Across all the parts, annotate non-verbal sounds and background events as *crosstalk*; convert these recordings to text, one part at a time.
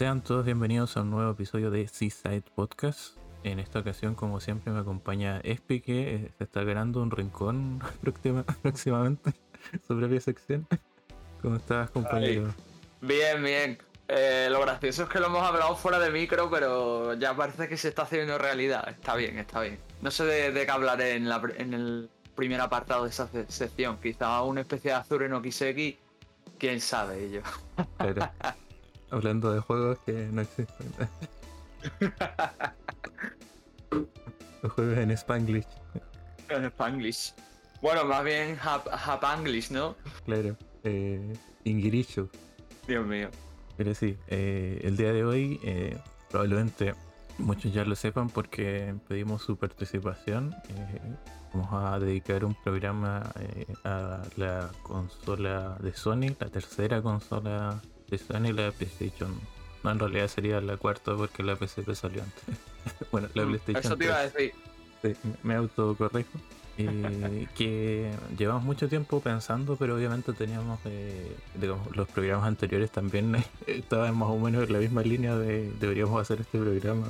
Sean todos bienvenidos a un nuevo episodio de Seaside Podcast. En esta ocasión, como siempre, me acompaña Espi, que se está ganando un rincón *laughs* próxima- próximamente, *laughs* su propia sección. ¿Cómo estás, compañero? Bien, bien. Eh, lo gracioso es que lo hemos hablado fuera de micro, pero ya parece que se está haciendo realidad. Está bien, está bien. No sé de, de qué hablaré en, la en el primer apartado de esa se- sección. Quizá una especie de Azure no Kiseki. Quién sabe, y yo. *laughs* Hablando de juegos que no existen. *laughs* Los juegos en Spanglish, En Spanglish. Bueno, más bien Japanglish, ¿no? claro. Eh. Dios mío. Pero sí, eh, el día de hoy eh, probablemente muchos ya lo sepan porque pedimos su participación. eh, vamos a dedicar un programa eh, a la consola de Sony, la tercera consola Sony, la PlayStation. No, en realidad sería la cuarta porque la PSP salió antes. *laughs* bueno, la Mm, PlayStation Eso te iba a 3. decir. Sí, me autocorrijo. Eh, *laughs* que llevamos mucho tiempo pensando, pero obviamente teníamos, eh, digamos, los programas anteriores también *laughs* estaban más o menos en la misma línea de deberíamos hacer este programa.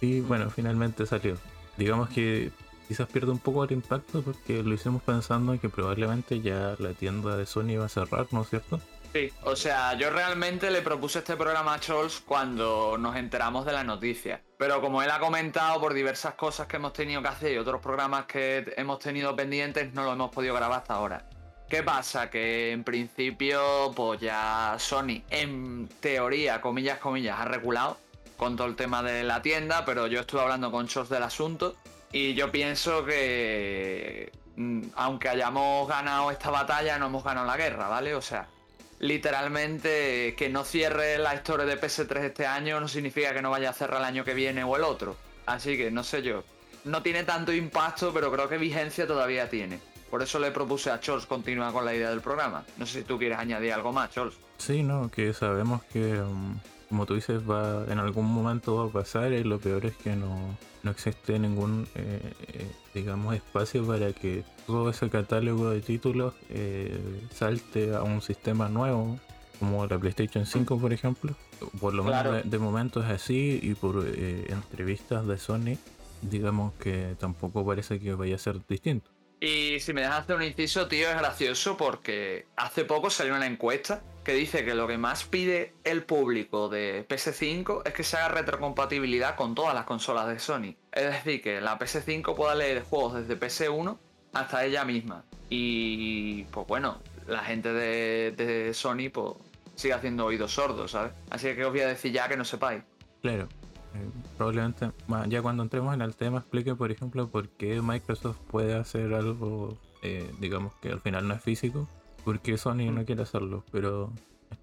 Y bueno, finalmente salió. Digamos que quizás pierde un poco el impacto porque lo hicimos pensando en que probablemente ya la tienda de Sony iba a cerrar, ¿no es cierto? Sí, o sea, yo realmente le propuse este programa a Scholz cuando nos enteramos de la noticia. Pero como él ha comentado por diversas cosas que hemos tenido que hacer y otros programas que hemos tenido pendientes, no lo hemos podido grabar hasta ahora. ¿Qué pasa? Que en principio, pues ya Sony, en teoría, comillas, comillas, ha reculado con todo el tema de la tienda, pero yo estuve hablando con Scholz del asunto y yo pienso que, mm, aunque hayamos ganado esta batalla, no hemos ganado la guerra, ¿vale? O sea, literalmente que no cierre la historia de PS3 este año no significa que no vaya a cerrar el año que viene o el otro. Así que no sé yo. No tiene tanto impacto, pero creo que vigencia todavía tiene. Por eso le propuse a Chols continuar con la idea del programa. No sé si tú quieres añadir algo más, Chols. Sí, no, que sabemos que, um, como tú dices, va en algún momento va a pasar y lo peor es que no, no existe ningún, eh, eh, digamos, espacio para que todo ese catálogo de títulos eh, salte a un sistema nuevo, como la PlayStation 5, por ejemplo. Por lo menos de, de momento es así y por entrevistas de Sony, digamos que tampoco parece que vaya a ser distinto. Y si me dejas hacer un inciso, tío, es gracioso porque hace poco salió una encuesta que dice que lo que más pide el público de PS5 es que se haga retrocompatibilidad con todas las consolas de Sony. Es decir, que la PS5 pueda leer juegos desde PS1 hasta ella misma. Y pues bueno, la gente de, Sony pues sigue haciendo oídos sordos, ¿sabes? Así que os voy a decir ya que no sepáis. Claro. eh, probablemente ya cuando entremos en el tema explique por ejemplo por qué Microsoft puede hacer algo eh, digamos que al final no es físico porque Sony no Mm. quiere hacerlo pero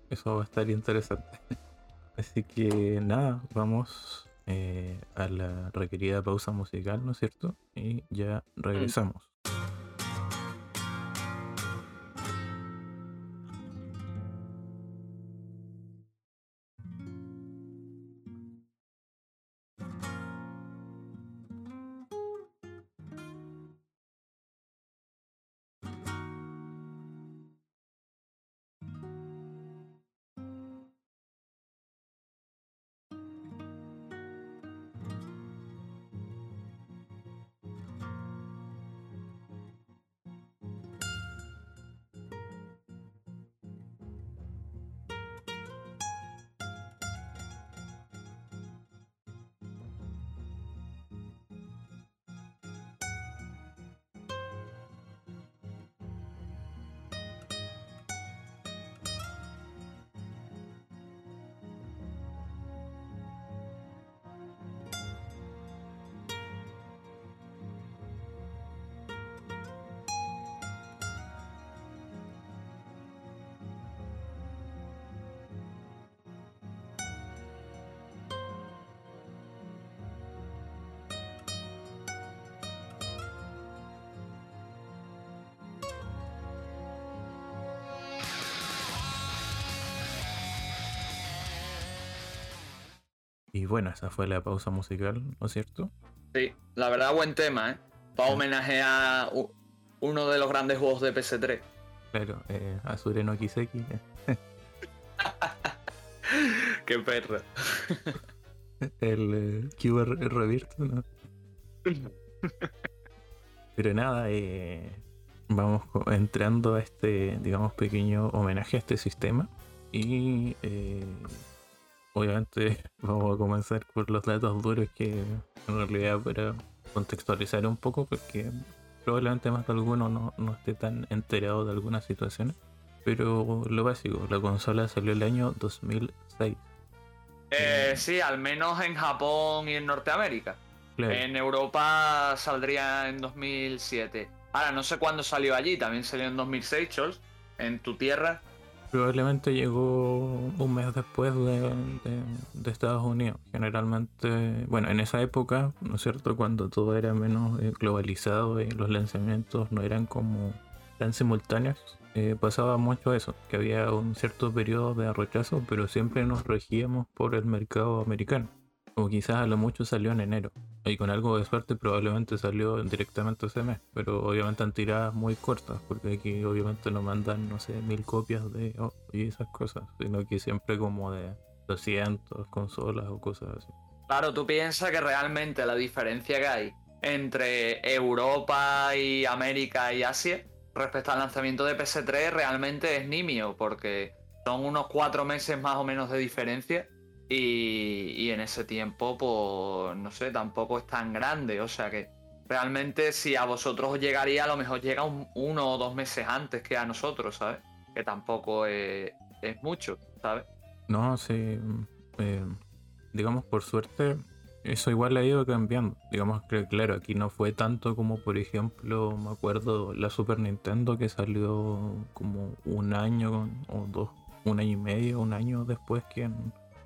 eso va a estar interesante. *laughs* Así que nada vamos eh, a la requerida pausa musical no es cierto y ya regresamos Y bueno, esa fue la pausa musical, ¿no es cierto? Sí, la verdad, buen tema, ¿eh? Para homenajear uno de los grandes juegos de PS3. Claro, eh, Azure no Kiseki. *laughs* Qué perro. *laughs* El eh, QR Revirto, ¿no? *laughs* Pero nada, eh, vamos entrando a este, digamos, pequeño homenaje a este sistema. Y eh, obviamente *laughs* vamos a comenzar por los datos duros que en realidad para contextualizar un poco, porque probablemente más de alguno no, no esté tan enterado de algunas situaciones. Pero lo básico, la consola salió el año 2006. Eh, sí, al menos en Japón y en Norteamérica. En Europa saldría en 2007. Ahora, no sé cuándo salió allí, también salió en 2006, Chols, en tu tierra. Probablemente llegó un mes después de, Estados Unidos. Generalmente, bueno, en esa época, ¿no es cierto? Cuando todo era menos eh, globalizado y los lanzamientos no eran como tan simultáneos, eh, pasaba mucho eso, que había un cierto periodo de rechazo, pero siempre nos regíamos por el mercado americano. O quizás a lo mucho salió en enero. Y con algo de suerte probablemente salió directamente ese mes. Pero obviamente han tiradas muy cortas. Porque aquí obviamente no mandan, no sé, mil copias de oh, y esas cosas. Sino que siempre como de 200 consolas o cosas así. Claro, tú piensas que realmente la diferencia que hay entre Europa y América y Asia respecto al lanzamiento de PS3 realmente es nimio. Porque son unos cuatro meses más o menos de diferencia y, en ese tiempo, pues, no sé, tampoco es tan grande. O sea que realmente si a vosotros os llegaría, a lo mejor llega uno o dos meses antes que a nosotros, ¿sabes? Que tampoco es, mucho, ¿sabes? No, sí. Eh, digamos, por suerte, eso igual ha ido cambiando. Digamos que, claro, aquí no fue tanto como, por ejemplo, me acuerdo la Super Nintendo que salió como un año o dos, un año y medio, un año después que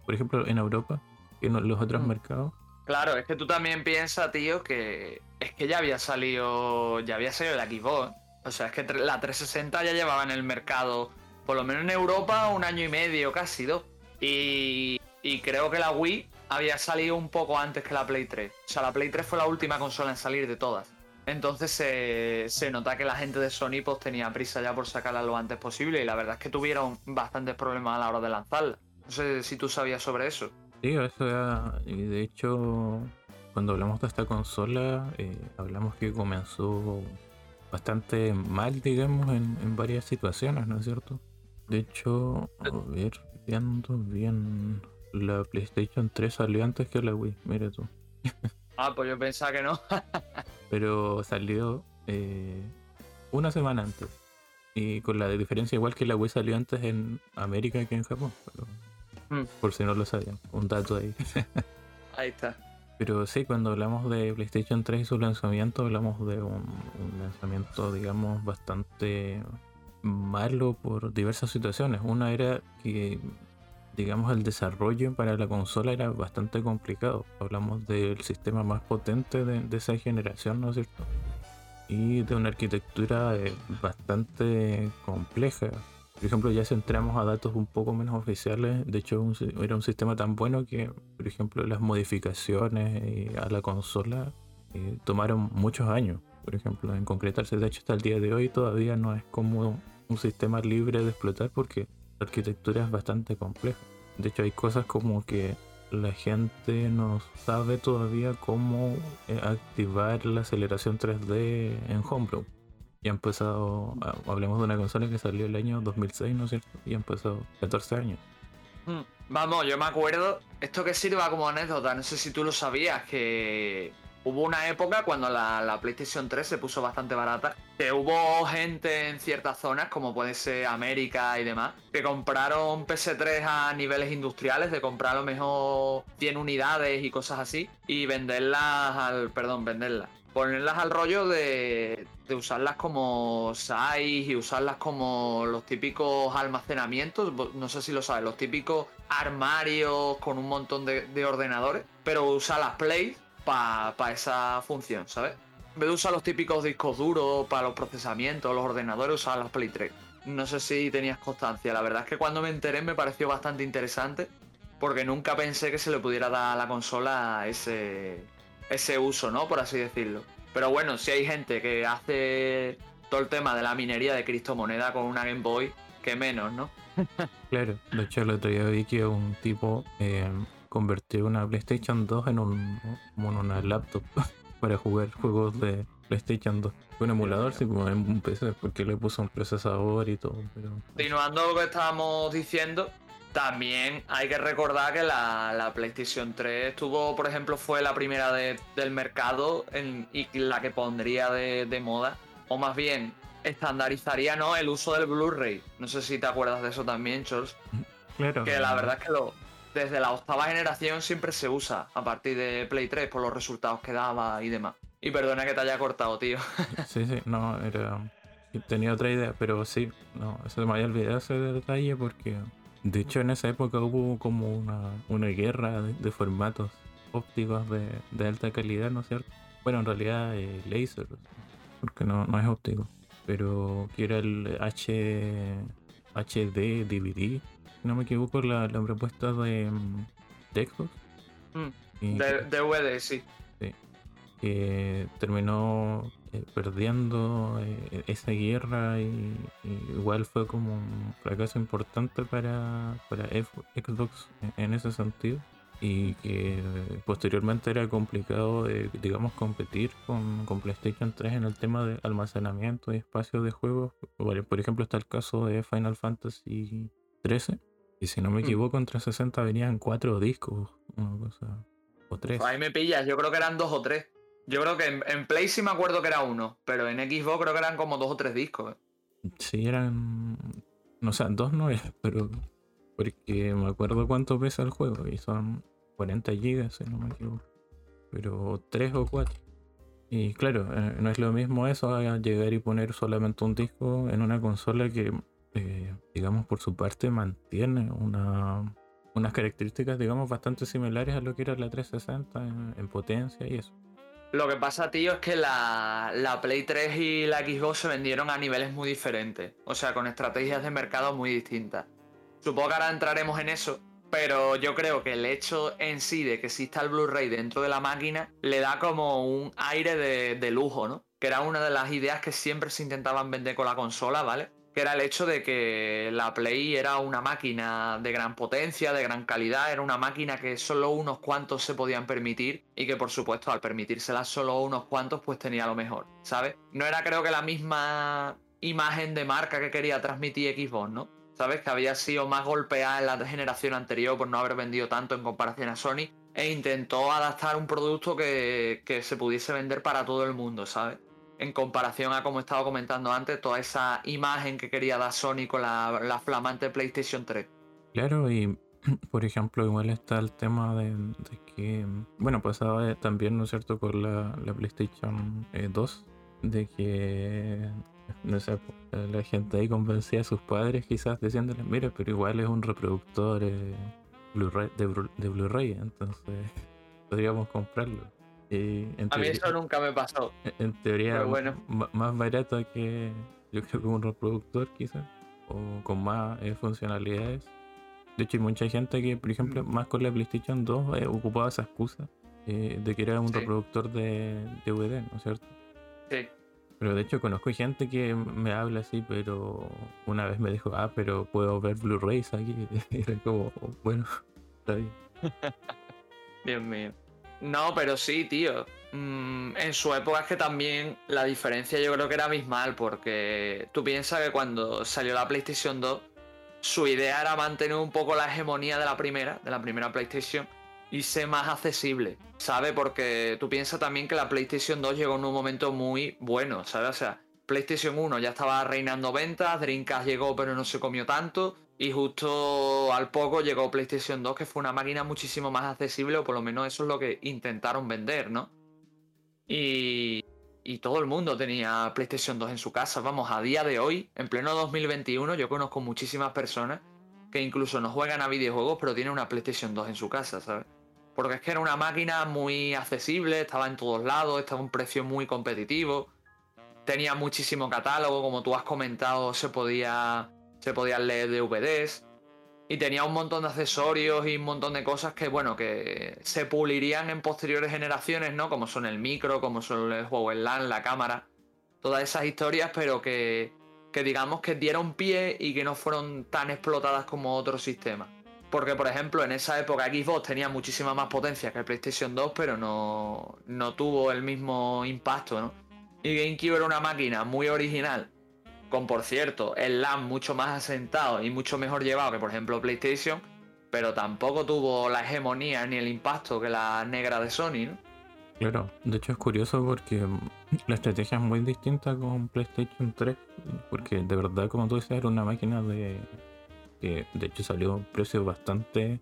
por ejemplo, en Europa y en los otros mm. mercados. Claro, es que tú también piensas, tío, que es que ya había salido, ya había salido la Xbox. O sea, es que la 360 ya llevaba en el mercado, por lo menos en Europa, un año y medio, casi dos. Y, y creo que la Wii había salido un poco antes que la Play 3. O sea, la Play 3 fue la última consola en salir de todas. Entonces se, se, nota que la gente de Sony pues tenía prisa ya por sacarla lo antes posible y la verdad es que tuvieron bastantes problemas a la hora de lanzarla. No sé si tú sabías sobre eso. Sí, eso ya. Y de hecho, cuando hablamos de esta consola, eh, hablamos que comenzó bastante mal, digamos, en, varias situaciones, ¿no es cierto? De hecho, a ver, viendo bien, la PlayStation 3 salió antes que la Wii, mira tú. ah, pues yo pensaba que no. *laughs* Pero salió eh, una semana antes. Y con la diferencia igual que la Wii salió antes en América que en Japón. Pero Mm. Por si no lo sabían, un dato ahí. *laughs* ahí está. Pero sí, cuando hablamos de PlayStation 3 y su lanzamiento, hablamos de un, lanzamiento, digamos, bastante malo por diversas situaciones. Una era que, digamos, el desarrollo para la consola era bastante complicado. Hablamos del sistema más potente de, esa generación, ¿no es cierto? Y de una arquitectura eh, bastante compleja por ejemplo, ya si entramos a datos un poco menos oficiales, de hecho era un sistema tan bueno que, por ejemplo, las modificaciones eh, a la consola eh, tomaron muchos años, por ejemplo, en concretarse. De hecho, hasta el día de hoy todavía no es como un sistema libre de explotar porque la arquitectura es bastante compleja. De hecho, hay cosas como que la gente no sabe todavía cómo eh, activar la aceleración 3D en Homebrew y ha empezado, hablemos de una consola que salió el año 2006, ¿no es cierto? Y ha empezado 14 años. Hmm. Vamos, yo me acuerdo, esto que sirva como anécdota, no sé si tú lo sabías, que hubo una época cuando la, PlayStation 3 se puso bastante barata, que hubo gente en ciertas zonas, como puede ser América y demás, que compraron PS3 a niveles industriales, de comprar a lo mejor 100 unidades y cosas así, y venderlas al, perdón, venderlas, ponerlas al rollo de, usarlas como size y usarlas como los típicos almacenamientos, no sé si lo sabes, los típicos armarios con un montón de, ordenadores, pero usar las Play para esa función, ¿sabes? En vez de usar los típicos discos duros para los procesamientos, los ordenadores, usar las Play 3. No sé si tenías constancia, la verdad es que cuando me enteré me pareció bastante interesante porque nunca pensé que se le pudiera dar a la consola ese, ese uso, ¿no? Por así decirlo. Pero bueno, si hay gente que hace todo el tema de la minería de criptomoneda con una Game Boy, que menos, ¿no? *laughs* claro, de hecho el otro día vi que un tipo eh, convirtió una PlayStation 2 en, un, en una laptop *laughs* para jugar juegos de PlayStation 2. Un emulador, sí, como en un PC, porque le puso un procesador y todo. Pero... Continuando lo que estábamos diciendo, también hay que recordar que la, PlayStation 3 estuvo, por ejemplo, fue la primera del mercado y la que pondría de, moda, o más bien estandarizaría ¿no? el uso del Blu-ray. No sé si te acuerdas de eso también, Charles. Claro. Que la verdad es que lo, desde la octava generación siempre se usa a partir de Play 3 por los resultados que daba y demás. Y perdona que te haya cortado, tío. *laughs* sí, sí, no, era. Tenía otra idea, pero sí, no, se me había olvidado ese detalle porque de hecho, en esa época hubo como una, guerra de, formatos ópticos de, alta calidad, ¿no es cierto? Bueno, en realidad eh, laser, porque no, no es óptico, pero que era el H, HD DVD, si no me equivoco, la, la propuesta de, de Xbox. Mm, de, DVD, sí. Sí. Que terminó eh, perdiendo eh, esa guerra y, igual fue como un fracaso importante para, para Xbox en ese sentido. Y que posteriormente era complicado digamos competir con, con, PlayStation 3 en el tema de almacenamiento y espacio de juegos por ejemplo está el caso de Final Fantasy 13 y si no me mm. equivoco en 360 venían cuatro discos una cosa o tres. Ahí me pillas yo creo que eran dos o tres yo creo que en, Play sí me acuerdo que era uno, pero en Xbox creo que eran como dos o tres discos. ¿eh? Sí, eran. No sé, dos no es, pero. Porque me acuerdo cuánto pesa el juego y son 40 gigas, si no me equivoco. Pero tres o cuatro. Y claro, eh, no es lo mismo eso llegar y poner solamente un disco en una consola que, eh, digamos, por su parte mantiene una, unas características, digamos, bastante similares a lo que era la 360 en potencia y eso. Lo que pasa, tío, es que la, Play 3 y la Xbox se vendieron a niveles muy diferentes. O sea, con estrategias de mercado muy distintas. Supongo que ahora entraremos en eso. Pero yo creo que el hecho en sí de que exista el Blu-ray dentro de la máquina le da como un aire de, de lujo, ¿no? Que era una de las ideas que siempre se intentaban vender con la consola, ¿vale? Que era el hecho de que la Play era una máquina de gran potencia, de gran calidad, era una máquina que solo unos cuantos se podían permitir y que por supuesto al permitírsela solo unos cuantos pues tenía lo mejor, ¿sabes? No era creo que la misma imagen de marca que quería transmitir Xbox, ¿no? ¿Sabes? Que había sido más golpeada en la generación anterior por no haber vendido tanto en comparación a Sony e intentó adaptar un producto que, que se pudiese vender para todo el mundo, ¿sabes? En comparación a como estaba comentando antes, toda esa imagen que quería dar Sony con la, flamante PlayStation 3. Claro, y *clears throat* por ejemplo, igual está el tema de, que, bueno, pasaba también, ¿no es cierto?, con la, PlayStation 2, eh, de que, no sé, la gente ahí convencía a sus padres quizás diciéndoles, mira, pero igual es un reproductor eh, de Blu-ray, entonces *laughs* podríamos comprarlo a mí eso nunca me pasó. En teoría, más barato que yo creo que un reproductor quizás, o con más eh, funcionalidades. De hecho, hay mucha gente que, por ejemplo, mm. más con la PlayStation 2 eh, ocupaba esa excusa eh, de que era un reproductor de DVD, ¿no es cierto? Sí. Pero de hecho conozco gente que me habla así, pero una vez me dijo, ah, pero puedo ver Blu-rays aquí. *laughs* Y era como, bueno, *laughs* está bien. *laughs* Dios mío. No, pero sí, tío. Mm, en su época es que también la diferencia yo creo que era abismal, porque tú piensas que cuando salió la PlayStation 2, su idea era mantener un poco la hegemonía de la primera, de la primera PlayStation, y ser más accesible, ¿sabes? Porque tú piensas también que la PlayStation 2 llegó en un momento muy bueno, ¿sabes? O sea, PlayStation 1 ya estaba reinando ventas, Dreamcast llegó pero no se comió tanto, y justo al poco llegó PlayStation 2, que fue una máquina muchísimo más accesible, o por lo menos eso es lo que intentaron vender, ¿no? Y, y todo el mundo tenía PlayStation 2 en su casa. Vamos, a día de hoy, en pleno 2021, yo conozco muchísimas personas que incluso no juegan a videojuegos, pero tienen una PlayStation 2 en su casa, ¿sabes? Porque es que era una máquina muy accesible, estaba en todos lados, estaba a un precio muy competitivo, tenía muchísimo catálogo, como tú has comentado, se podía se podían leer DVDs. y tenía un montón de accesorios y un montón de cosas que, bueno, que se pulirían en posteriores generaciones, ¿no? Como son el micro, como son el juego en LAN, la cámara, todas esas historias, pero que, que digamos que dieron pie y que no fueron tan explotadas como otros sistemas. Porque, por ejemplo, en esa época Xbox tenía muchísima más potencia que el PlayStation 2, pero no, no tuvo el mismo impacto, ¿no? Y GameCube era una máquina muy original con por cierto el LAN mucho más asentado y mucho mejor llevado que por ejemplo PlayStation, pero tampoco tuvo la hegemonía ni el impacto que la negra de Sony, ¿no? Claro, de hecho es curioso porque la estrategia es muy distinta con PlayStation 3, porque de verdad, como tú dices, era una máquina de que de hecho salió a un precio bastante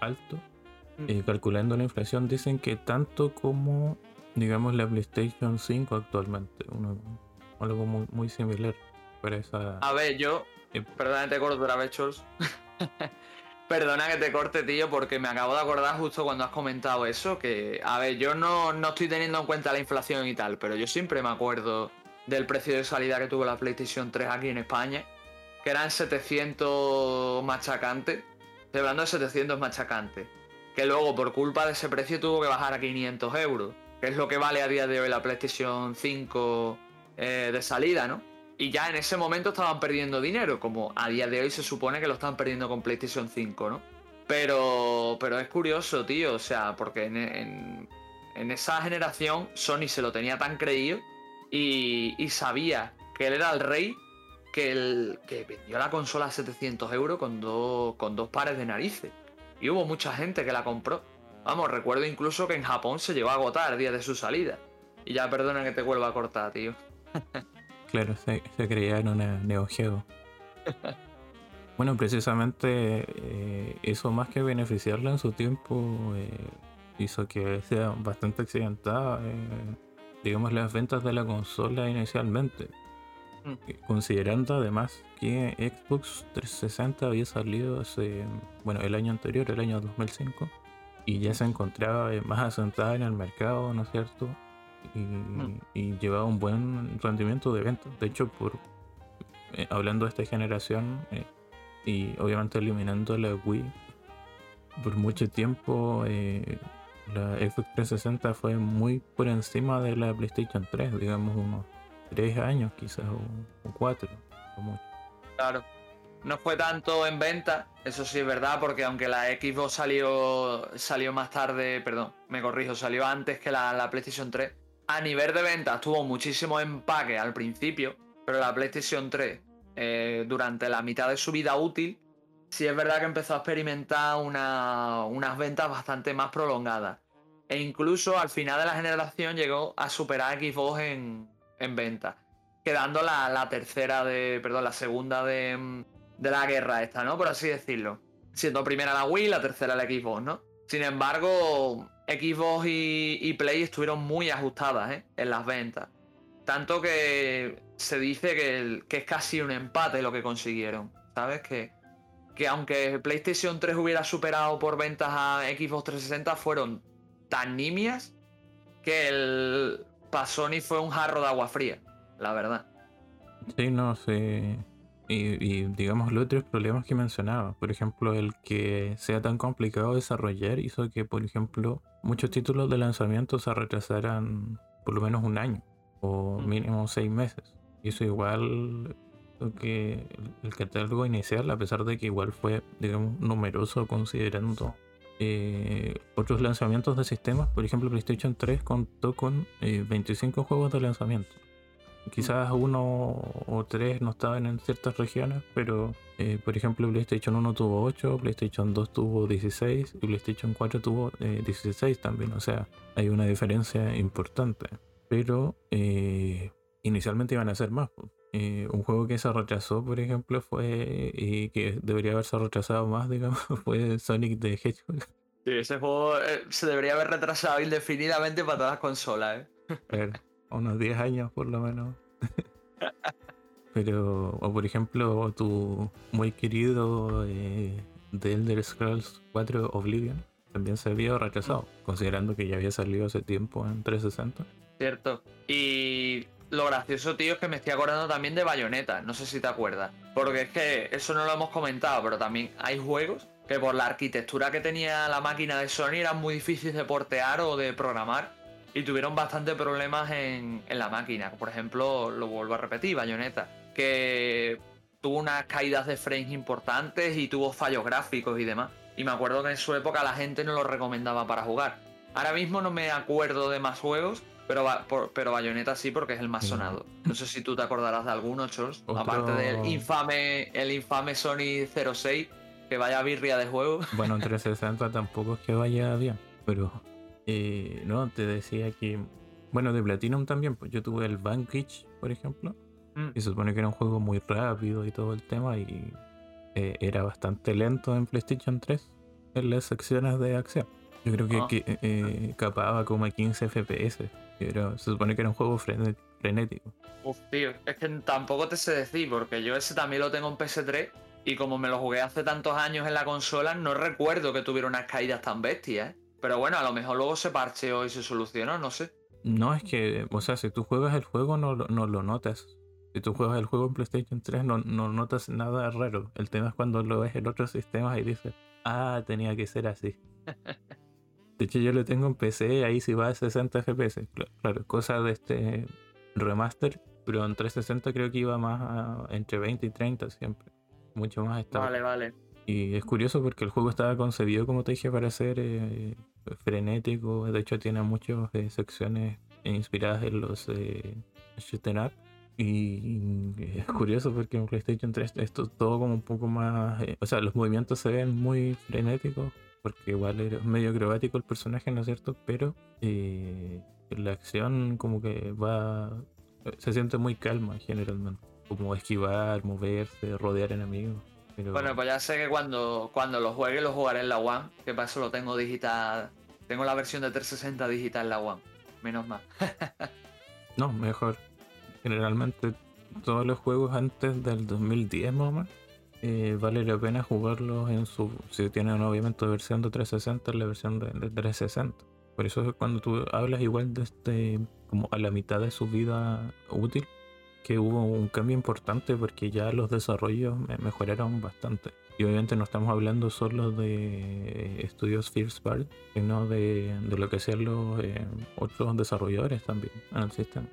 alto. Y mm. calculando la inflación, dicen que tanto como, digamos, la PlayStation 5 actualmente, uno, algo muy, muy similar para esa. A ver, yo. Perdona que te corto otra vez, *laughs* Perdona que te corte, tío, porque me acabo de acordar justo cuando has comentado eso. Que, a ver, yo no, no estoy teniendo en cuenta la inflación y tal, pero yo siempre me acuerdo del precio de salida que tuvo la PlayStation 3 aquí en España, que eran 700 machacantes. Estoy hablando de 700 machacantes. Que luego, por culpa de ese precio, tuvo que bajar a 500 euros, que es lo que vale a día de hoy la PlayStation 5 eh, de salida, ¿no? Y ya en ese momento estaban perdiendo dinero, como a día de hoy se supone que lo están perdiendo con PlayStation 5, ¿no? Pero, pero es curioso, tío, o sea, porque en, esa generación Sony se lo tenía tan creído y, sabía que él era el rey que, el, que vendió la consola a 700 euros con, dos, con dos pares de narices. Y hubo mucha gente que la compró. Vamos, recuerdo incluso que en Japón se llegó a agotar el día de su salida. Y ya perdona que te vuelva a cortar, tío. Claro, se, creía en una Neo Geo. *laughs* bueno, precisamente eh, eso más que beneficiarla en su tiempo eh, hizo que sea bastante accidentada, eh, digamos, las ventas de la consola inicialmente. Mm. Considerando además que Xbox 360 había salido hace, bueno, el año anterior, el año 2005, y ya se encontraba más asentada en el mercado, ¿no es cierto? Mm. y, llevaba un buen rendimiento de ventas. De hecho, por eh, hablando de esta generación eh, y obviamente eliminando la Wii, por mucho tiempo eh, la Xbox 360 fue muy por encima de la PlayStation 3, digamos unos 3 años quizás o, 4 Claro. No fue tanto en venta, eso sí es verdad, porque aunque la Xbox salió, salió más tarde, perdón, me corrijo, salió antes que la, la PlayStation 3, a nivel de ventas tuvo muchísimo empaque al principio, pero la PlayStation 3, eh, durante la mitad de su vida útil, sí es verdad que empezó a experimentar unas ventas bastante más prolongadas. E incluso al final de la generación llegó a superar a Xbox en, en ventas. Quedando la, tercera de. Perdón, la segunda de, de la guerra esta, ¿no? Por así decirlo. Siendo primera la Wii, la tercera la Xbox, ¿no? Sin embargo, Xbox y, Play estuvieron muy ajustadas ¿eh? en las ventas. Tanto que se dice que, es casi un empate lo que consiguieron. ¿Sabes? Que, que aunque PlayStation 3 hubiera superado por ventas a Xbox 360, fueron tan nimias que el Pasoni fue un jarro de agua fría, la verdad. Sí, no sé. Y, digamos los otros problemas que mencionaba, por ejemplo, el que sea tan complicado desarrollar hizo que, por ejemplo, muchos títulos de lanzamiento se retrasaran por lo menos un año o mm. mínimo seis meses. Y eso igual que el catálogo inicial, a pesar de que igual fue, digamos, numeroso considerando eh, otros lanzamientos de sistemas, por ejemplo, PlayStation 3 contó con 25 eh, juegos de lanzamiento. Quizás uno o tres no estaban en ciertas regiones, pero eh, por ejemplo PlayStation 1 tuvo 8, PlayStation 2 tuvo 16 y PlayStation 4 tuvo 16 eh, también. O sea, hay una diferencia importante. Pero eh, inicialmente iban a ser más. un juego que se retrasó, por ejemplo, fue y que debería haberse retrasado más, *laughs* digamos, fue Sonic the Hedgehog. Sí, ese juego se debería haber retrasado indefinidamente para todas las consolas, ¿eh? Unos 10 años por lo menos. *laughs* Pero, o por ejemplo, tu muy querido eh, The Elder Scrolls 4 Oblivion también se había rechazado, considerando que ya había salido hace tiempo en 360. Cierto. Y lo gracioso, tío, es que me estoy acordando también de Bayonetta. No sé si te acuerdas. Porque es que eso no lo hemos comentado, pero también hay juegos que por la arquitectura que tenía la máquina de Sony eran muy difíciles de portear o de programar. Y tuvieron bastante problemas en, en la máquina. Por ejemplo, lo vuelvo a repetir, Bayonetta. Que tuvo unas caídas de frames importantes y tuvo fallos gráficos y demás. Y me acuerdo que en su época la gente no lo recomendaba para jugar. Ahora mismo no me acuerdo de más juegos, pero, pero Bayonetta sí porque es el más sonado. No sé si tú te acordarás de alguno, Chos. Aparte del infame, el infame Sony 06, que vaya birria de juego. Bueno, *laughs* en 360 tampoco es que vaya bien, pero eh, no, te decía que... Bueno, de Platinum también, pues yo tuve el Vanquish, por ejemplo, Mm. Y se supone que era un juego muy rápido y todo el tema y eh, era bastante lento en PlayStation 3 en las secciones de acción. Yo creo que, ah. que eh, capaba como a 15 FPS. Pero se supone que era un juego frenético. Uf, tío, es que tampoco te sé decir, porque yo ese también lo tengo en PS3 y como me lo jugué hace tantos años en la consola, no recuerdo que tuviera unas caídas tan bestias. ¿eh? Pero bueno, a lo mejor luego se parcheó y se solucionó, no sé. No, es que, o sea, si tú juegas el juego no, no lo notas. Si tú juegas el juego en PlayStation 3 no, notas nada raro. El tema es cuando lo ves en otros sistemas y dices, ah, tenía que ser así. *laughs* De hecho, yo lo tengo en PC, ahí sí va a 60 FPS. Claro, cosa de este remaster, pero en 360 creo que iba más entre 20 y 30 siempre. Mucho más estable. Vale, vale. Y es curioso porque el juego estaba concebido, como te dije, para ser eh, frenético. De hecho, tiene muchas eh, secciones inspiradas en los eh, up y es curioso porque en PlayStation 3 esto todo como un poco más. Eh, o sea, los movimientos se ven muy frenéticos, porque igual es medio acrobático el personaje, ¿no es cierto? Pero eh, la acción como que va. Se siente muy calma generalmente. Como esquivar, moverse, rodear enemigos. Bueno, pues ya sé que cuando, cuando lo juegue lo jugaré en la One, que para eso lo tengo digital. Tengo la versión de 360 digital en la One. Menos mal. *laughs* no, mejor generalmente todos los juegos antes del 2010 más eh, vale la pena jugarlos en su si tienen obviamente versión de 360 la versión de, 360 por eso es cuando tú hablas igual de este como a la mitad de su vida útil que hubo un cambio importante porque ya los desarrollos mejoraron bastante y obviamente no estamos hablando solo de estudios First Party sino de, lo que sean los eh, otros desarrolladores también en el sistema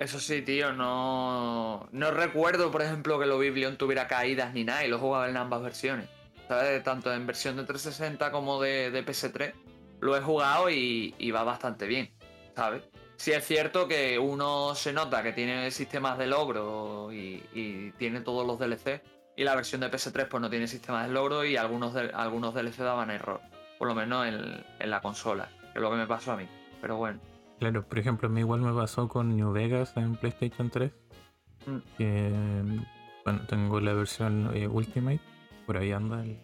eso sí, tío, no, no recuerdo, por ejemplo, que lo Biblion tuviera caídas ni nada y lo jugaba en ambas versiones. ¿Sabes? Tanto en versión de 360 como de, PS3. Lo he jugado y, va bastante bien, ¿sabes? Sí es cierto que uno se nota que tiene sistemas de logro y, tiene todos los DLC. Y la versión de PS3 pues no tiene sistemas de logro y algunos, algunos DLC daban error. Por lo menos en, en la consola, que es lo que me pasó a mí. Pero bueno. Claro, por ejemplo, a mí igual me pasó con New Vegas en PlayStation 3. Mm. Que, bueno, tengo la versión eh, Ultimate. Por ahí anda el,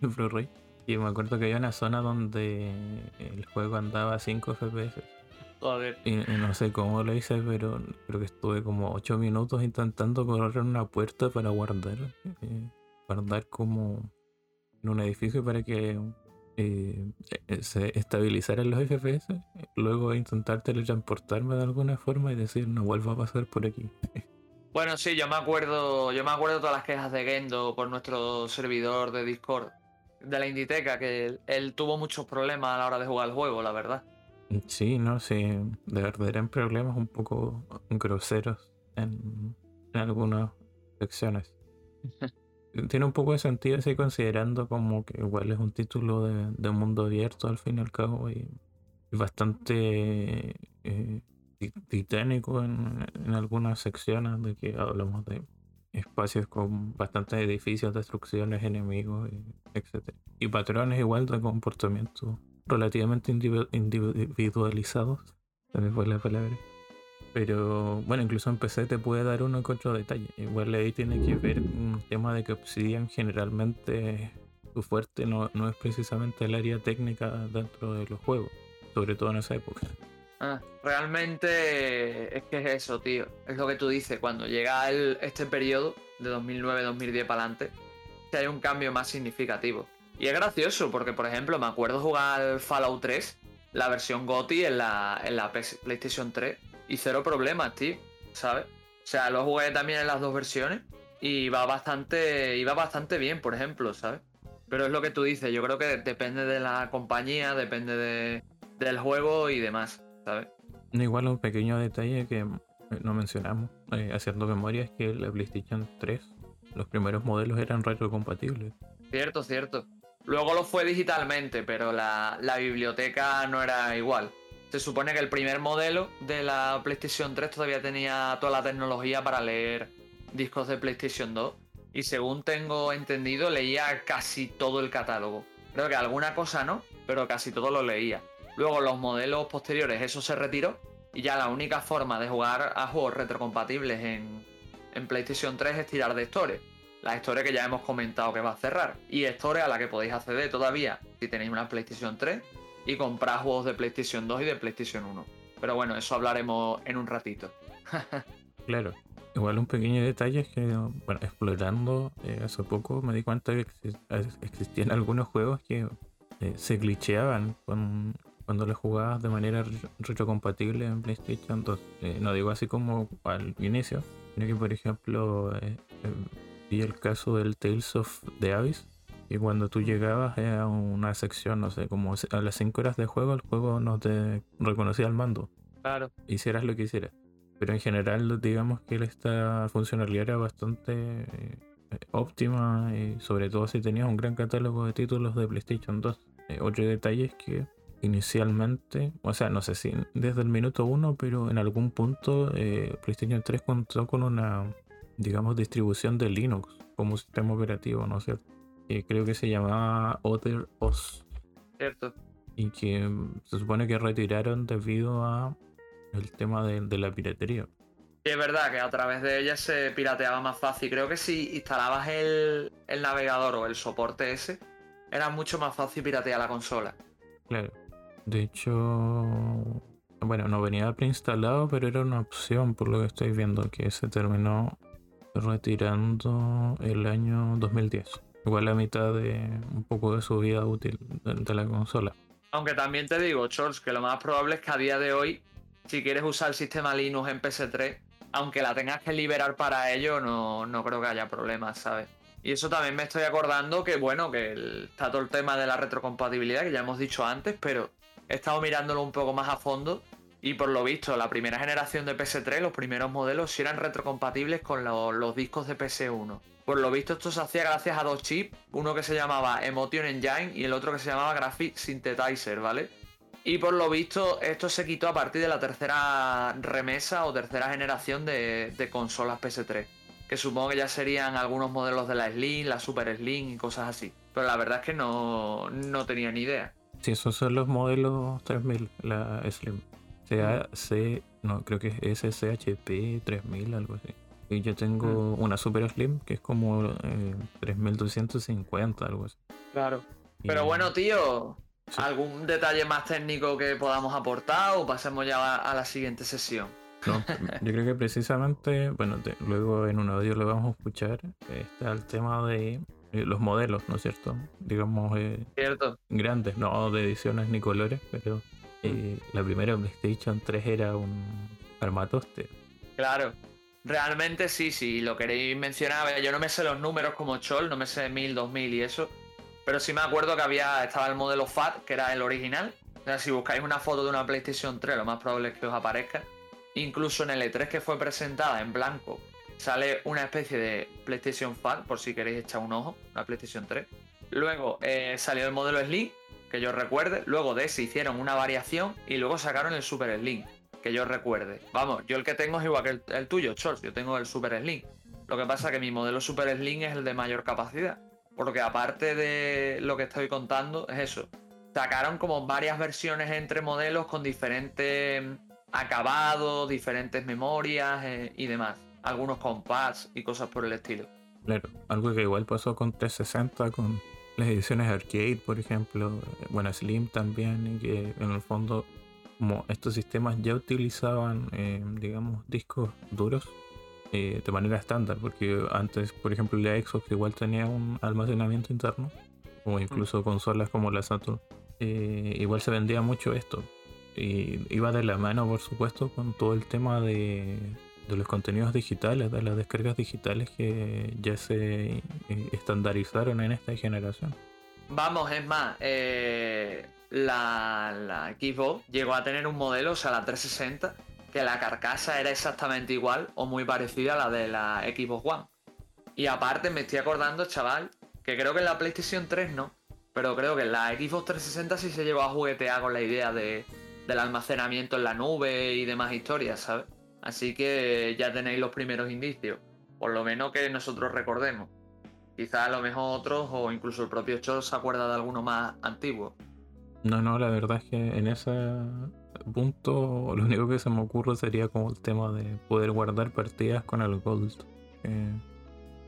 el Blu-ray. Y me acuerdo que había una zona donde el juego andaba a 5 FPS. Y, no sé cómo lo hice, pero creo que estuve como 8 minutos intentando correr una puerta para guardar. Eh, guardar como en un edificio para que eh, se estabilizar los FPS, luego intentar teletransportarme de alguna forma y decir no vuelvo a pasar por aquí. *laughs* Bueno, sí, yo me acuerdo, yo me acuerdo todas las quejas de Gendo por nuestro servidor de Discord de la Inditeca, que él, tuvo muchos problemas a la hora de jugar el juego, la verdad. Sí, no, sí, de verdad eran problemas un poco groseros en, en algunas secciones. *laughs* tiene un poco de sentido así considerando como que igual es un título de, mundo abierto al fin y al cabo y, bastante eh, titánico en, algunas secciones de que hablamos de espacios con bastantes edificios, destrucciones, enemigos, etc. Y patrones igual de comportamiento relativamente individualizados. También fue la palabra. Pero bueno, incluso en PC te puede dar uno que otro detalle. Igual ahí tiene que ver un tema de que Obsidian generalmente su fuerte no, no es precisamente el área técnica dentro de los juegos, sobre todo en esa época. Ah, realmente es que es eso, tío. Es lo que tú dices, cuando llega el, este periodo de 2009-2010 para adelante, hay un cambio más significativo. Y es gracioso, porque por ejemplo, me acuerdo jugar Fallout 3, la versión GOTI en la, en la PlayStation 3, y cero problemas, tío. ¿sabes? O sea, lo jugué también en las dos versiones y va bastante, iba bastante bien, por ejemplo, ¿sabes? Pero es lo que tú dices, yo creo que depende de la compañía, depende de, del juego y demás, ¿sabes? Igual un pequeño detalle que no mencionamos, eh, haciendo memoria, es que la PlayStation 3, los primeros modelos eran retrocompatibles. Cierto, cierto. Luego lo fue digitalmente, pero la, biblioteca no era igual. Se supone que el primer modelo de la PlayStation 3 todavía tenía toda la tecnología para leer discos de PlayStation 2. Y según tengo entendido, leía casi todo el catálogo. Creo que alguna cosa no, pero casi todo lo leía. Luego los modelos posteriores, eso se retiró. Y ya la única forma de jugar a juegos retrocompatibles en, en PlayStation 3 es tirar de Store. La Store que ya hemos comentado que va a cerrar. Y Store a la que podéis acceder todavía si tenéis una PlayStation 3 y comprar juegos de PlayStation 2 y de PlayStation 1. Pero bueno, eso hablaremos en un ratito. *laughs* claro. Igual un pequeño detalle es que, bueno, explorando eh, hace poco me di cuenta que existían algunos juegos que eh, se glitcheaban cuando los jugabas de manera retrocompatible en PlayStation 2. Eh, no digo así como al inicio, sino que por ejemplo vi el caso del Tales of the Abyss, y cuando tú llegabas a una sección, no sé, como a las 5 horas de juego, el juego no te reconocía el mando. Claro. Hicieras lo que hicieras. Pero en general, digamos que esta funcionalidad era bastante eh, óptima, y sobre todo si tenías un gran catálogo de títulos de PlayStation 2. Eh, otro detalle es que inicialmente, o sea, no sé si desde el minuto 1, pero en algún punto eh, PlayStation 3 contó con una, digamos, distribución de Linux como sistema operativo, ¿no es cierto? Que creo que se llamaba Other OS. Cierto. Y que se supone que retiraron debido a el tema de, la piratería. es verdad que a través de ella se pirateaba más fácil. Creo que si instalabas el, navegador o el soporte ese, era mucho más fácil piratear la consola. Claro. De hecho, bueno, no venía preinstalado, pero era una opción por lo que estoy viendo, que se terminó retirando el año 2010. Igual la mitad de un poco de su vida útil de, la consola. Aunque también te digo, Charles, que lo más probable es que a día de hoy si quieres usar el sistema Linux en PS3, aunque la tengas que liberar para ello, no, no creo que haya problemas, ¿sabes? Y eso también me estoy acordando que, bueno, que está todo el tema de la retrocompatibilidad, que ya hemos dicho antes, pero he estado mirándolo un poco más a fondo y por lo visto, la primera generación de PS3, los primeros modelos, sí eran retrocompatibles con los discos de PS1. Por lo visto, esto se hacía gracias a dos chips, uno que se llamaba Emotion Engine y el otro que se llamaba Graphic Synthesizer, ¿vale? Y por lo visto, esto se quitó a partir de la tercera remesa o tercera generación de, consolas PS3. Que supongo que ya serían algunos modelos de la Slim, la Super Slim y cosas así. Pero la verdad es que no, tenía ni idea. Sí, esos son los modelos 3000, la Slim. C, no, creo que es SCHP 3000, algo así. Y yo tengo mm. una Super Slim que es como eh, 3250, algo así. Claro. Pero bueno, tío, ¿Algún detalle más técnico que podamos aportar o pasemos ya a, la siguiente sesión? No, *laughs* yo creo que precisamente, bueno, luego en un audio lo vamos a escuchar, está el tema de eh, los modelos, ¿no es cierto? Digamos, eh, ¿Cierto? grandes, no de ediciones ni colores, pero eh, mm. la primera PlayStation 3 era un armatoste. Claro, realmente sí, sí, lo queréis mencionar, yo no me sé los números como Chol, no me sé 1000, 2000 y eso, pero sí me acuerdo que había estaba el modelo FAT, que era el original. O sea, si buscáis una foto de una PlayStation 3, lo más probable es que os aparezca. Incluso en el E3 que fue presentada en blanco, sale una especie de PlayStation FAT, por si queréis echar un ojo, una PlayStation 3. Luego eh, salió el modelo Slim, que yo recuerde. Luego de ese hicieron una variación y luego sacaron el Super Slim, que yo recuerde. Vamos, yo el que tengo es igual que el, el tuyo, Charles. Yo tengo el Super Slim. Lo que pasa es que mi modelo Super Slim es el de mayor capacidad. Porque aparte de lo que estoy contando, es eso. Sacaron como varias versiones entre modelos con diferentes acabados, diferentes memorias eh, y demás. Algunos con y cosas por el estilo. Claro, algo que igual pasó con 360, con las ediciones arcade, por ejemplo, bueno, Slim también, y que en el fondo, como estos sistemas ya utilizaban, eh, digamos, discos duros, eh, de manera estándar, porque antes, por ejemplo, la Xbox igual tenía un almacenamiento interno, o incluso mm. consolas como la Saturn, eh, igual se vendía mucho esto. Y iba de la mano, por supuesto, con todo el tema de, de los contenidos digitales, de las descargas digitales que ya se eh, estandarizaron en esta generación. Vamos, es más, eh, la, la Xbox llegó a tener un modelo, o sea, la 360, que la carcasa era exactamente igual o muy parecida a la de la Xbox One. Y aparte me estoy acordando, chaval, que creo que en la PlayStation 3 no, pero creo que en la Xbox 360 sí se llevó a juguetear con la idea de, del almacenamiento en la nube y demás historias, ¿sabes? Así que ya tenéis los primeros indicios, por lo menos que nosotros recordemos. Quizás a lo mejor otros o incluso el propio Chol se acuerda de alguno más antiguo. No, no, la verdad es que en ese punto lo único que se me ocurre sería como el tema de poder guardar partidas con el Gold.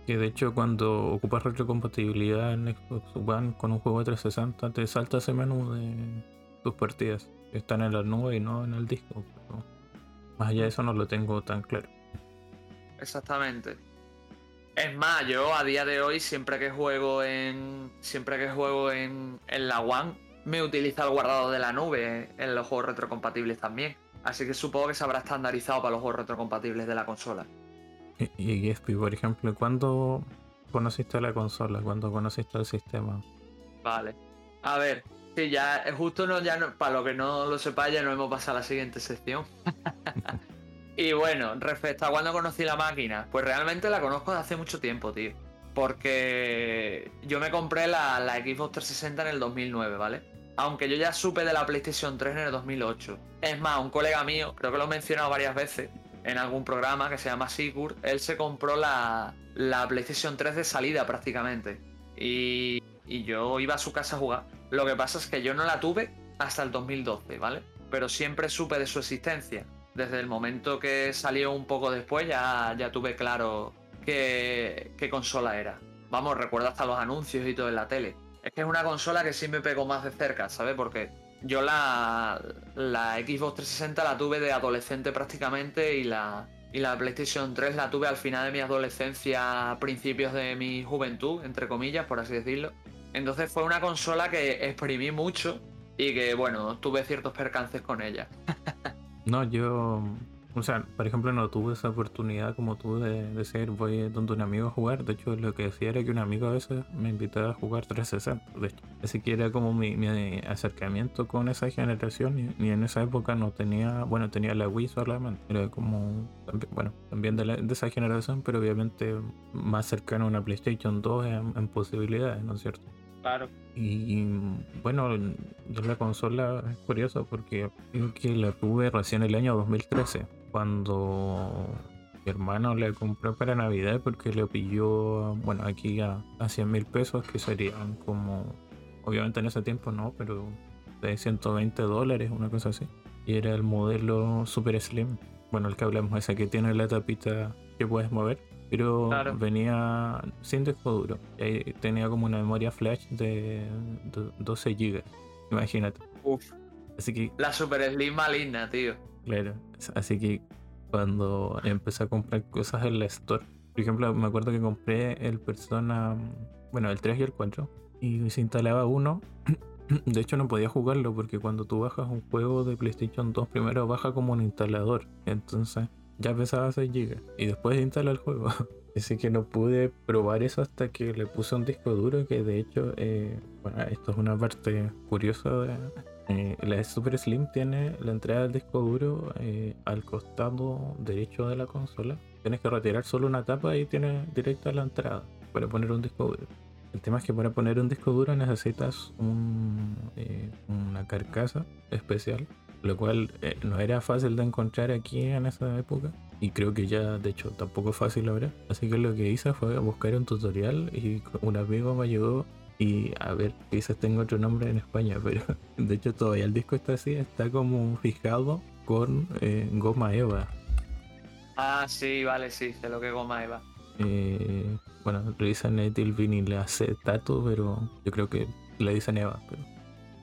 que de hecho cuando ocupas retrocompatibilidad en Xbox One con un juego de 360 te salta ese menú de tus partidas. Están en la nube y no en el disco. Más allá de eso no lo tengo tan claro. Exactamente. Es más, yo a día de hoy siempre que juego en. Siempre que juego en, en la One me utiliza el guardado de la nube en los juegos retrocompatibles también. Así que supongo que se habrá estandarizado para los juegos retrocompatibles de la consola. Y, y por ejemplo, ¿cuándo conociste la consola? ¿Cuándo conociste el sistema? Vale. A ver, si ya justo no, ya para lo que no lo sepáis, ya no hemos pasado a la siguiente sección. *laughs* y bueno, respecto a cuándo conocí la máquina, pues realmente la conozco desde hace mucho tiempo, tío. Porque yo me compré la, la Xbox 360 en el 2009, ¿vale? aunque yo ya supe de la PlayStation 3 en el 2008. Es más, un colega mío, creo que lo he mencionado varias veces en algún programa que se llama Sigur, él se compró la, PlayStation 3 de salida prácticamente. Y, y yo iba a su casa a jugar. Lo que pasa es que yo no la tuve hasta el 2012, ¿vale? Pero siempre supe de su existencia. Desde el momento que salió un poco después ya, ya tuve claro qué, qué consola era. Vamos, recuerdo hasta los anuncios y todo en la tele. Es que es una consola que sí me pegó más de cerca, ¿sabes? Porque yo la, la Xbox 360 la tuve de adolescente prácticamente y la, y la PlayStation 3 la tuve al final de mi adolescencia, principios de mi juventud, entre comillas, por así decirlo. Entonces fue una consola que exprimí mucho y que, bueno, tuve ciertos percances con ella. *laughs* no, yo o sea, por ejemplo, no tuve esa oportunidad como tú de decir voy donde un amigo a jugar. De hecho, lo que decía era que un amigo a veces me invitaba a jugar 360. De hecho, así que era como mi, acercamiento con esa generación. Y, en esa época no tenía, bueno, tenía la Wii solamente. Era como, bueno, también de, esa generación, pero obviamente más cercano a una PlayStation 2 en, posibilidades, ¿no es cierto? Y, bueno, yo la consola es curioso porque creo que la tuve recién el año 2013 cuando mi hermano le compró para Navidad porque le pilló, bueno, aquí a, 100 mil pesos, que serían como, obviamente en ese tiempo no, pero de 120 dólares, una cosa así. Y era el modelo Super Slim, bueno, el que hablamos, ese que tiene la tapita que puedes mover, pero venía sin disco duro. Y tenía como una memoria flash de, 12 GB, imagínate. Uf. Así que... La Super Slim maligna, tío. Claro, así que cuando empecé a comprar cosas en la store, por ejemplo, me acuerdo que compré el Persona, bueno, el 3 y el 4, y se instalaba uno. *clears throat* De hecho, no podía jugarlo porque cuando tú bajas un juego de PlayStation 2, primero baja como un instalador. Entonces, ya pesaba 6 GB y después instala el juego. *laughs* Así que no pude probar eso hasta que le puse un disco duro que de hecho, eh, bueno, esto es una parte curiosa de, eh, la Super Slim tiene la entrada del disco duro eh, al costado derecho de la consola. Tienes que retirar solo una tapa y tiene directa la entrada para poner un disco duro. El tema es que para poner un disco duro necesitas eh, una carcasa especial, lo cual no era fácil de encontrar aquí en esa época. Y creo que ya, de hecho, tampoco es fácil ahora. Así que lo que hice fue buscar un tutorial y un amigo me ayudó y a ver, quizás tengo otro nombre en España, pero *laughs* de hecho todavía el disco está así, está como fijado con eh, goma Eva. Ah, sí, vale, sí, sé lo que es goma Eva. Eh, bueno, le dicen le hace tatu, pero yo creo que le dicen Eva, pero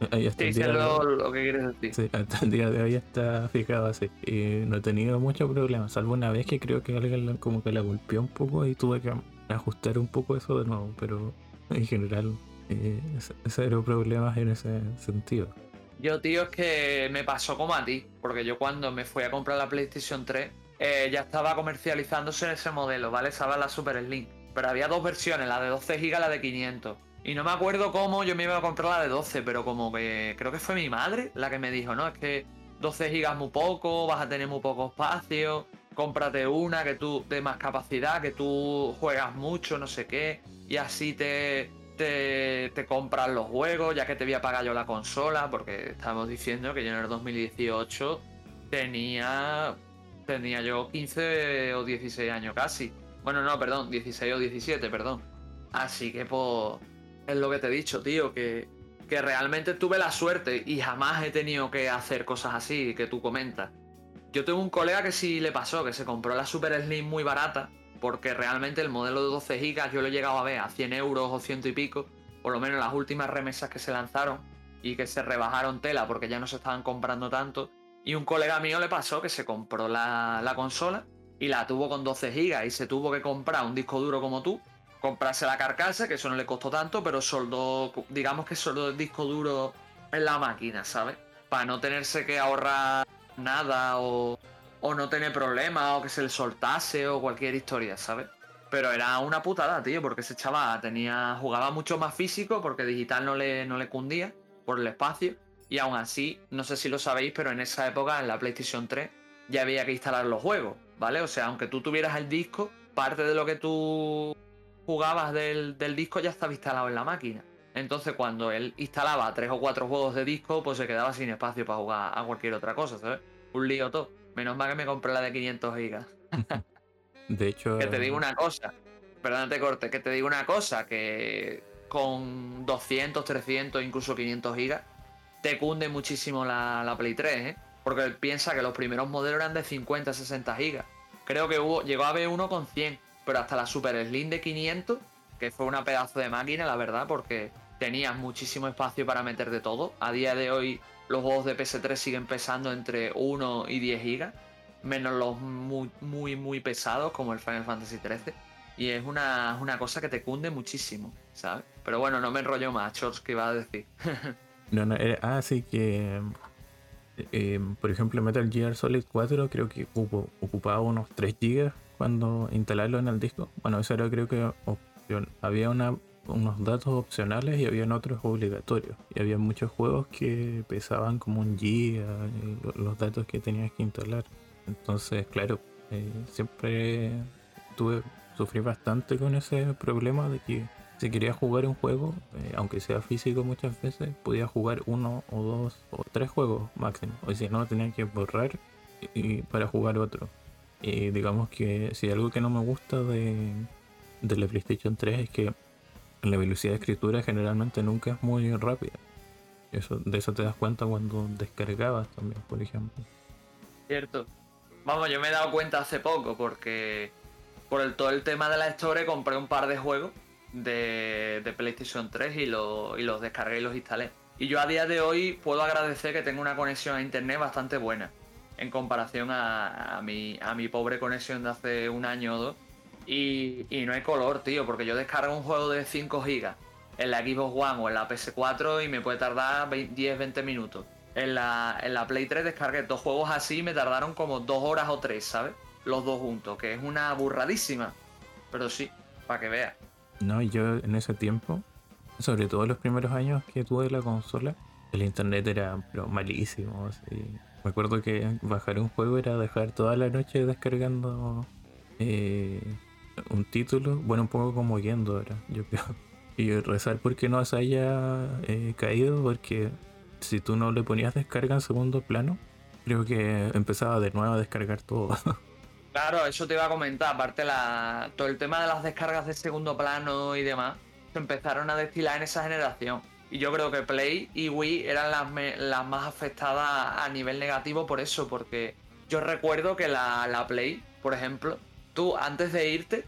*laughs* ahí está sí, lo, lo, que quieres decir. Sí, hasta el día de hoy está fijado así. Y no he tenido mucho problema, salvo una vez que creo que alguien como que la golpeó un poco y tuve que ajustar un poco eso de nuevo, pero en general, eh, cero problemas en ese sentido. Yo, tío, es que me pasó como a ti, porque yo cuando me fui a comprar la PlayStation 3, eh, ya estaba comercializándose ese modelo, ¿vale? Estaba la Super Slim. Pero había dos versiones, la de 12 GB y la de 500. Y no me acuerdo cómo yo me iba a comprar la de 12, pero como que creo que fue mi madre la que me dijo, no, es que 12 GB es muy poco, vas a tener muy poco espacio, cómprate una que tú de más capacidad, que tú juegas mucho, no sé qué, y así te, te, te compras los juegos, ya que te voy a pagar yo la consola, porque estamos diciendo que yo en el 2018 tenía, tenía yo 15 o 16 años casi. Bueno, no, perdón, 16 o 17, perdón. Así que pues es lo que te he dicho, tío, que, que realmente tuve la suerte y jamás he tenido que hacer cosas así que tú comentas. Yo tengo un colega que sí le pasó, que se compró la Super Slim muy barata, porque realmente el modelo de 12 GB yo lo he llegado a ver a 100 euros o ciento y pico, por lo menos las últimas remesas que se lanzaron y que se rebajaron tela porque ya no se estaban comprando tanto. Y un colega mío le pasó que se compró la, la consola y la tuvo con 12 GB y se tuvo que comprar un disco duro como tú comprarse la carcasa, que eso no le costó tanto, pero soldó, digamos que soldó el disco duro en la máquina, ¿sabes? Para no tenerse que ahorrar nada o, o no tener problemas o que se le soltase o cualquier historia, ¿sabes? Pero era una putada, tío, porque ese chaval tenía, jugaba mucho más físico porque digital no le, no le cundía por el espacio. Y aún así, no sé si lo sabéis, pero en esa época, en la PlayStation 3, ya había que instalar los juegos, ¿vale? O sea, aunque tú tuvieras el disco, parte de lo que tú jugabas del, disco ya estaba instalado en la máquina. Entonces, cuando él instalaba tres o cuatro juegos de disco, pues se quedaba sin espacio para jugar a cualquier otra cosa, ¿sabes? Un lío todo. Menos mal que me compré la de 500 gigas. *laughs* de hecho. Que te digo una cosa. Perdón, corte. Que te digo una cosa. Que con 200, 300, incluso 500 gigas, te cunde muchísimo la, la Play 3, ¿eh? Porque piensa que los primeros modelos eran de 50, 60 gigas. Creo que hubo, llegó a haber uno con 100 hasta la Super Slim de 500, que fue una pedazo de máquina, la verdad, porque tenías muchísimo espacio para meter de todo. A día de hoy los juegos de PS3 siguen pesando entre 1 y 10 gigas, menos los muy, muy, muy pesados como el Final Fantasy XIII. Y es una, una cosa que te cunde muchísimo, ¿sabes? Pero bueno, no me enrollo más, Chors, ¿qué iba a decir? *laughs* no, no, era, ah, sí que... Eh, por ejemplo, Metal Gear Solid 4 creo que ocupaba unos 3 gigas cuando instalarlo en el disco. Bueno, eso era creo que. Había una, unos datos opcionales y habían otros obligatorios. Y había muchos juegos que pesaban como un giga los datos que tenías que instalar. Entonces, claro, eh, siempre tuve, sufrí bastante con ese problema de que si quería jugar un juego, eh, aunque sea físico muchas veces, podía jugar uno o dos o tres juegos máximo. O si no, tenía que borrar y, para jugar otro. Y digamos que si algo que no me gusta de, la PlayStation 3 es que la velocidad de escritura generalmente nunca es muy rápida. Eso, de eso te das cuenta cuando descargabas también, por ejemplo. Cierto. Vamos, yo me he dado cuenta hace poco porque por el, todo el tema de la Store compré un par de juegos de, PlayStation 3 y, y los descargué y los instalé. Y yo a día de hoy puedo agradecer que tengo una conexión a internet bastante buena en comparación a, mi, a mi pobre conexión de hace un año o dos. Y, no hay color, tío, porque yo descargo un juego de 5 GB en la Xbox One o en la PS4 y me puede tardar 10-20 minutos. En la, en la Play 3 descargué dos juegos así y me tardaron como dos horas o tres, ¿sabes? Los dos juntos, que es una burradísima. Pero sí, para que veas. No, yo en ese tiempo, sobre todo los primeros años que tuve la consola, el internet era pero malísimo. Así. Me acuerdo que bajar un juego era dejar toda la noche descargando eh, un título, bueno, un poco como yendo ahora, yo creo. *laughs* Y rezar porque no se haya eh, caído, porque si tú no le ponías descarga en segundo plano, creo que empezaba de nuevo a descargar todo. *laughs* Claro, eso te iba a comentar, aparte la, todo el tema de las descargas de segundo plano y demás, se empezaron a destilar en esa generación. Y yo creo que Play y Wii eran las, las más afectadas a nivel negativo por eso, porque yo recuerdo que la, Play, por ejemplo, tú antes de irte,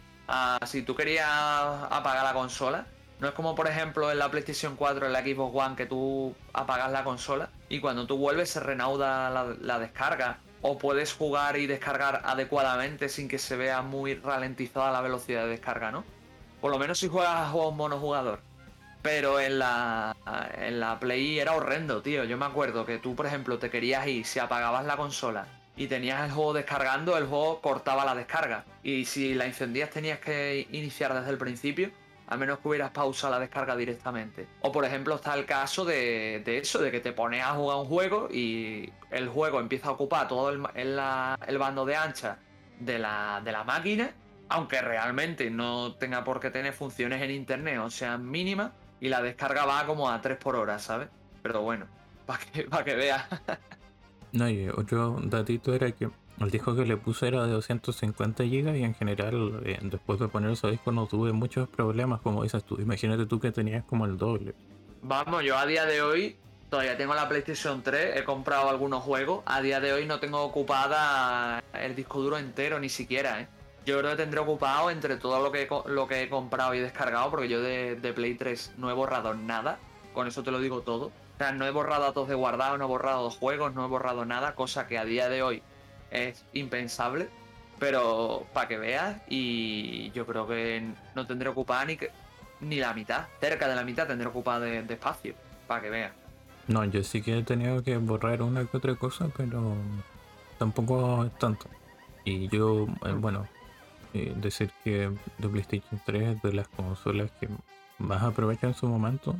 si tú querías apagar la consola, no es como por ejemplo en la PlayStation 4, en la Xbox One, que tú apagas la consola y cuando tú vuelves se renauda la, la descarga. O puedes jugar y descargar adecuadamente sin que se vea muy ralentizada la velocidad de descarga, ¿no? Por lo menos si juegas a juegos monojugador. Pero en la, en la Play era horrendo, tío. Yo me acuerdo que tú, por ejemplo, te querías ir, si apagabas la consola y tenías el juego descargando, el juego cortaba la descarga. Y si la encendías tenías que iniciar desde el principio, a menos que hubieras pausado la descarga directamente. O por ejemplo está el caso de, eso, de que te pones a jugar un juego y el juego empieza a ocupar todo el, el, bando de ancha de la, de la máquina, aunque realmente no tenga por qué tener funciones en internet o sean mínimas, y la descarga va como a 3 por hora, ¿sabes? Pero bueno, *laughs* para que, para que veas. no, y otro datito era que el disco que le puse era de 250 GB y en general eh, después de poner ese disco no tuve muchos problemas como dices tú. Imagínate tú que tenías como el doble. Vamos, yo a día de hoy todavía tengo la PlayStation 3, he comprado algunos juegos. A día de hoy no tengo ocupada el disco duro entero ni siquiera, ¿eh? Yo creo que tendré ocupado entre todo lo que, lo que he comprado y descargado, porque yo de, de Play 3 no he borrado nada. Con eso te lo digo todo. O sea, no he borrado datos de guardado, no he borrado juegos, no he borrado nada, cosa que a día de hoy es impensable, pero para que veas, y yo creo que no tendré ocupada ni, ni la mitad, cerca de la mitad tendré ocupada de, espacio, para que veas. No, yo sí que he tenido que borrar una que otra cosa, pero tampoco es tanto. Y yo, eh, bueno, decir que The PlayStation 3 es de las consolas que más aprovecha en su momento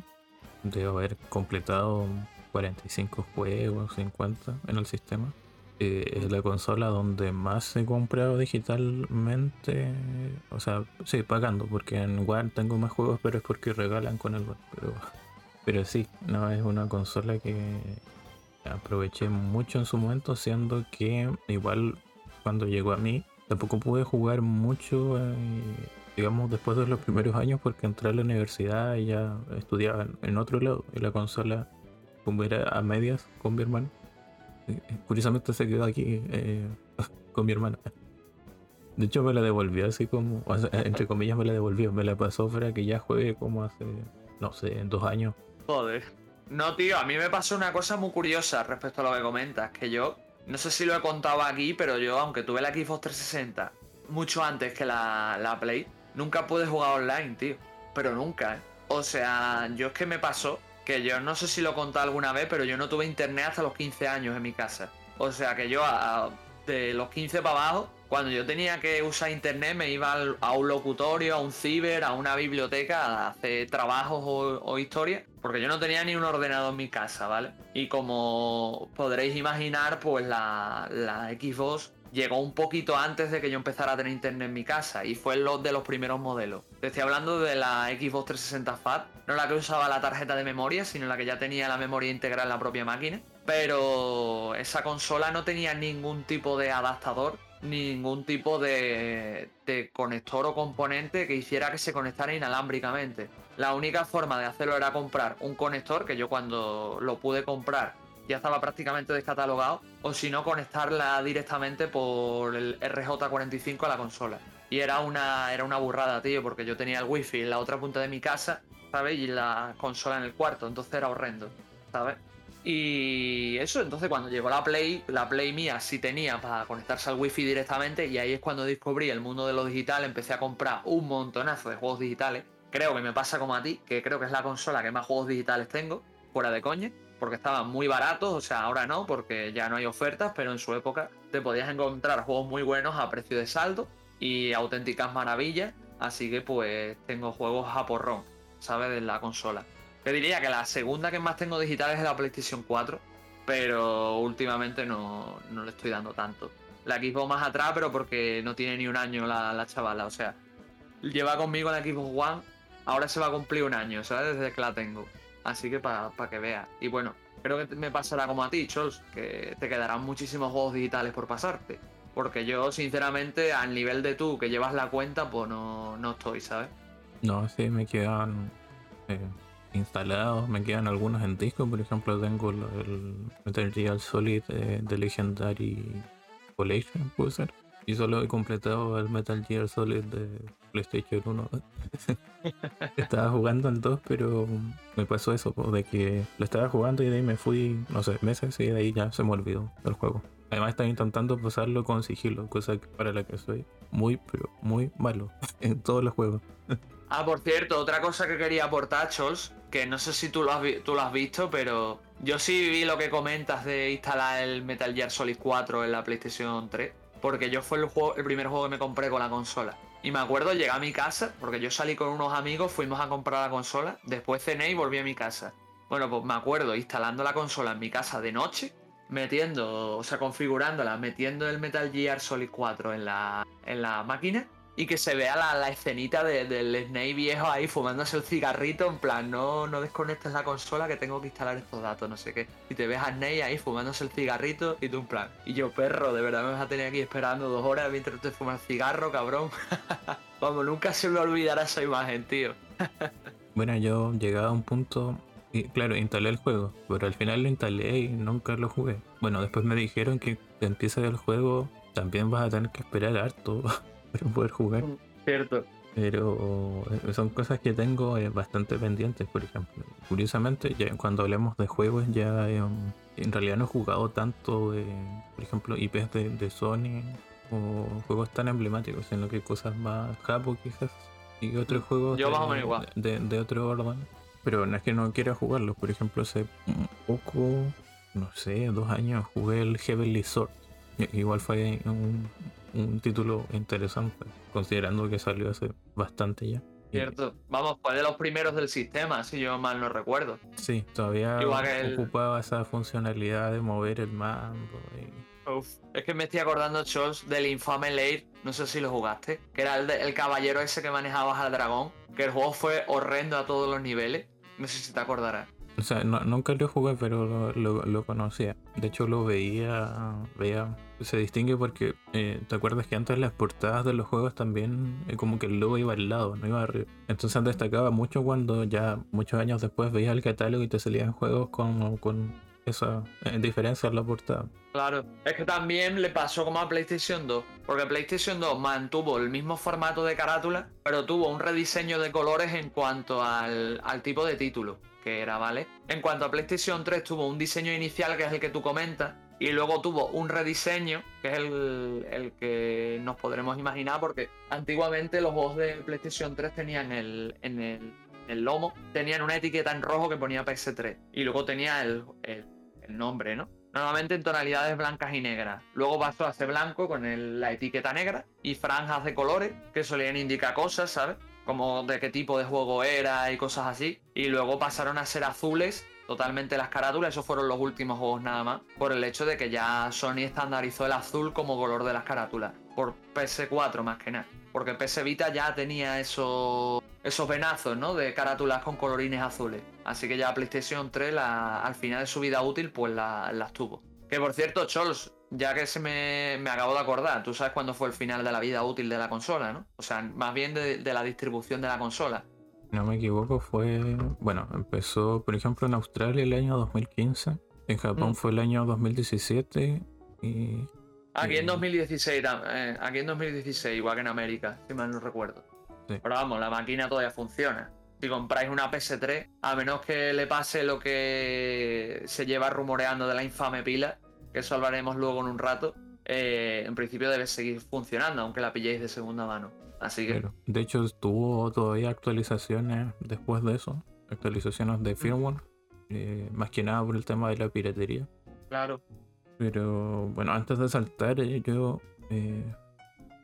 de haber completado 45 juegos, 50 en el sistema. Eh, es la consola donde más he comprado digitalmente, o sea, sí, pagando, porque en One tengo más juegos, pero es porque regalan con el One. Pero, pero sí, no es una consola que aproveché mucho en su momento, siendo que igual cuando llegó a mí, tampoco pude jugar mucho, eh, digamos, después de los primeros años, porque entré a la universidad y ya estudiaba en otro lado, y la consola, como era a medias con mi hermano Curiosamente se quedó aquí eh, *laughs* con mi hermana. De hecho me la devolvió así como, entre comillas me la devolvió, me la pasó fuera que ya juegue como hace, no sé, en dos años. Joder. No, tío, a mí me pasó una cosa muy curiosa respecto a lo que comentas, que yo, no sé si lo he contado aquí, pero yo, aunque tuve la Xbox 360 mucho antes que la, la Play, nunca pude jugar online, tío. Pero nunca, ¿eh? O sea, yo es que me pasó que yo no sé si lo he contado alguna vez, pero yo no tuve internet hasta los 15 años en mi casa. O sea que yo de los 15 para abajo, cuando yo tenía que usar internet me iba a un locutorio, a un ciber, a una biblioteca a hacer trabajos o, historias, porque yo no tenía ni un ordenador en mi casa, ¿vale? Y como podréis imaginar, pues la, Xbox llegó un poquito antes de que yo empezara a tener internet en mi casa y fue los de los primeros modelos. Te estoy hablando de la Xbox 360 FAT, no la que usaba la tarjeta de memoria, sino la que ya tenía la memoria integral en la propia máquina. Pero esa consola no tenía ningún tipo de adaptador, ningún tipo de, de conector o componente que hiciera que se conectara inalámbricamente. La única forma de hacerlo era comprar un conector, que yo cuando lo pude comprar ya estaba prácticamente descatalogado, o si no, conectarla directamente por el RJ45 a la consola. Y era una, era una burrada, tío, porque yo tenía el wifi en la otra punta de mi casa, ¿sabes? Y la consola en el cuarto, entonces era horrendo, ¿sabes? Y eso, entonces cuando llegó la Play, la Play mía sí tenía para conectarse al wifi directamente y ahí es cuando descubrí el mundo de lo digital, empecé a comprar un montonazo de juegos digitales. Creo que me pasa como a ti, que creo que es la consola que más juegos digitales tengo, fuera de coña porque estaban muy baratos, o sea, ahora no, porque ya no hay ofertas, pero en su época te podías encontrar juegos muy buenos a precio de saldo y auténticas maravillas, así que pues tengo juegos a porrón, ¿sabes? De la consola. Te diría que la segunda que más tengo digital es la PlayStation 4, pero últimamente no, le estoy dando tanto. La Xbox más atrás, pero porque no tiene ni un año la, la chavala, o sea, lleva conmigo la Xbox One, ahora se va a cumplir un año, ¿sabes? Desde que la tengo. Así que para que veas. Y bueno, creo que me pasará como a ti, Chols, que te quedarán muchísimos juegos digitales por pasarte. Porque yo, sinceramente, al nivel de tú que llevas la cuenta, pues no, no estoy, ¿sabes? No, sí, me quedan eh, instalados, me quedan algunos en disco. Por ejemplo, tengo el Metal Gear Solid eh, de Legendary Collection, puede ser. Y solo he completado el Metal Gear Solid de PlayStation 1. *laughs* estaba jugando el 2, pero me pasó eso, de que lo estaba jugando y de ahí me fui, no sé, meses y de ahí ya se me olvidó el juego. Además estaba intentando pasarlo con sigilo, cosa para la que soy muy, pero muy malo *laughs* en todos los juegos. Ah, por cierto, otra cosa que quería aportar, Chols, que no sé si tú lo has, visto, pero Yo sí vi lo que comentas de instalar el Metal Gear Solid 4 en la PlayStation 3, porque yo fue el, juego, el primer juego que me compré con la consola. Y me acuerdo, llegué a mi casa, porque yo salí con unos amigos, fuimos a comprar la consola, después cené y volví a mi casa. Bueno, pues me acuerdo instalando la consola en mi casa de noche, metiendo, o sea, configurándola, metiendo el Metal Gear Solid 4 en la, en la máquina y que se vea la, escenita del Snake viejo ahí fumándose el cigarrito, en plan, no, no desconectes la consola que tengo que instalar estos datos, no sé qué. Y te ves a Snake ahí fumándose el cigarrito y tú en plan, y yo perro, de verdad me vas a tener aquí esperando dos horas mientras te fumas el cigarro, cabrón. *laughs* Vamos, nunca se me olvidará esa imagen, tío. *laughs* bueno, yo llegaba a un punto y claro, instalé el juego, pero al final lo instalé y nunca lo jugué. Bueno, después me dijeron que empieza el juego también vas a tener que esperar harto *laughs* para poder jugar. Mm, cierto. Pero son cosas que tengo eh, bastante pendientes, por ejemplo. Curiosamente, ya cuando hablemos de juegos, ya eh, en realidad no he jugado tanto, de, por ejemplo, IPs de, Sony o juegos tan emblemáticos, sino que cosas más japo quizás y otros mm, juegos de, de, otro orden. Pero no es que no quiera jugarlos, por ejemplo, hace poco, no sé, dos años jugué el Heavenly Sword. Igual fue un, un título interesante, considerando que salió hace bastante ya. Cierto. Vamos, fue de los primeros del sistema, si yo mal no recuerdo. Sí, todavía ocupaba esa funcionalidad de mover el mando. Uf. Es que me estoy acordando, Chols, del infame Lair, no sé si lo jugaste, que era el, el caballero ese que manejabas al dragón, que el juego fue horrendo a todos los niveles. No sé si te acordarás. O sea, nunca lo jugué, pero lo, conocía. De hecho, lo veía, veía. Se distingue porque, eh, ¿te acuerdas que antes las portadas de los juegos también, eh, como que el logo iba al lado, no iba arriba? Entonces destacaba mucho cuando ya muchos años después veías el catálogo y te salían juegos con, con esa eh, diferencia en la portada. Claro, es que también le pasó como a PlayStation 2, porque PlayStation 2 mantuvo el mismo formato de carátula, pero tuvo un rediseño de colores en cuanto al, al tipo de título que era, ¿vale? En cuanto a PlayStation 3 tuvo un diseño inicial que es el que tú comentas y luego tuvo un rediseño que es el, que nos podremos imaginar porque antiguamente los juegos de PlayStation 3 tenían el, en el, lomo, tenían una etiqueta en rojo que ponía PS3 y luego tenía el, el, nombre, ¿no? Normalmente en tonalidades blancas y negras. Luego pasó a ser blanco con la etiqueta negra y franjas de colores que solían indicar cosas, ¿sabes? como de qué tipo de juego era y cosas así. Y luego pasaron a ser azules totalmente las carátulas, esos fueron los últimos juegos nada más, por el hecho de que ya Sony estandarizó el azul como color de las carátulas, por PS4 más que nada. Porque PS Vita ya tenía esos, esos venazos, ¿no? De carátulas con colorines azules. Así que ya PlayStation 3, al final de su vida útil, pues las tuvo. Que por cierto, Chols, ya que se me, me, acabo de acordar, tú sabes cuándo fue el final de la vida útil de la consola, ¿no? O sea, más bien de, la distribución de la consola. No me equivoco, fue. Bueno, empezó, por ejemplo, en Australia el año 2015. En Japón mm. fue el año 2017. Y. Aquí en 2016, eh, aquí en 2016, igual que en América, si mal no recuerdo. Pero vamos, la máquina todavía funciona. Si compráis una PS3, a menos que le pase lo que se lleva rumoreando de la infame pila, que eso hablaremos luego en un rato, eh, en principio debe seguir funcionando, aunque la pilléis de segunda mano. Así que. de hecho, tuvo todavía actualizaciones después de eso, actualizaciones de firmware, eh, más que nada por el tema de la piratería. Claro. Pero bueno, antes de saltar, eh, yo.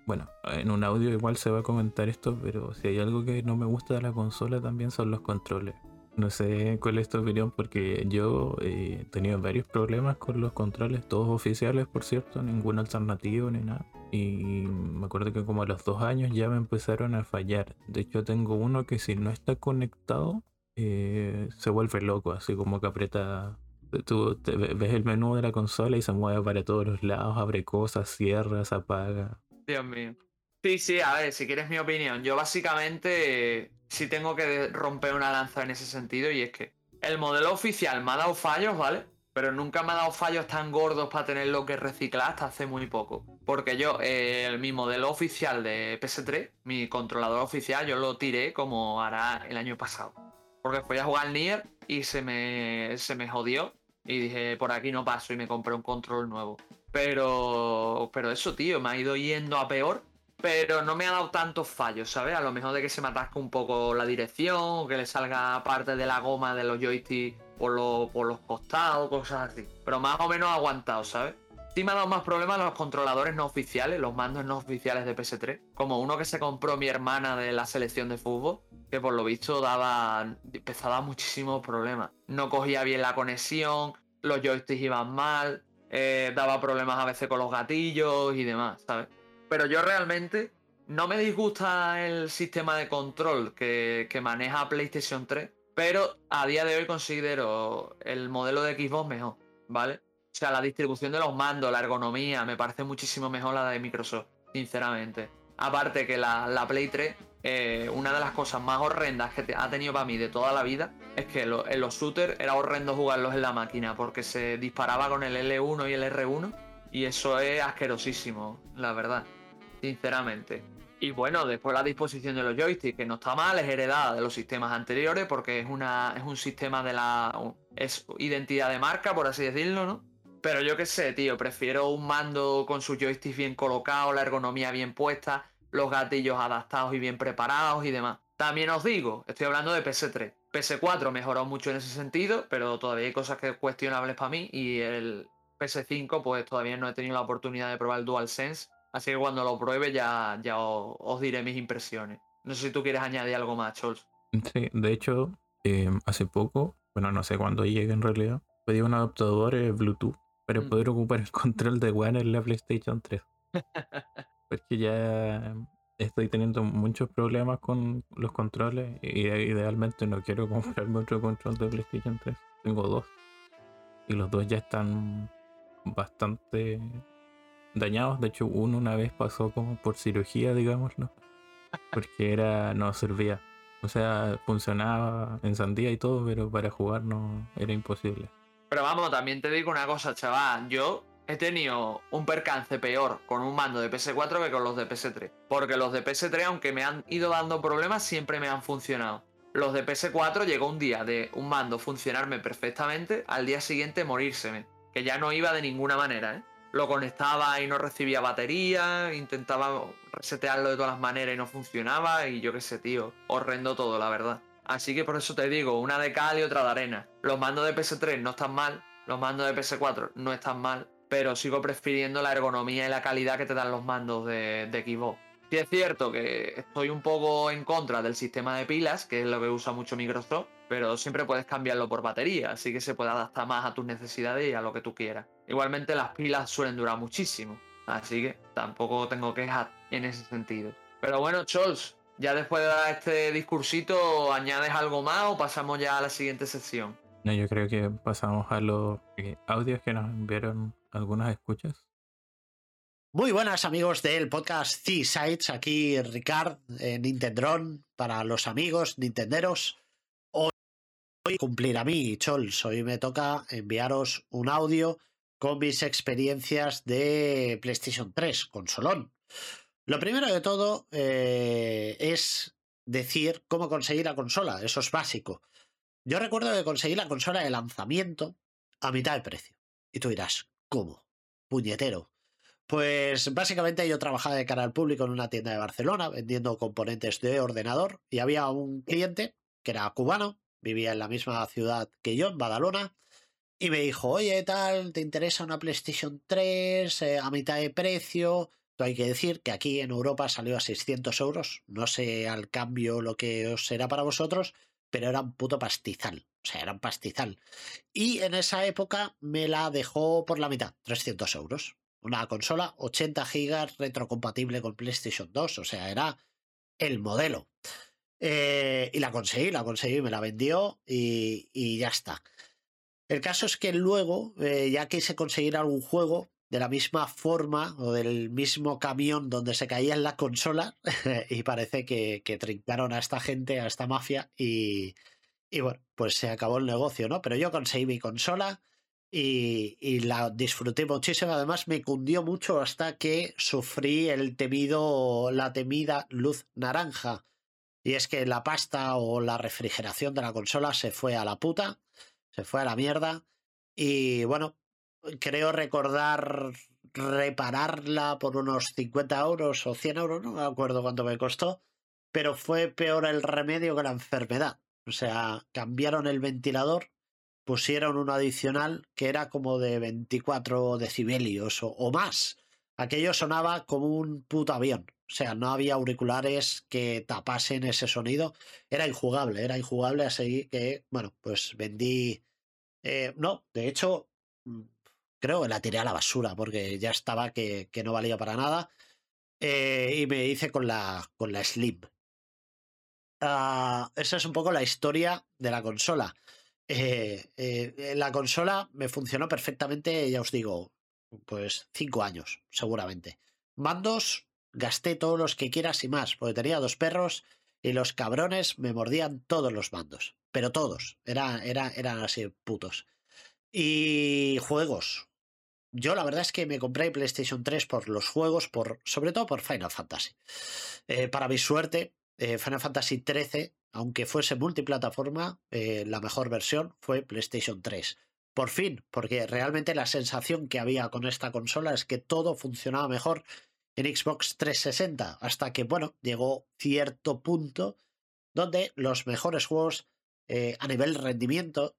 bueno, en un audio igual se va a comentar esto, pero si hay algo que no me gusta de la consola también son los controles. No sé cuál es tu opinión porque yo he tenido varios problemas con los controles, todos oficiales por cierto, ningún alternativo ni nada. Y me acuerdo que como a los dos años ya me empezaron a fallar. De hecho tengo uno que si no está conectado eh, se vuelve loco, así como que aprieta... Tú ves el menú de la consola y se mueve para todos los lados, abre cosas, cierra, se apaga. Dios mío. Sí, sí, a ver, si quieres mi opinión. Yo básicamente sí tengo que romper una lanza en ese sentido y es que el modelo oficial me ha dado fallos, ¿vale? Pero nunca me ha dado fallos tan gordos para tenerlo que reciclar hasta hace muy poco. Porque yo, eh, mi modelo oficial de PS3, mi controlador oficial, yo lo tiré como hará el año pasado. Porque fui a jugar al Nier y se me, se me jodió. Y dije, por aquí no paso y me compré un control nuevo. Pero, pero eso, tío, me ha ido yendo a peor pero no me ha dado tantos fallos, ¿sabes? A lo mejor de que se me atasque un poco la dirección, o que le salga parte de la goma de los joysticks por, por los costados, cosas así. Pero más o menos aguantado, ¿sabes? Sí me ha dado más problemas los controladores no oficiales, los mandos no oficiales de PS3. Como uno que se compró mi hermana de la selección de fútbol, que por lo visto daba, empezaba muchísimos problemas. No cogía bien la conexión, los joysticks iban mal, eh, daba problemas a veces con los gatillos y demás, ¿sabes? Pero yo realmente no me disgusta el sistema de control que, maneja PlayStation 3, pero a día de hoy considero el modelo de Xbox mejor, ¿vale? O sea, la distribución de los mandos, la ergonomía, me parece muchísimo mejor la de Microsoft, sinceramente. Aparte que la, Play 3, eh, una de las cosas más horrendas que ha tenido para mí de toda la vida es que en los shooters era horrendo jugarlos en la máquina porque se disparaba con el L1 y el R1 y eso es asquerosísimo, la verdad, sinceramente. Y bueno, después la disposición de los joysticks, que no está mal, es heredada de los sistemas anteriores porque es, una, es un sistema de la... es identidad de marca, por así decirlo, ¿no? Pero yo qué sé, tío, prefiero un mando con su joystick bien colocado, la ergonomía bien puesta, los gatillos adaptados y bien preparados y demás. También os digo, estoy hablando de PS3. PS4 mejoró mucho en ese sentido, pero todavía hay cosas que cuestionables para mí y el PS5 pues todavía no he tenido la oportunidad de probar el DualSense, así que cuando lo pruebe ya, ya os, diré mis impresiones. No sé si tú quieres añadir algo más, Chols. Sí, de hecho, eh, hace poco, bueno, no sé cuándo llegue en realidad, pedí un adaptador eh, Bluetooth para mm. poder ocupar el *laughs* control de One en la PlayStation 3. *laughs* Porque ya estoy teniendo muchos problemas con los controles y idealmente no quiero *laughs* comprarme otro control de PlayStation 3. Tengo dos. Y los dos ya están bastante dañados. De hecho, uno una vez pasó como por cirugía, digámoslo. Porque era no servía. O sea, funcionaba, encendía y todo, pero para jugar no era imposible. Pero vamos, también te digo una cosa, chaval. Yo he tenido un percance peor con un mando de PS4 que con los de PS3. Porque los de PS3, aunque me han ido dando problemas, siempre me han funcionado. Los de PS4 llegó un día de un mando funcionarme perfectamente, al día siguiente morírseme. Que ya no iba de ninguna manera, ¿eh? Lo conectaba y no recibía batería, intentaba resetearlo de todas las maneras y no funcionaba, y yo qué sé, tío. Horrendo todo, la verdad. Así que por eso te digo, una de cal y otra de arena. Los mandos de PS3 no están mal, los mandos de PS4 no están mal, pero sigo prefiriendo la ergonomía y la calidad que te dan los mandos de, de Xbox. Sí es cierto que estoy un poco en contra del sistema de pilas, que es lo que usa mucho Microsoft, pero siempre puedes cambiarlo por batería, así que se puede adaptar más a tus necesidades y a lo que tú quieras. Igualmente las pilas suelen durar muchísimo, así que tampoco tengo quejas en ese sentido. Pero bueno, Chols, ya después de dar este discursito, ¿añades algo más o pasamos ya a la siguiente sección? No, yo creo que pasamos a los eh, audios que nos enviaron algunas escuchas. Muy buenas amigos del podcast C-Sites, aquí Ricard, eh, Nintendron, para los amigos nintenderos. Hoy, hoy cumplir a mí, Chols, hoy me toca enviaros un audio con mis experiencias de PlayStation 3, consolón. Lo primero de todo eh, es decir cómo conseguir la consola, eso es básico. Yo recuerdo que conseguí la consola de lanzamiento a mitad de precio. Y tú dirás, ¿cómo? Puñetero. Pues básicamente yo trabajaba de cara al público en una tienda de Barcelona vendiendo componentes de ordenador y había un cliente que era cubano, vivía en la misma ciudad que yo, en Badalona, y me dijo, oye, tal, ¿te interesa una PlayStation 3 eh, a mitad de precio? hay que decir que aquí en Europa salió a 600 euros. No sé al cambio lo que os será para vosotros, pero era un puto pastizal. O sea, era un pastizal. Y en esa época me la dejó por la mitad, 300 euros. Una consola 80 gigas retrocompatible con PlayStation 2. O sea, era el modelo. Eh, y la conseguí, la conseguí, me la vendió y, ya está. El caso es que luego, eh, ya quise conseguir algún juego, de la misma forma o del mismo camión donde se caía en la consola *laughs* y parece que, que, trincaron a esta gente, a esta mafia y, y, bueno, pues se acabó el negocio, ¿no? Pero yo conseguí mi consola y, y, la disfruté muchísimo, además me cundió mucho hasta que sufrí el temido, la temida luz naranja. Y es que la pasta o la refrigeración de la consola se fue a la puta, se fue a la mierda. Y bueno, creo recordar repararla por unos 50 euros o 100 euros, no me acuerdo cuánto me costó, pero fue peor el remedio que la enfermedad. O sea, cambiaron el ventilador pusieron uno adicional que era como de 24 decibelios o, más. Aquello sonaba como un puto avión. O sea, no había auriculares que tapasen ese sonido. Era injugable, era injugable. Así que, bueno, pues vendí. Eh, no, de hecho, mm, creo que la tiré a la basura porque ya estaba que, no valía para nada. Eh, y me hice con la, con la Slim. Ah, esa es un poco la historia de la consola. Eh, la consola me funcionó perfectamente, ya os digo, pues cinco años, seguramente. Mandos, gasté todos los que quieras y más, porque tenía dos perros y los cabrones me mordían todos los mandos. Pero todos, era, era, eran así putos. Y juegos. Yo la verdad es que me compré PlayStation 3 por los juegos, por, sobre todo por Final Fantasy. Eh, para mi suerte, eh, Final Fantasy XIII, aunque fuese multiplataforma, eh, la mejor versión fue PlayStation 3. Por fin, porque realmente la sensación que había con esta consola es que todo funcionaba mejor en Xbox 360, hasta que, bueno, llegó cierto punto donde los mejores juegos eh, a nivel rendimiento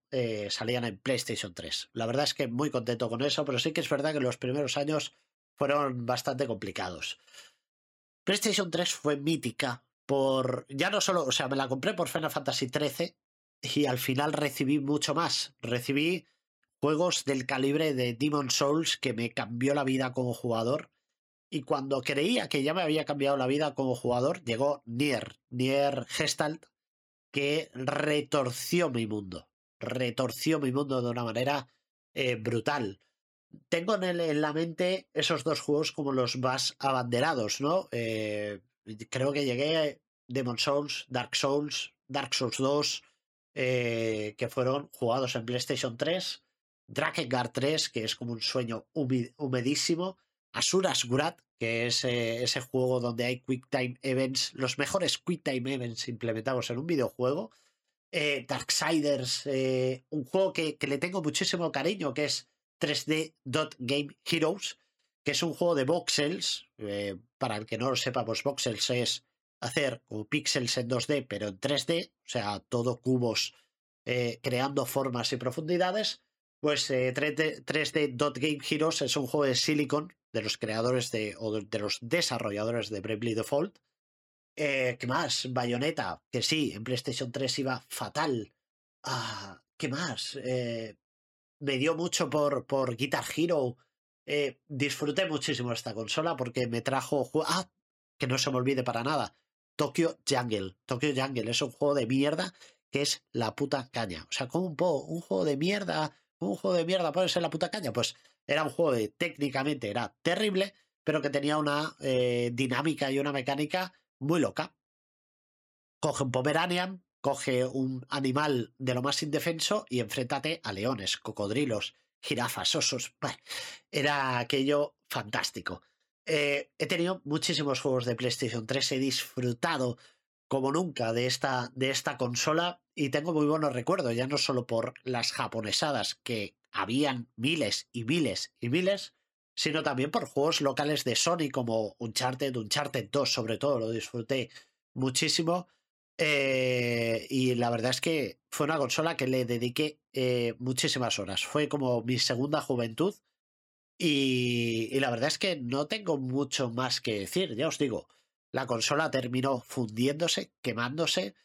salían en PlayStation 3. La verdad es que muy contento con eso, pero sí que es verdad que los primeros años fueron bastante complicados. PlayStation 3 fue mítica por. Ya no solo. O sea, me la compré por Final Fantasy XIII y al final recibí mucho más. Recibí juegos del calibre de Demon Souls que me cambió la vida como jugador. Y cuando creía que ya me había cambiado la vida como jugador, llegó Nier, Nier Gestalt, que retorció mi mundo. Retorció mi mundo de una manera eh, brutal. Tengo en, el, en, la mente esos dos juegos como los más abanderados, ¿no? Eh, creo que llegué Demon Souls, Dark Souls, Dark Souls 2, eh, que fueron jugados en PlayStation 3, Drakengard 3, que es como un sueño humedísimo, Asuras Gurat, que es eh, ese juego donde hay Quick Time Events, los mejores Quick Time Events implementados en un videojuego, eh, Darksiders, un juego que, le tengo muchísimo cariño, que es 3D Dot Game Heroes, que es un juego de voxels. Eh, para el que no lo sepa, pues voxels es hacer como píxeles en 2D, pero en 3D, o sea, todo cubos eh, creando formas y profundidades. Pues 3D, eh, Dot Game Heroes es un juego de Silicon, de los creadores de, o de los desarrolladores de Bravely Default. ¿Qué más? Bayonetta, que sí, en PlayStation 3 iba fatal. Ah, ¿Qué más? me dio mucho por, por Guitar Hero eh, disfruté muchísimo esta consola porque me trajo. Ah, que no se me olvide para nada. Tokyo Jungle. Tokyo Jungle es un juego de mierda que es la puta caña. O sea, como un, un juego de mierda, un juego de mierda puede ser la puta caña. Pues era un juego que técnicamente era terrible, pero que tenía una eh, dinámica y una mecánica muy loca. Coge un Pomeranian, coge un animal de lo más indefenso y enfréntate a leones, cocodrilos, jirafas, osos. era aquello fantástico. Eh, he tenido muchísimos juegos de PlayStation 3, he disfrutado como nunca de esta, de esta consola y tengo muy buenos recuerdos, ya no solo por las japonesadas, que habían miles y miles y miles, sino también por juegos locales de Sony como Uncharted, Uncharted 2 sobre todo, lo disfruté muchísimo. Eh, y la verdad es que fue una consola que le dediqué eh, muchísimas horas. Fue como mi segunda juventud. Y, la verdad es que no tengo mucho más que decir. Ya os digo, la consola terminó fundiéndose, quemándose.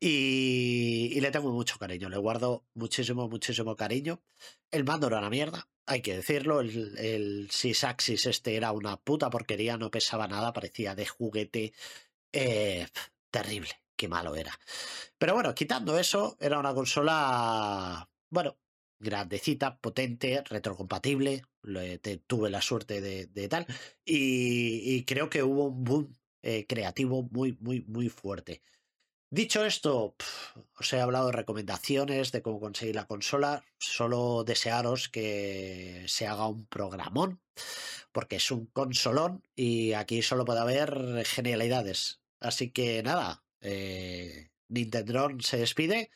Y, le tengo mucho cariño, le guardo muchísimo, muchísimo cariño. El mando era una mierda, hay que decirlo. El, el Sysaxis este era una puta porquería, no pesaba nada, parecía de juguete. Eh, terrible, qué malo era. Pero bueno, quitando eso, era una consola, bueno, grandecita, potente, retrocompatible. tuve la suerte de, tal. Y, creo que hubo un boom eh, creativo muy, muy, muy fuerte. Dicho esto, os he hablado de recomendaciones de cómo conseguir la consola. Solo desearos que se haga un programón, porque es un consolón y aquí solo puede haber genialidades. Así que nada, eh, Nintendron se despide.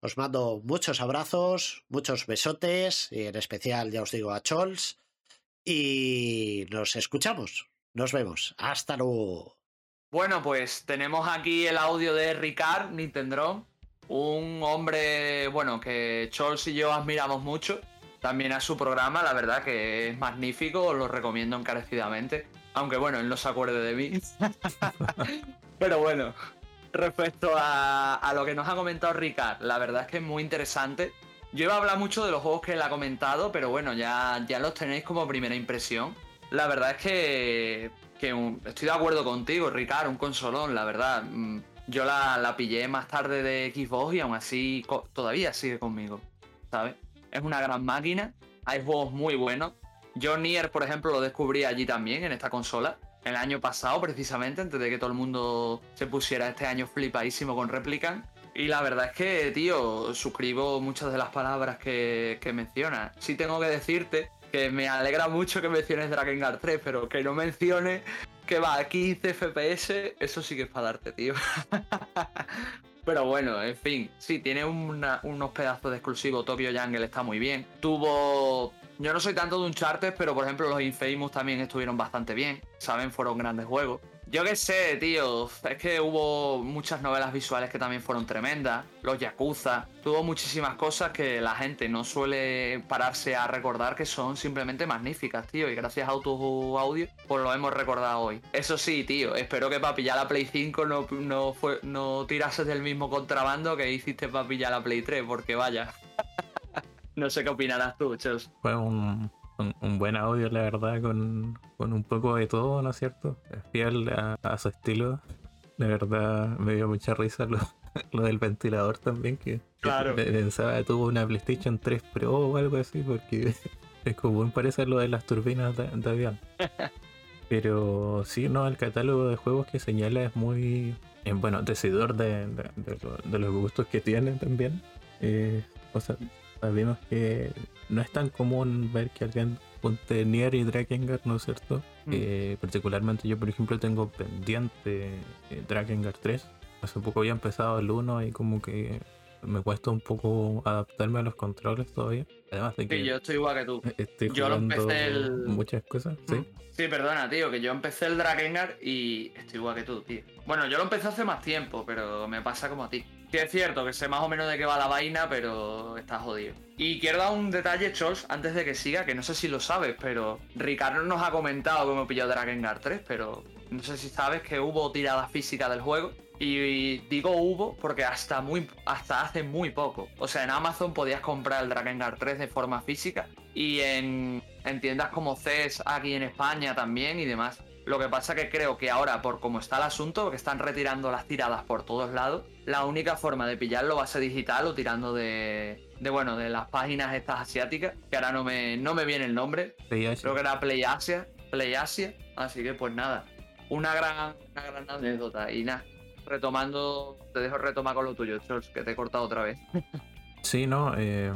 Os mando muchos abrazos, muchos besotes, y en especial, ya os digo, a Chols. Y nos escuchamos. Nos vemos. Hasta luego. Bueno, pues tenemos aquí el audio de Ricard, Nintendron. un hombre, bueno, que Chols y yo admiramos mucho. También a su programa, la verdad que es magnífico, os lo recomiendo encarecidamente. Aunque bueno, él no se acuerde de mí. *laughs* Pero bueno, respecto a, lo que nos ha comentado Ricard, la verdad es que es muy interesante. Yo iba a hablar mucho de los juegos que él ha comentado, pero bueno, ya, ya los tenéis como primera impresión. La verdad es que, que estoy de acuerdo contigo, Ricard, un consolón, la verdad. Mm, yo la, la, pillé más tarde de Xbox y aún así todavía sigue conmigo, ¿sabes? Es una gran máquina, hay juegos muy buenos. Yo Nier, por ejemplo, lo descubrí allí también, en esta consola. El año pasado, precisamente, antes de que todo el mundo se pusiera este año flipadísimo con Replicant. Y la verdad es que, tío, suscribo muchas de las palabras que, que. Sí tengo que decirte que me alegra mucho que menciones Drakengard 3, pero que no menciones que va a 15 FPS, eso sí que es para darte, tío. *laughs* Pero bueno, en fin, sí, tiene unos pedazos de exclusivo. Tokyo Jungle está muy bien. Tuvo. Yo no soy tanto de un charter, pero por ejemplo, los Infamous también estuvieron bastante bien. Saben, fueron grandes juegos. Yo qué sé, tío. Es que hubo muchas novelas visuales que también fueron tremendas. Los Yakuza. Tuvo muchísimas cosas que la gente no suele pararse a recordar que son simplemente magníficas, tío. Y gracias a tu audio, pues lo hemos recordado hoy. Eso sí, tío. Espero que para pillar la Play 5 no, no, no tirases del mismo contrabando que hiciste para pillar la Play 3, porque vaya. *laughs* no sé qué opinarás tú, Chels. Fue un un, buen audio, la verdad, con, un poco de todo, ¿no es cierto? Fiel a, su estilo. La verdad, me dio mucha risa lo, *laughs* del ventilador también, que, claro. pensaba que tuvo una PlayStation 3 Pro o algo así, porque *laughs* es como parece lo de las turbinas de, avión. *laughs* Pero sí, no, el catálogo de juegos que señala es muy, eh, bueno, decidor de, los gustos que tiene también. Eh, o sea, sabemos que no es tan común ver que alguien ponte Nier y Drakengard, ¿no es cierto? Mm. Eh, particularmente yo, por ejemplo, tengo pendiente eh, Drakengard 3. Hace poco había empezado el 1 y como que me cuesta un poco adaptarme a los controles todavía. Además de que. yo estoy igual que tú. Estoy yo lo empecé el. Muchas cosas, sí. Mm. Sí, perdona, tío, que yo empecé el Drakengard y estoy igual que tú, tío. Bueno, yo lo empecé hace más tiempo, pero me pasa como a ti. Que es cierto que sé más o menos de qué va la vaina, pero está jodido. Y quiero dar un detalle, Chols, antes de que siga, que no sé si lo sabes, pero Ricardo nos ha comentado cómo pilló Drakengard 3, pero no sé si sabes que hubo tirada física del juego. Y digo hubo porque hasta muy hasta hace muy poco. O sea, en Amazon podías comprar el Drakengard 3 de forma física y en, en tiendas como CES aquí en España también y demás. Lo que pasa que creo que ahora, por cómo está el asunto, que están retirando las tiradas por todos lados, la única forma de pillarlo va a ser digital o tirando de, de bueno, de las páginas estas asiáticas, que ahora no me, no me viene el nombre. Creo que era PlayAsia, PlayAsia, así que pues nada, una gran, una gran anécdota y nada, retomando, te dejo retomar con lo tuyo, Charles, que te he cortado otra vez. Sí, no, eh,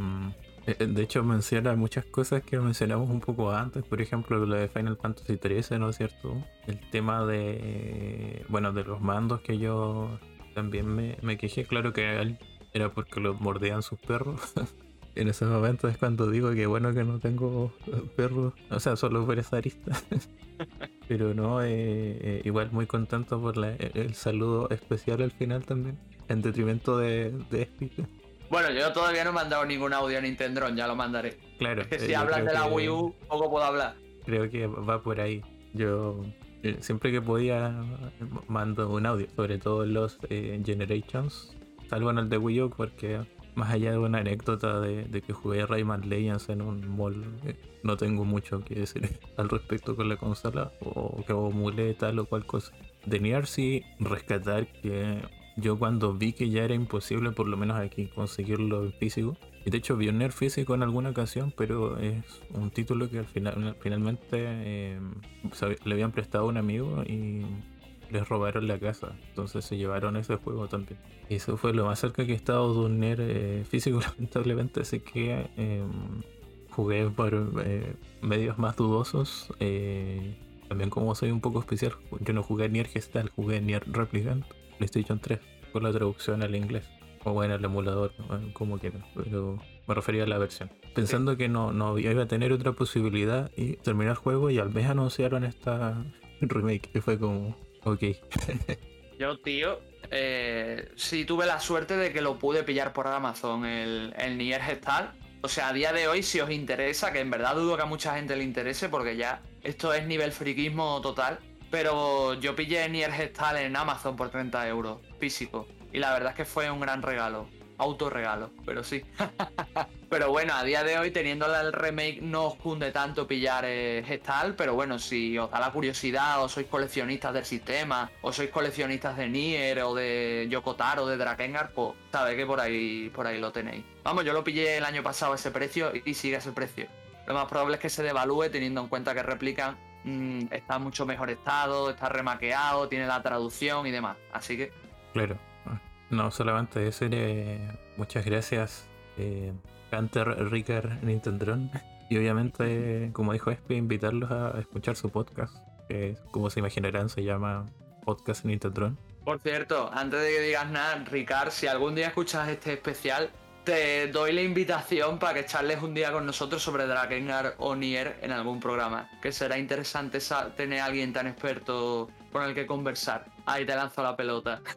de hecho menciona muchas cosas que mencionamos un poco antes, por ejemplo lo de Final Fantasy XIII, ¿no es cierto? El tema de, bueno, de los mandos que yo también me, me quejé, claro que era porque los mordían sus perros. *laughs* en ese momento es cuando digo que bueno que no tengo perros, o sea, solo arista. *laughs* Pero no, eh, eh, igual muy contento por el saludo especial al final también, en detrimento de, de bueno, yo todavía no he mandado ningún audio a Nintendo, ya lo mandaré. Claro. Es *laughs* que si hablas de la Wii U, poco puedo hablar. Creo que va por ahí. Yo eh, siempre que podía mando un audio, sobre todo en los eh, Generations, salvo en el de Wii U, porque más allá de una anécdota de, que jugué Rayman Legends en un mall, eh, no tengo mucho que decir *laughs* al respecto con la consola, o que emulé tal o cual cosa. De Nier sí rescatar que yo cuando vi que ya era imposible, por lo menos aquí, conseguirlo en físico, y de hecho vi un Nerf físico en alguna ocasión, pero es un título que al final finalmente eh, le habían prestado a un amigo y les robaron la casa. Entonces se llevaron ese juego también. Y eso fue lo más cerca que he estado de un Nerf eh, físico, *laughs* lamentablemente. Así que em, jugué por eh, medios más dudosos. también como soy un poco especial, yo no jugué Nier Gestal, jugué Nier Replicant PlayStation 3 con la traducción al inglés. O bueno, el emulador, como quieran. Pero me refería a la versión. Pensando que no, no iba a tener otra posibilidad y terminar el juego y al mes anunciaron esta remake. Que fue como, ok. *laughs* Yo, tío, eh, sí tuve la suerte de que lo pude pillar por Amazon, el, el Nier Gestal. O sea, a día de hoy, si os interesa, que en verdad dudo que a mucha gente le interese, porque ya esto es nivel friquismo total. Pero yo pillé Nier Gestal en Amazon por 30 euros, físico. Y la verdad es que fue un gran regalo autorregalo, pero sí. *laughs* pero bueno, a día de hoy, teniendo el remake, no os cunde tanto pillar eh, Gestal, pero bueno, si os da la curiosidad, o sois coleccionistas del sistema, o sois coleccionistas de Nier, o de Yokotaro, o de Drakengard, pues sabéis que por ahí, por ahí lo tenéis. Vamos, yo lo pillé el año pasado a ese precio y sigue ese precio. Lo más probable es que se devalúe teniendo en cuenta que replican mm, está en mucho mejor estado, está remaqueado, tiene la traducción y demás. Así que. Claro. No, solamente decirle muchas gracias, eh, Hunter, Nintendron. Y obviamente, *laughs* como dijo Espi, invitarlos a escuchar su podcast, que como se imaginarán se llama Podcast Nintendron. Por cierto, antes de que digas nada, Ricard, si algún día escuchas este especial, te doy la invitación para que charles un día con nosotros sobre Drakengard o Nier en algún programa. Que será interesante tener a alguien tan experto con el que conversar. Ahí te lanzo la pelota. *laughs*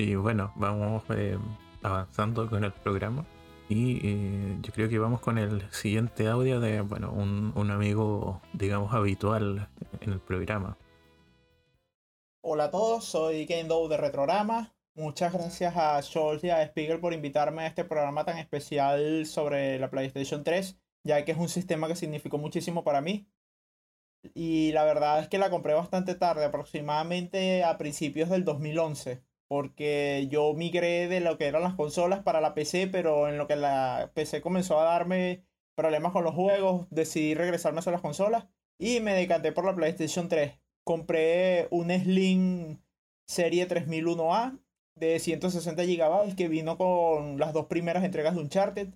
Y bueno, vamos eh, avanzando con el programa. Y eh, yo creo que vamos con el siguiente audio de bueno, un, un, amigo, digamos, habitual en el programa. Hola a todos, soy Kendo de Retrograma. Muchas gracias a Scholz y a Spiegel por invitarme a este programa tan especial sobre la PlayStation 3, ya que es un sistema que significó muchísimo para mí. Y la verdad es que la compré bastante tarde, aproximadamente a principios del 2011. Porque yo migré de lo que eran las consolas para la PC, pero en lo que la PC comenzó a darme problemas con los juegos, decidí regresarme a las consolas y me decanté por la PlayStation 3. Compré un Slim Serie 3001A de 160 GB que vino con las dos primeras entregas de Uncharted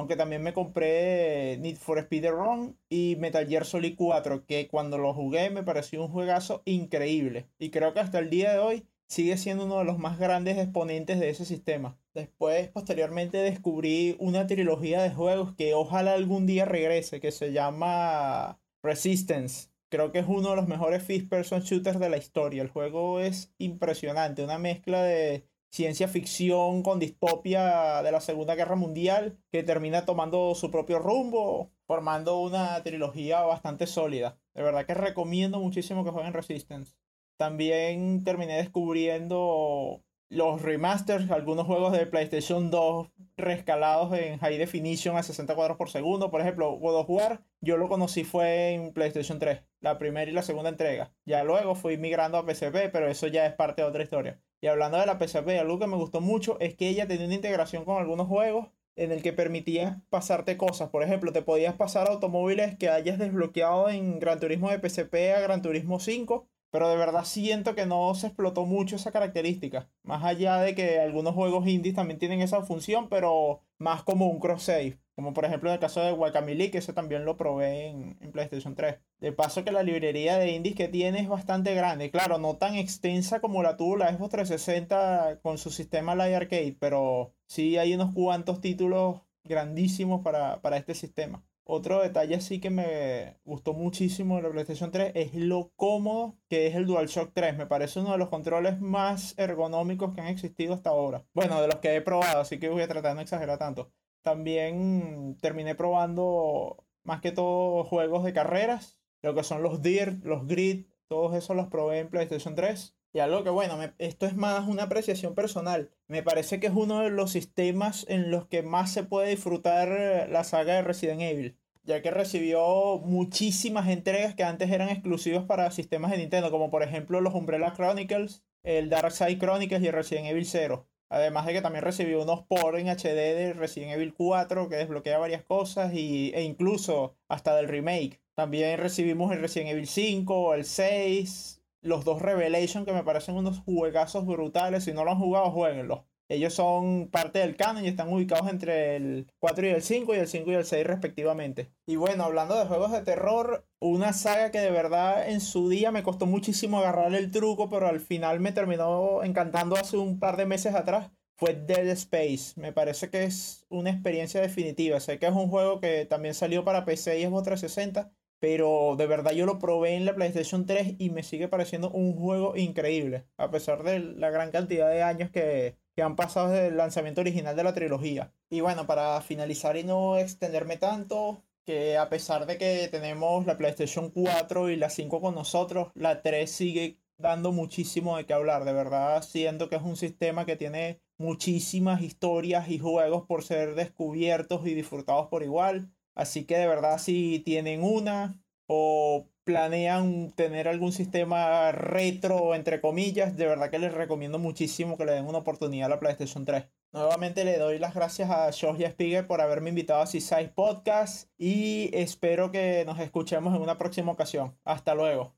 aunque también me compré Need for Speed Run y Metal Gear Solid 4, que cuando lo jugué me pareció un juegazo increíble. Y creo que hasta el día de hoy sigue siendo uno de los más grandes exponentes de ese sistema. Después, posteriormente, descubrí una trilogía de juegos que ojalá algún día regrese, que se llama Resistance. Creo que es uno de los mejores first person shooters de la historia. El juego es impresionante, una mezcla de ciencia ficción con distopia de la Segunda Guerra Mundial que termina tomando su propio rumbo, formando una trilogía bastante sólida. De verdad que recomiendo muchísimo que jueguen Resistance. También terminé descubriendo los remasters, algunos juegos de PlayStation 2 rescalados en high definition a 60 cuadros por segundo. Por ejemplo, God of War, yo lo conocí fue en PlayStation 3, la primera y la segunda entrega. Ya luego fui migrando a PSP, pero eso ya es parte de otra historia. Y hablando de la PSP, algo que me gustó mucho es que ella tenía una integración con algunos juegos en el que permitía pasarte cosas. Por ejemplo, te podías pasar automóviles que hayas desbloqueado en Gran Turismo de PSP a Gran Turismo 5 pero de verdad siento que no se explotó mucho esa característica. Más allá de que algunos juegos indies también tienen esa función, pero más como un cross-save. Como por ejemplo en el caso de Guacamole, que ese también lo probé en, en, PlayStation 3. De paso que la librería de indies que tiene es bastante grande. Claro, no tan extensa como la tuvo la Xbox 360 con su sistema Live Arcade, pero sí hay unos cuantos títulos grandísimos para, para este sistema. Otro detalle sí que me gustó muchísimo de la PlayStation 3 es lo cómodo que es el DualShock 3. Me parece uno de los controles más ergonómicos que han existido hasta ahora. Bueno, de los que he probado, así que voy a tratar de no exagerar tanto. También terminé probando más que todo juegos de carreras, lo que son los Dirt, los Grid, todos esos los probé en PlayStation 3. Y algo que, bueno, esto es más una apreciación personal. Me parece que es uno de los sistemas en los que más se puede disfrutar eh, la saga de Resident Evil. Ya que recibió muchísimas entregas que antes eran exclusivos para sistemas de Nintendo, como por ejemplo los Umbrella Chronicles, el Dark Side Chronicles y Resident Evil 0. Además de que también recibió unos por en HD de Resident Evil 4 que desbloquea varias cosas y, e incluso hasta del remake. También recibimos el Resident Evil 5, el 6, los dos Revelation que me parecen unos juegazos brutales. Si no lo han jugado, jueguenlos. Ellos son parte del canon y están ubicados entre el 4 y el 5 y el 5 y el 6 respectivamente. Y bueno, hablando de juegos de terror, una saga que de verdad en su día me costó muchísimo agarrar el truco, pero al final me terminó encantando hace un par de meses atrás, fue Dead Space. Me parece que es una experiencia definitiva. Sé que es un juego que también salió para PC y Xbox 360 pero de verdad yo lo probé en la PlayStation 3 y me sigue pareciendo un juego increíble, a pesar de la gran cantidad de años que, que han pasado desde el lanzamiento original de la trilogía. Y bueno, para finalizar y no extenderme tanto, que a pesar de que tenemos la PlayStation 4 y la 5 con nosotros, la 3 sigue dando muchísimo de qué hablar, de verdad siento que es un sistema que tiene muchísimas historias y juegos por ser descubiertos y disfrutados por igual. Así que de verdad si tienen una o planean tener algún sistema retro, entre comillas, de verdad que les recomiendo muchísimo que le den una oportunidad a la PlayStation 3. Nuevamente le doy las gracias a y Spiegel por haberme invitado a Seaside Podcast y espero que nos escuchemos en una próxima ocasión. Hasta luego.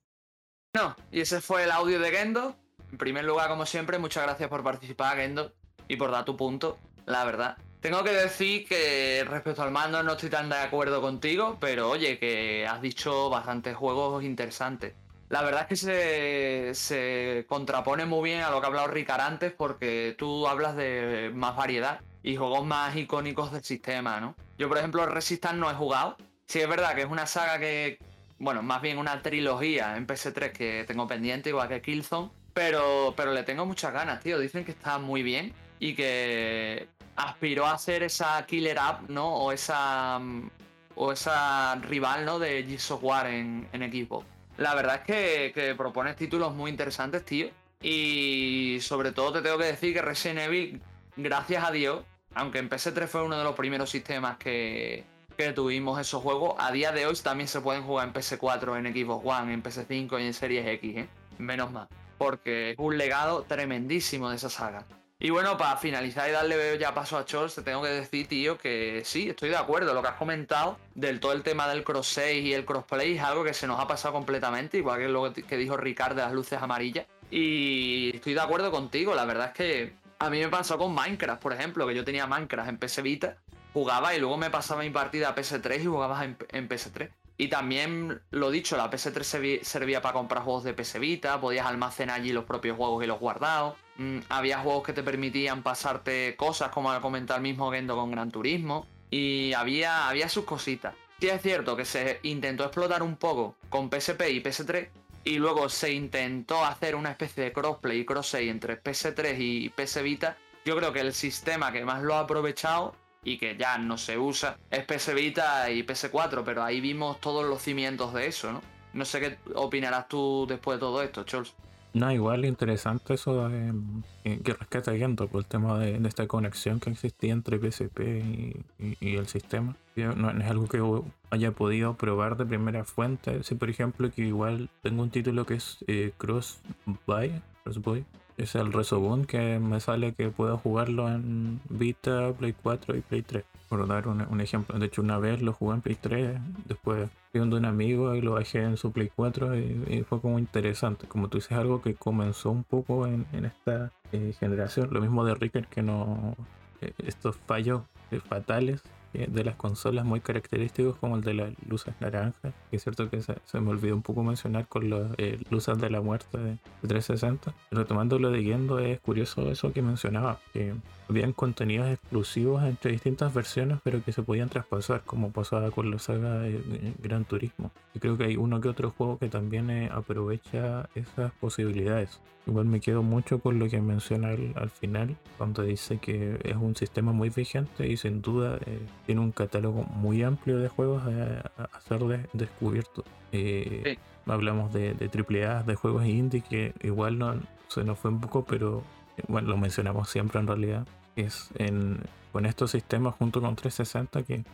No, y ese fue el audio de Gendo. En primer lugar, como siempre, muchas gracias por participar, Gendo, y por dar tu punto, la verdad. Tengo que decir que respecto al mando no estoy tan de acuerdo contigo, pero oye, que has dicho bastantes juegos interesantes. La verdad es que se, contrapone muy bien a lo que ha hablado Ricard antes, porque tú hablas de más variedad y juegos más icónicos del sistema, ¿no? Yo, por ejemplo, Resistance no he jugado. Sí, es verdad que es una saga que, bueno, más bien una trilogía en PS3 que tengo pendiente, igual que Killzone. Pero, pero le tengo muchas ganas, tío. Dicen que está muy bien y que aspiró a ser esa killer app, ¿no? O esa. Mm, o esa rival, ¿no? De Gears of War en, en equipo. La verdad es que, que propones títulos muy interesantes, tío. Y sobre todo te tengo que decir que Resident Evil, gracias a Dios, aunque en PS3 fue uno de los primeros sistemas que, que tuvimos esos juegos, a día de hoy también se pueden jugar en PS4, en Xbox One, en PS5 y en Series X, ¿eh? Menos mal. Porque es un legado tremendísimo de esa saga. Y bueno, para finalizar y darle ya paso a Chols, te tengo que decir, tío, que sí, estoy de acuerdo. Lo que has comentado del todo el tema del cross 6 y el crossplay es algo que se nos ha pasado completamente, igual que lo que dijo Ricardo de las luces amarillas. Y estoy de acuerdo contigo, la verdad es que a mí me pasó con Minecraft, por ejemplo, que yo tenía Minecraft en PS Vita jugaba y luego me pasaba mi partida a PS3 y jugaba en, PS3. Y también, lo dicho, la PS3 servía para comprar juegos de PS Vita, podías almacenar allí los propios juegos y los guardados. Mm, había juegos que te permitían pasarte cosas, como ha comentado el mismo Gendo con Gran Turismo. Y había, había sus cositas. Sí es cierto que se intentó explotar un poco con PSP y PS3. Y luego se intentó hacer una especie de crossplay y cross entre PS3 y PS Vita. Yo creo que el sistema que más lo ha aprovechado y que ya no se usa es PS Vita y PS4, pero ahí vimos todos los cimientos de eso, ¿no? No sé qué opinarás tú después de todo esto, Chols. No, igual interesante eso de, eh, que rescata Gento por el tema de, esta conexión que existía entre PSP y, el sistema. No, es algo que haya podido probar de primera fuente. Si por ejemplo que igual tengo un título que es eh, Cross Buy, Cross Buy, es el Resobun que me sale que puedo jugarlo en Vita, Play 4 y Play 3. Por dar un, ejemplo, de hecho una vez lo jugué en Play 3, después fui de un amigo y lo bajé en su Play 4 y, fue como interesante. Como tú dices, algo que comenzó un poco en, esta eh, generación. Lo mismo de Ricker que no... Eh, estos fallos eh, fatales de las consolas muy característicos como el de las luces naranjas. es cierto que se, me olvidó un poco mencionar con las eh, luces de la muerte de, 360. Retomando lo de Gendo, es curioso eso que mencionaba, que habían contenidos exclusivos entre distintas versiones, pero que se podían traspasar, como pasaba con la saga de Gran Turismo. Y creo que hay uno que otro juego que también eh, aprovecha esas posibilidades. Igual me quedo mucho con lo que menciona al, final, cuando dice que es un sistema muy vigente y sin duda eh, tiene un catálogo muy amplio de juegos a, ser descubierto. Eh, hablamos de, de AAA, de juegos indie, que igual no, se nos fue un poco, pero bueno, lo mencionamos siempre en realidad. Es en, con estos sistemas junto con 360 que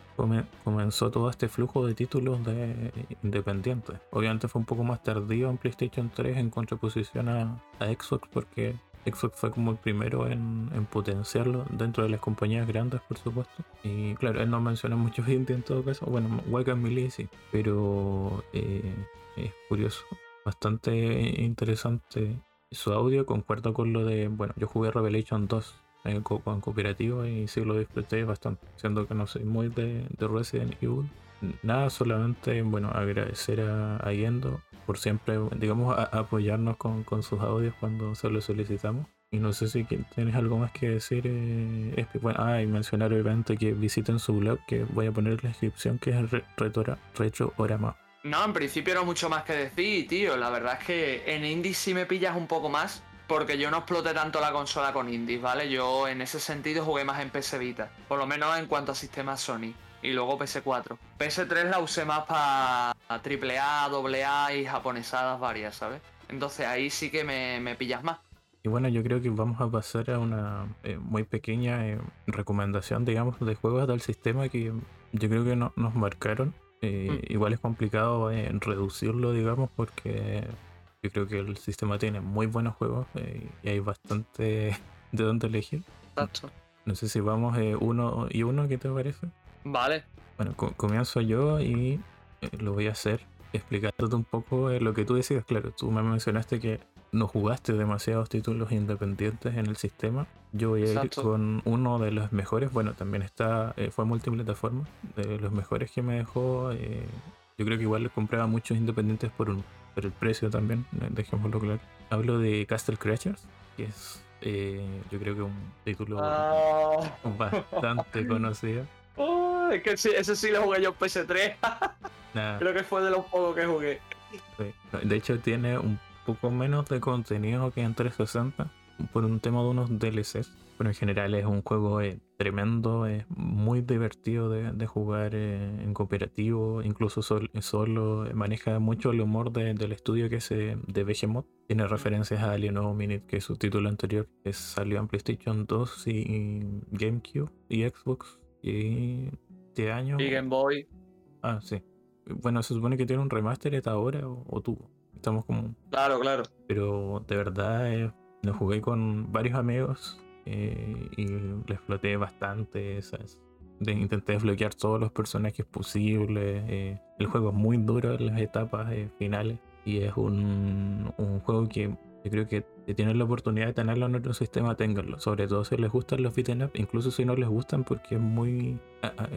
comenzó todo este flujo de títulos de independientes. Obviamente fue un poco más tardío en PlayStation 3 en contraposición a, Xbox porque Xbox fue como el primero en, potenciarlo dentro de las compañías grandes, por supuesto. Y claro, él no menciona mucho indie en todo caso. Bueno, Wagon Melee sí, pero eh, es curioso, bastante interesante su audio. Concuerdo con lo de, bueno, yo jugué Revelation 2 en, cooperativo y sí lo disfruté bastante, siendo que no soy muy de, Resident Evil. Nada, solamente bueno agradecer a, Yendo por siempre, digamos, apoyarnos con, sus audios cuando se lo solicitamos. Y no sé si tienes algo más que decir. Eh, ah, y mencionar obviamente que visiten su blog, que voy a poner en la descripción, que es Retro Retroorama. No, en principio no mucho más que decir, tío. La verdad es que en indies sí me pillas un poco más, porque yo no exploté tanto la consola con indies, ¿vale? Yo en ese sentido jugué más en PS Vita, por lo menos en cuanto a sistemas Sony. Y luego PS4. PS3 la usé más para AAA, AA y japonesadas varias, ¿sabes? Entonces ahí sí que me, me pillas más. Y bueno, yo creo que vamos a pasar a una eh, muy pequeña eh, recomendación, digamos, de juegos del sistema que yo creo que no, nos marcaron. Eh, Mm. Igual es complicado eh, reducirlo, digamos, porque yo creo que el sistema tiene muy buenos juegos eh, y hay bastante *laughs* de dónde elegir. Exacto. No sé si vamos eh, uno y uno, ¿qué te parece? Vale. Bueno, co- comienzo yo y eh, lo voy a hacer explicándote un poco lo que tú decías. Claro, tú me mencionaste que no jugaste demasiados títulos independientes en el sistema. Yo voy a ir con uno de los mejores. Bueno, también está, eh, fue multiplataforma. De los mejores que me dejó. eh, yo creo que igual le compraba muchos independientes por, un, por el precio también, eh, dejémoslo claro. Hablo de Castle Crashers, que es, eh, yo creo que un título Ah. *laughs* bastante conocido. Oh, es que sí, ese sí lo jugué yo en PS3. *laughs* Nada, Creo que fue de los pocos que jugué. Sí. De hecho, tiene un poco menos de contenido que en 360 por un tema de unos DLCs. Pero en general es un juego eh, tremendo, es muy divertido de, de jugar eh, en cooperativo, incluso sol- solo. eh, maneja mucho el humor de- del estudio que es eh, de Behemoth. Tiene referencias a Alien Minute, que es su título anterior, que salió en PlayStation 2 y GameCube y Xbox. Y este año. Y Game Boy. Ah, sí. Bueno, se supone que tiene un remaster esta ahora o, o tuvo. Estamos como. Claro, claro. Pero de verdad lo jugué con varios amigos eh, y lo exploté bastante. intenté desbloquear todos los personajes posibles. eh, el juego es muy duro en las etapas eh, finales y es un, juego que yo creo que si tienen la oportunidad de tenerlo en otro sistema, ténganlo. Sobre todo si les gustan los beat'em up, incluso si no les gustan, porque es muy.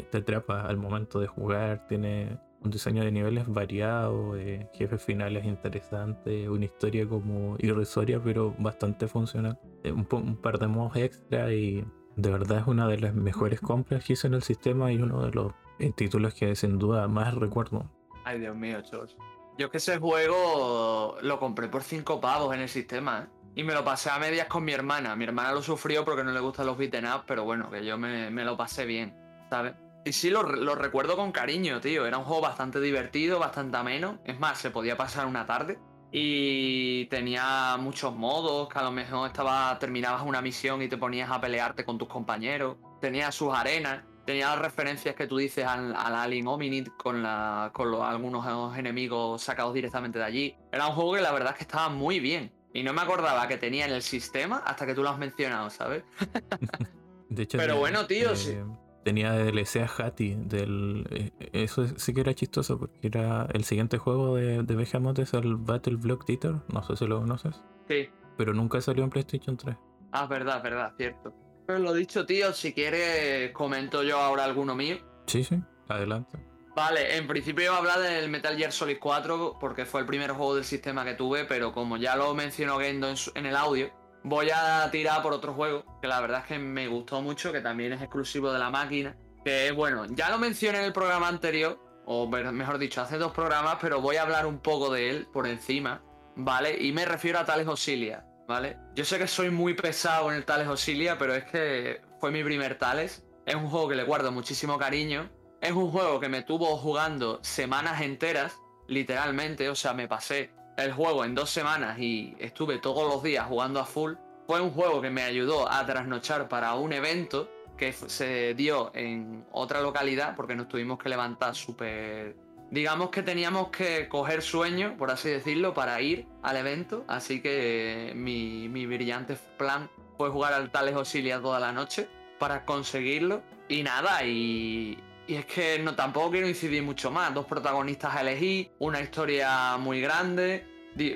te atrapa al momento de jugar. Tiene un diseño de niveles variado, eh, jefes finales interesantes, una historia como irrisoria, pero bastante funcional. Eh, un, par de modos extra y de verdad es una de las mejores compras que hice en el sistema y uno de los eh, títulos que sin duda más recuerdo. Ay, Dios mío, chos. Yo es que ese juego lo compré por 5 pavos en el sistema, ¿eh? Y me lo pasé a medias con mi hermana. Mi hermana lo sufrió porque no le gustan los beaten up, pero bueno, que yo me lo pasé bien, ¿sabes? Y sí, lo, lo recuerdo con cariño, tío. Era un juego bastante divertido, bastante ameno. Es más, se podía pasar una tarde. Y tenía muchos modos, que a lo mejor estaba, terminabas una misión y te ponías a pelearte con tus compañeros. Tenía sus arenas. Tenía las referencias que tú dices al, al Alien Hominid con, la, con los- algunos enemigos sacados directamente de allí. Era un juego que la verdad es que estaba muy bien. Y no me acordaba que tenía en el sistema hasta que tú lo has mencionado, ¿sabes? *laughs* De hecho, Pero bueno, tío, sí. Tenía DLC a Hattie del. eh, Eso sí que era chistoso porque era el siguiente juego de, de Behemoth es el Battle Block Theater. No sé si lo conoces. Sí. Pero nunca salió en PlayStation 3. Ah, es verdad, es verdad, cierto. Pero lo dicho, tío, si quieres comento yo ahora alguno mío. Sí, sí. Adelante. Vale, en principio iba a hablar del Metal Gear Solid 4 porque fue el primer juego del sistema que tuve, pero como ya lo mencionó Gendo en, su- en el audio, voy a tirar por otro juego que la verdad es que me gustó mucho, que también es exclusivo de la máquina, que es bueno, ya lo mencioné en el programa anterior, o mejor dicho, hace dos programas, pero voy a hablar un poco de él por encima, ¿vale? Y me refiero a Tales Auxilia, ¿vale? Yo sé que soy muy pesado en el Tales Auxilia, pero es que fue mi primer Tales. Es un juego que le guardo muchísimo cariño. Es un juego que me tuvo jugando semanas enteras, literalmente, o sea, me pasé el juego en dos semanas y estuve todos los días jugando a full. Fue un juego que me ayudó a trasnochar para un evento que se dio en otra localidad porque nos tuvimos que levantar súper... Digamos que teníamos que coger sueño, por así decirlo, para ir al evento. Así que eh, mi, mi brillante plan fue jugar al Tales Auxilia toda la noche para conseguirlo. Y nada, y, y es que no tampoco quiero incidir mucho más. Dos protagonistas a elegir, una historia muy grande,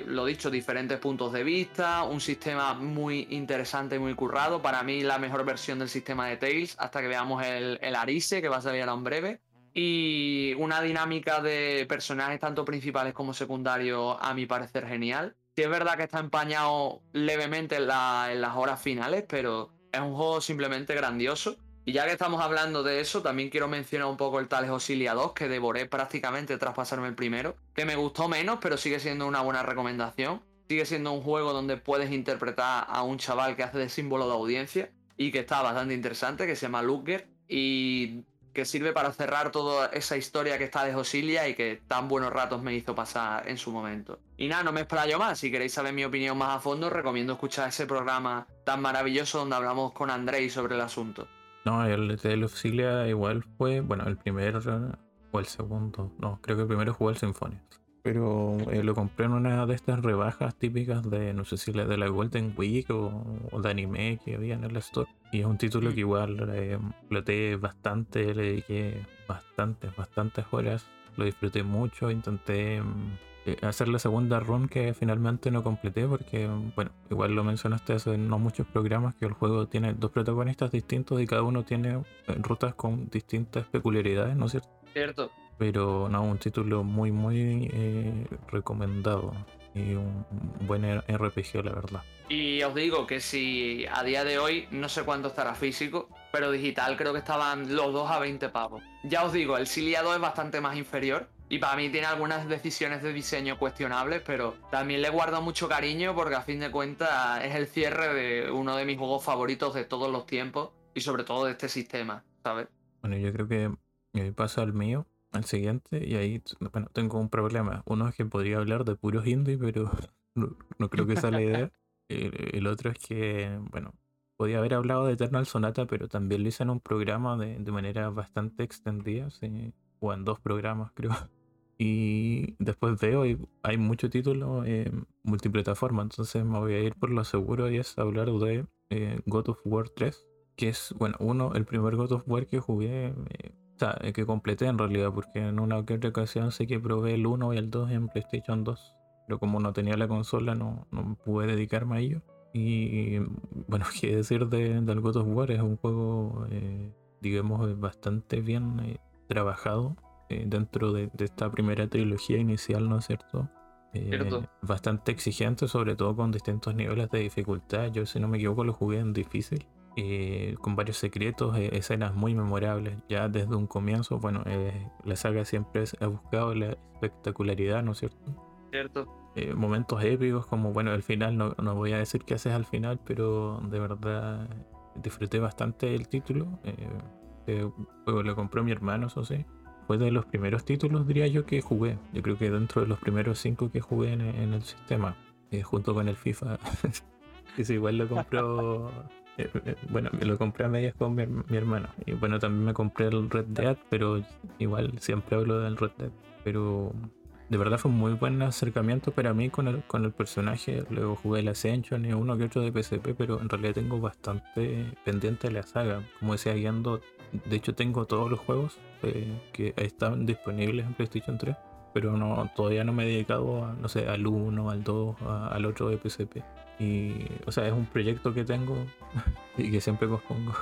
lo dicho, diferentes puntos de vista, un sistema muy interesante y muy currado. Para mí la mejor versión del sistema de Tails, hasta que veamos el, el Arise, que va a salir ahora en breve. Y una dinámica de personajes tanto principales como secundarios, a mi parecer genial. Sí es verdad que está empañado levemente en, la- en las horas finales, pero es un juego simplemente grandioso. Y ya que estamos hablando de eso, también quiero mencionar un poco el Tales Auxilia 2, que devoré prácticamente tras pasarme el primero, que me gustó menos, pero sigue siendo una buena recomendación. Sigue siendo un juego donde puedes interpretar a un chaval que hace de símbolo de audiencia y que está bastante interesante, que se llama Luger y que sirve para cerrar toda esa historia que está de Osilia y que tan buenos ratos me hizo pasar en su momento. Y nada, no me explayo más. Si queréis saber mi opinión más a fondo, recomiendo escuchar ese programa tan maravilloso donde hablamos con Andrei sobre el asunto. No, el de Auxilia igual fue, bueno, el primero o el segundo. No, creo que el primero jugó el Symphonies. Pero eh, lo compré en una de estas rebajas típicas de, no sé si la de la Golden Week o, de anime que había en el store. Y es un título que igual eh, exploté bastante, le dediqué bastantes, bastantes horas. Lo disfruté mucho, intenté mm, hacer la segunda run que finalmente no completé porque, bueno, igual lo mencionaste hace no muchos programas que el juego tiene dos protagonistas distintos y cada uno tiene rutas con distintas peculiaridades, ¿no es cierto? Cierto. Pero no, un título muy, muy eh, recomendado. Y un buen RPG, la verdad. Y os digo que si a día de hoy no sé cuánto estará físico, pero digital creo que estaban los dos a 20 pavos. Ya os digo, el Siliado es bastante más inferior. Y para mí tiene algunas decisiones de diseño cuestionables, pero también le guardo mucho cariño porque a fin de cuentas es el cierre de uno de mis juegos favoritos de todos los tiempos y sobre todo de este sistema, ¿sabes? Bueno, yo creo que eh, pasa al mío al siguiente y ahí, bueno, tengo un problema. Uno es que podría hablar de puros indie, pero *laughs* no, creo que sea la idea. *laughs* El, otro es que, bueno, podía haber hablado de Eternal Sonata, pero también lo hice en un programa de, manera bastante extendida, o en dos programas, *laughs* creo. Y después veo y hay mucho título multiplataforma, entonces me voy a ir por lo seguro y es hablar de eh, God of War 3, que es, bueno, uno, el primer God of War que jugué. Eh, o sea, que completé en realidad, porque en una que otra ocasión sé que probé el 1 y el 2 en PlayStation 2. Pero como no tenía la consola, no, no pude dedicarme a ello. Y bueno, *laughs* qué decir de, del God of War, es un juego, eh, digamos, bastante bien eh, trabajado eh, dentro de, de, esta primera trilogía inicial, ¿no es cierto? Bastante exigente, sobre todo con distintos niveles de dificultad. Yo, si no me equivoco, lo jugué en difícil. Eh, con varios secretos, eh, escenas muy memorables. Ya desde un comienzo, bueno, eh, la saga siempre ha buscado la espectacularidad, ¿no es cierto? Cierto. momentos épicos, como bueno, el final, no, no, voy a decir qué haces al final, pero de verdad disfruté bastante el título. luego lo compró mi hermano, eso sí. Fue de los primeros títulos, diría yo, que jugué. Yo creo que dentro de los primeros cinco que jugué en, el sistema, junto con el FIFA. *laughs* igual lo compró eh, eh, bueno, lo compré a medias con mi, hermano. Y bueno, también me compré el Red Dead, pero igual siempre hablo del Red Dead. Pero de verdad fue un muy buen acercamiento para mí con el, con el personaje. Luego jugué el Ascension y uno que otro de PSP, pero en realidad tengo bastante pendiente la saga. Como decía Guiando, de hecho tengo todos los juegos eh, que están disponibles en PlayStation 3 pero no, todavía no me he dedicado a, no sé, al 1, al 2, al otro de PSP. Y, o sea, es un proyecto que tengo *laughs* y que siempre pospongo.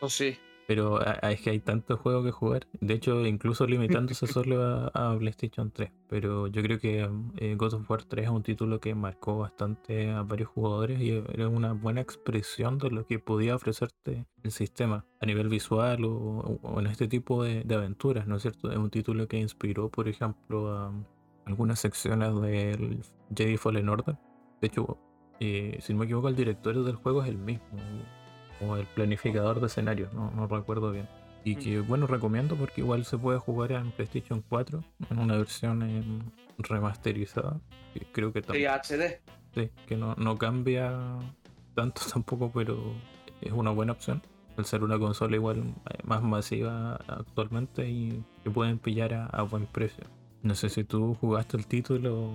Oh, sí. Pero es que hay tantos juegos que jugar. De hecho, incluso limitándose *laughs* solo a, PlayStation 3. Pero yo creo que eh, God of War 3 es un título que marcó bastante a varios jugadores y era una buena expresión de lo que podía ofrecerte el sistema a nivel visual o, en este tipo de, aventuras, ¿no es cierto? Es un título que inspiró, por ejemplo, a algunas secciones del Jedi Fallen Order. De hecho, eh, si no me equivoco, el director del juego es el mismo o el planificador de escenarios, no, no recuerdo bien. Y que bueno, recomiendo porque igual se puede jugar en PlayStation 4 en una versión em, remasterizada. Creo que también. Sí, HD. Sí, que no, no cambia tanto *laughs* tampoco, pero es una buena opción. Al ser una consola igual eh, más masiva actualmente y que pueden pillar a, buen precio. No sé si tú jugaste el título.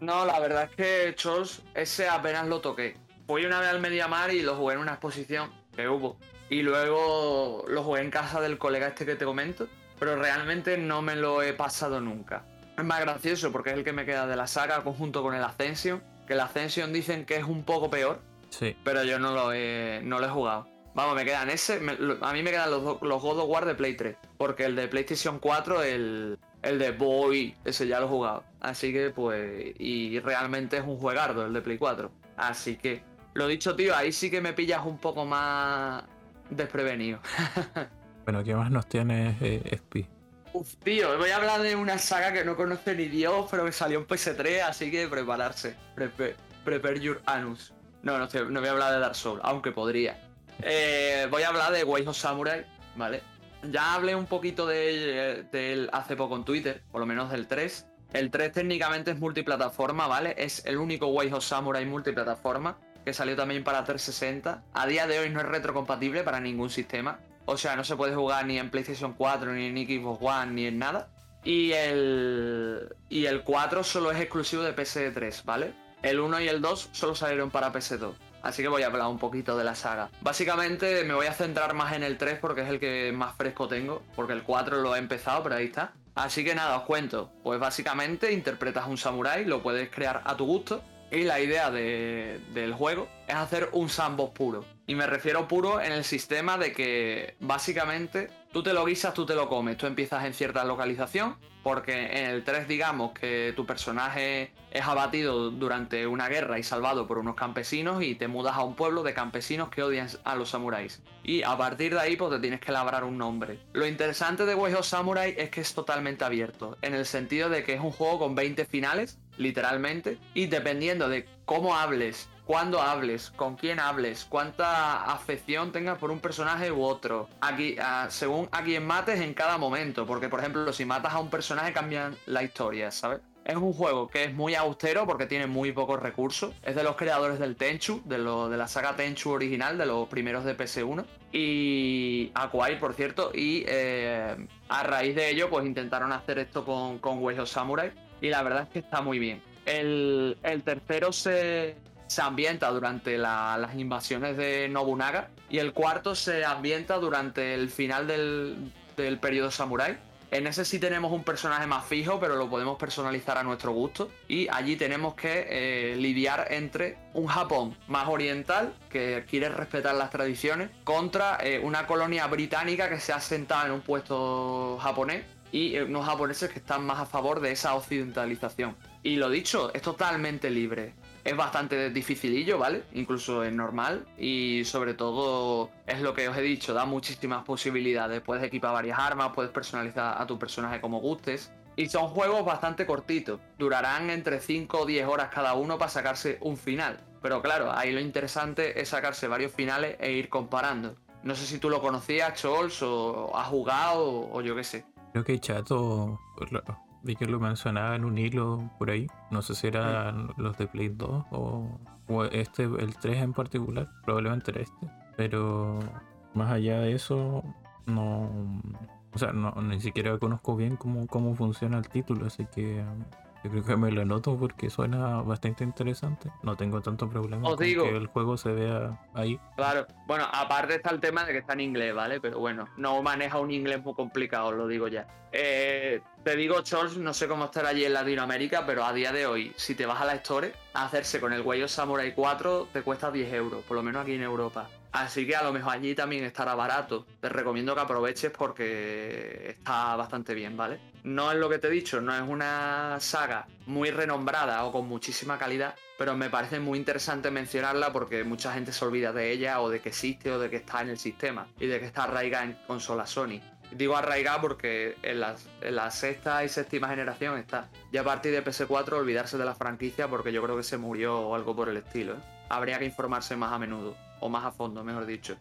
No, la verdad es que Chols, ese apenas lo toqué. Fui una vez al Mediamar y lo jugué en una exposición que hubo. Y luego lo jugué en casa del colega este que te comento, pero realmente no me lo he pasado nunca. Es más gracioso porque es el que me queda de la saga conjunto con el Ascension, que el Ascension dicen que es un poco peor, sí. pero yo no lo he, no lo he jugado. Vamos, me quedan ese, a mí me quedan los, los God of War de Play 3, porque el de PlayStation 4, el, el de Boy, ese ya lo he jugado. Así que pues, y realmente es un juegardo el de Play 4. Así que lo dicho, tío, ahí sí que me pillas un poco más desprevenido. *laughs* bueno, ¿qué más nos tiene eh, Spi? Uf, tío, voy a hablar de una saga que no conoce ni Dios, pero que salió en PS3, así que prepararse. prepare your anus. No, no, no voy a hablar de Dark Souls, aunque podría. Eh, voy a hablar de Way of Samurai, ¿vale? Ya hablé un poquito de él hace poco en Twitter, por lo menos del 3. El 3 técnicamente es multiplataforma, ¿vale? Es el único Way of Samurai multiplataforma que salió también para 360. A día de hoy no es retrocompatible para ningún sistema. O sea, no se puede jugar ni en PlayStation 4, ni en Xbox One, ni en nada. Y el, y el 4 solo es exclusivo de PS3, ¿vale? El 1 y el 2 solo salieron para PS2. Así que voy a hablar un poquito de la saga. Básicamente me voy a centrar más en el 3 porque es el que más fresco tengo. Porque el 4 lo he empezado, pero ahí está. Así que nada, os cuento. Pues básicamente interpretas un samurái, lo puedes crear a tu gusto. Y la idea del juego es hacer un sandbox puro. Y me refiero puro en el sistema de que básicamente tú te lo guisas, tú te lo comes. Tú empiezas en cierta localización, porque en el 3 digamos que tu personaje es abatido durante una guerra y salvado por unos campesinos y te mudas a un pueblo de campesinos que odian a los samuráis. Y a partir de ahí pues te tienes que labrar un nombre. Lo interesante de Way Samurai es que es totalmente abierto, en el sentido de que es un juego con 20 finales, literalmente, y dependiendo de cómo hables cuándo hables, con quién hables, cuánta afección tengas por un personaje u otro. Aquí, según a quién mates en cada momento. Porque, por ejemplo, si matas a un personaje cambian la historia, ¿sabes? Es un juego que es muy austero porque tiene muy pocos recursos. Es de los creadores del Tenchu, de, lo, de la saga Tenchu original, de los primeros de PS1. Y Acquire, por cierto. Y eh, a raíz de ello, pues intentaron hacer esto con, con Samurai. Y la verdad es que está muy bien. el tercero se, se ambienta durante las invasiones de Nobunaga y el cuarto se ambienta durante el final del, periodo samurai. En ese sí tenemos un personaje más fijo, pero lo podemos personalizar a nuestro gusto. Y allí tenemos que eh, lidiar entre un Japón más oriental, que quiere respetar las tradiciones, contra eh, una colonia británica que se ha sentado en un puesto japonés y unos japoneses que están más a favor de esa occidentalización. Y lo dicho, es totalmente libre es bastante dificilillo, ¿vale? Incluso es normal y sobre todo es lo que os he dicho, da muchísimas posibilidades. Puedes equipar varias armas, puedes personalizar a tu personaje como gustes. Y son juegos bastante cortitos, durarán entre 5 o 10 horas cada uno para sacarse un final. Pero claro, ahí lo interesante es sacarse varios finales e ir comparando. No sé si tú lo conocías, Chols, o has jugado, o, yo qué sé. Creo que Chato Vi que lo mencionaba en un hilo por ahí. No sé si eran los de Play 2 o, este, el 3 en particular. Probablemente era este. Pero más allá de eso, no. O sea, no, ni siquiera conozco bien cómo, cómo funciona el título, así que yo creo que me lo anoto porque suena bastante interesante. No tengo tanto problema con que el juego se vea ahí. Claro. Bueno, aparte está el tema de que está en inglés, ¿vale? Pero bueno, no maneja un inglés muy complicado, lo digo ya. Eh, te digo, Charles, no sé cómo estará allí en Latinoamérica, pero a día de hoy, si te vas a la Store, hacerse con el Wayo Samurai 4 te cuesta 10 euros, por lo menos aquí en Europa. Así que a lo mejor allí también estará barato. Te recomiendo que aproveches porque está bastante bien, ¿vale? No es lo que te he dicho, no es una saga muy renombrada o con muchísima calidad, pero me parece muy interesante mencionarla porque mucha gente se olvida de ella o de que existe o de que está en el sistema y de que está arraigada en consola Sony. Digo arraigada porque en la, sexta y séptima generación está. Y a partir de PS4 olvidarse de la franquicia porque yo creo que se murió o algo por el estilo. ¿eh? Habría que informarse más a menudo, o más a fondo, mejor dicho.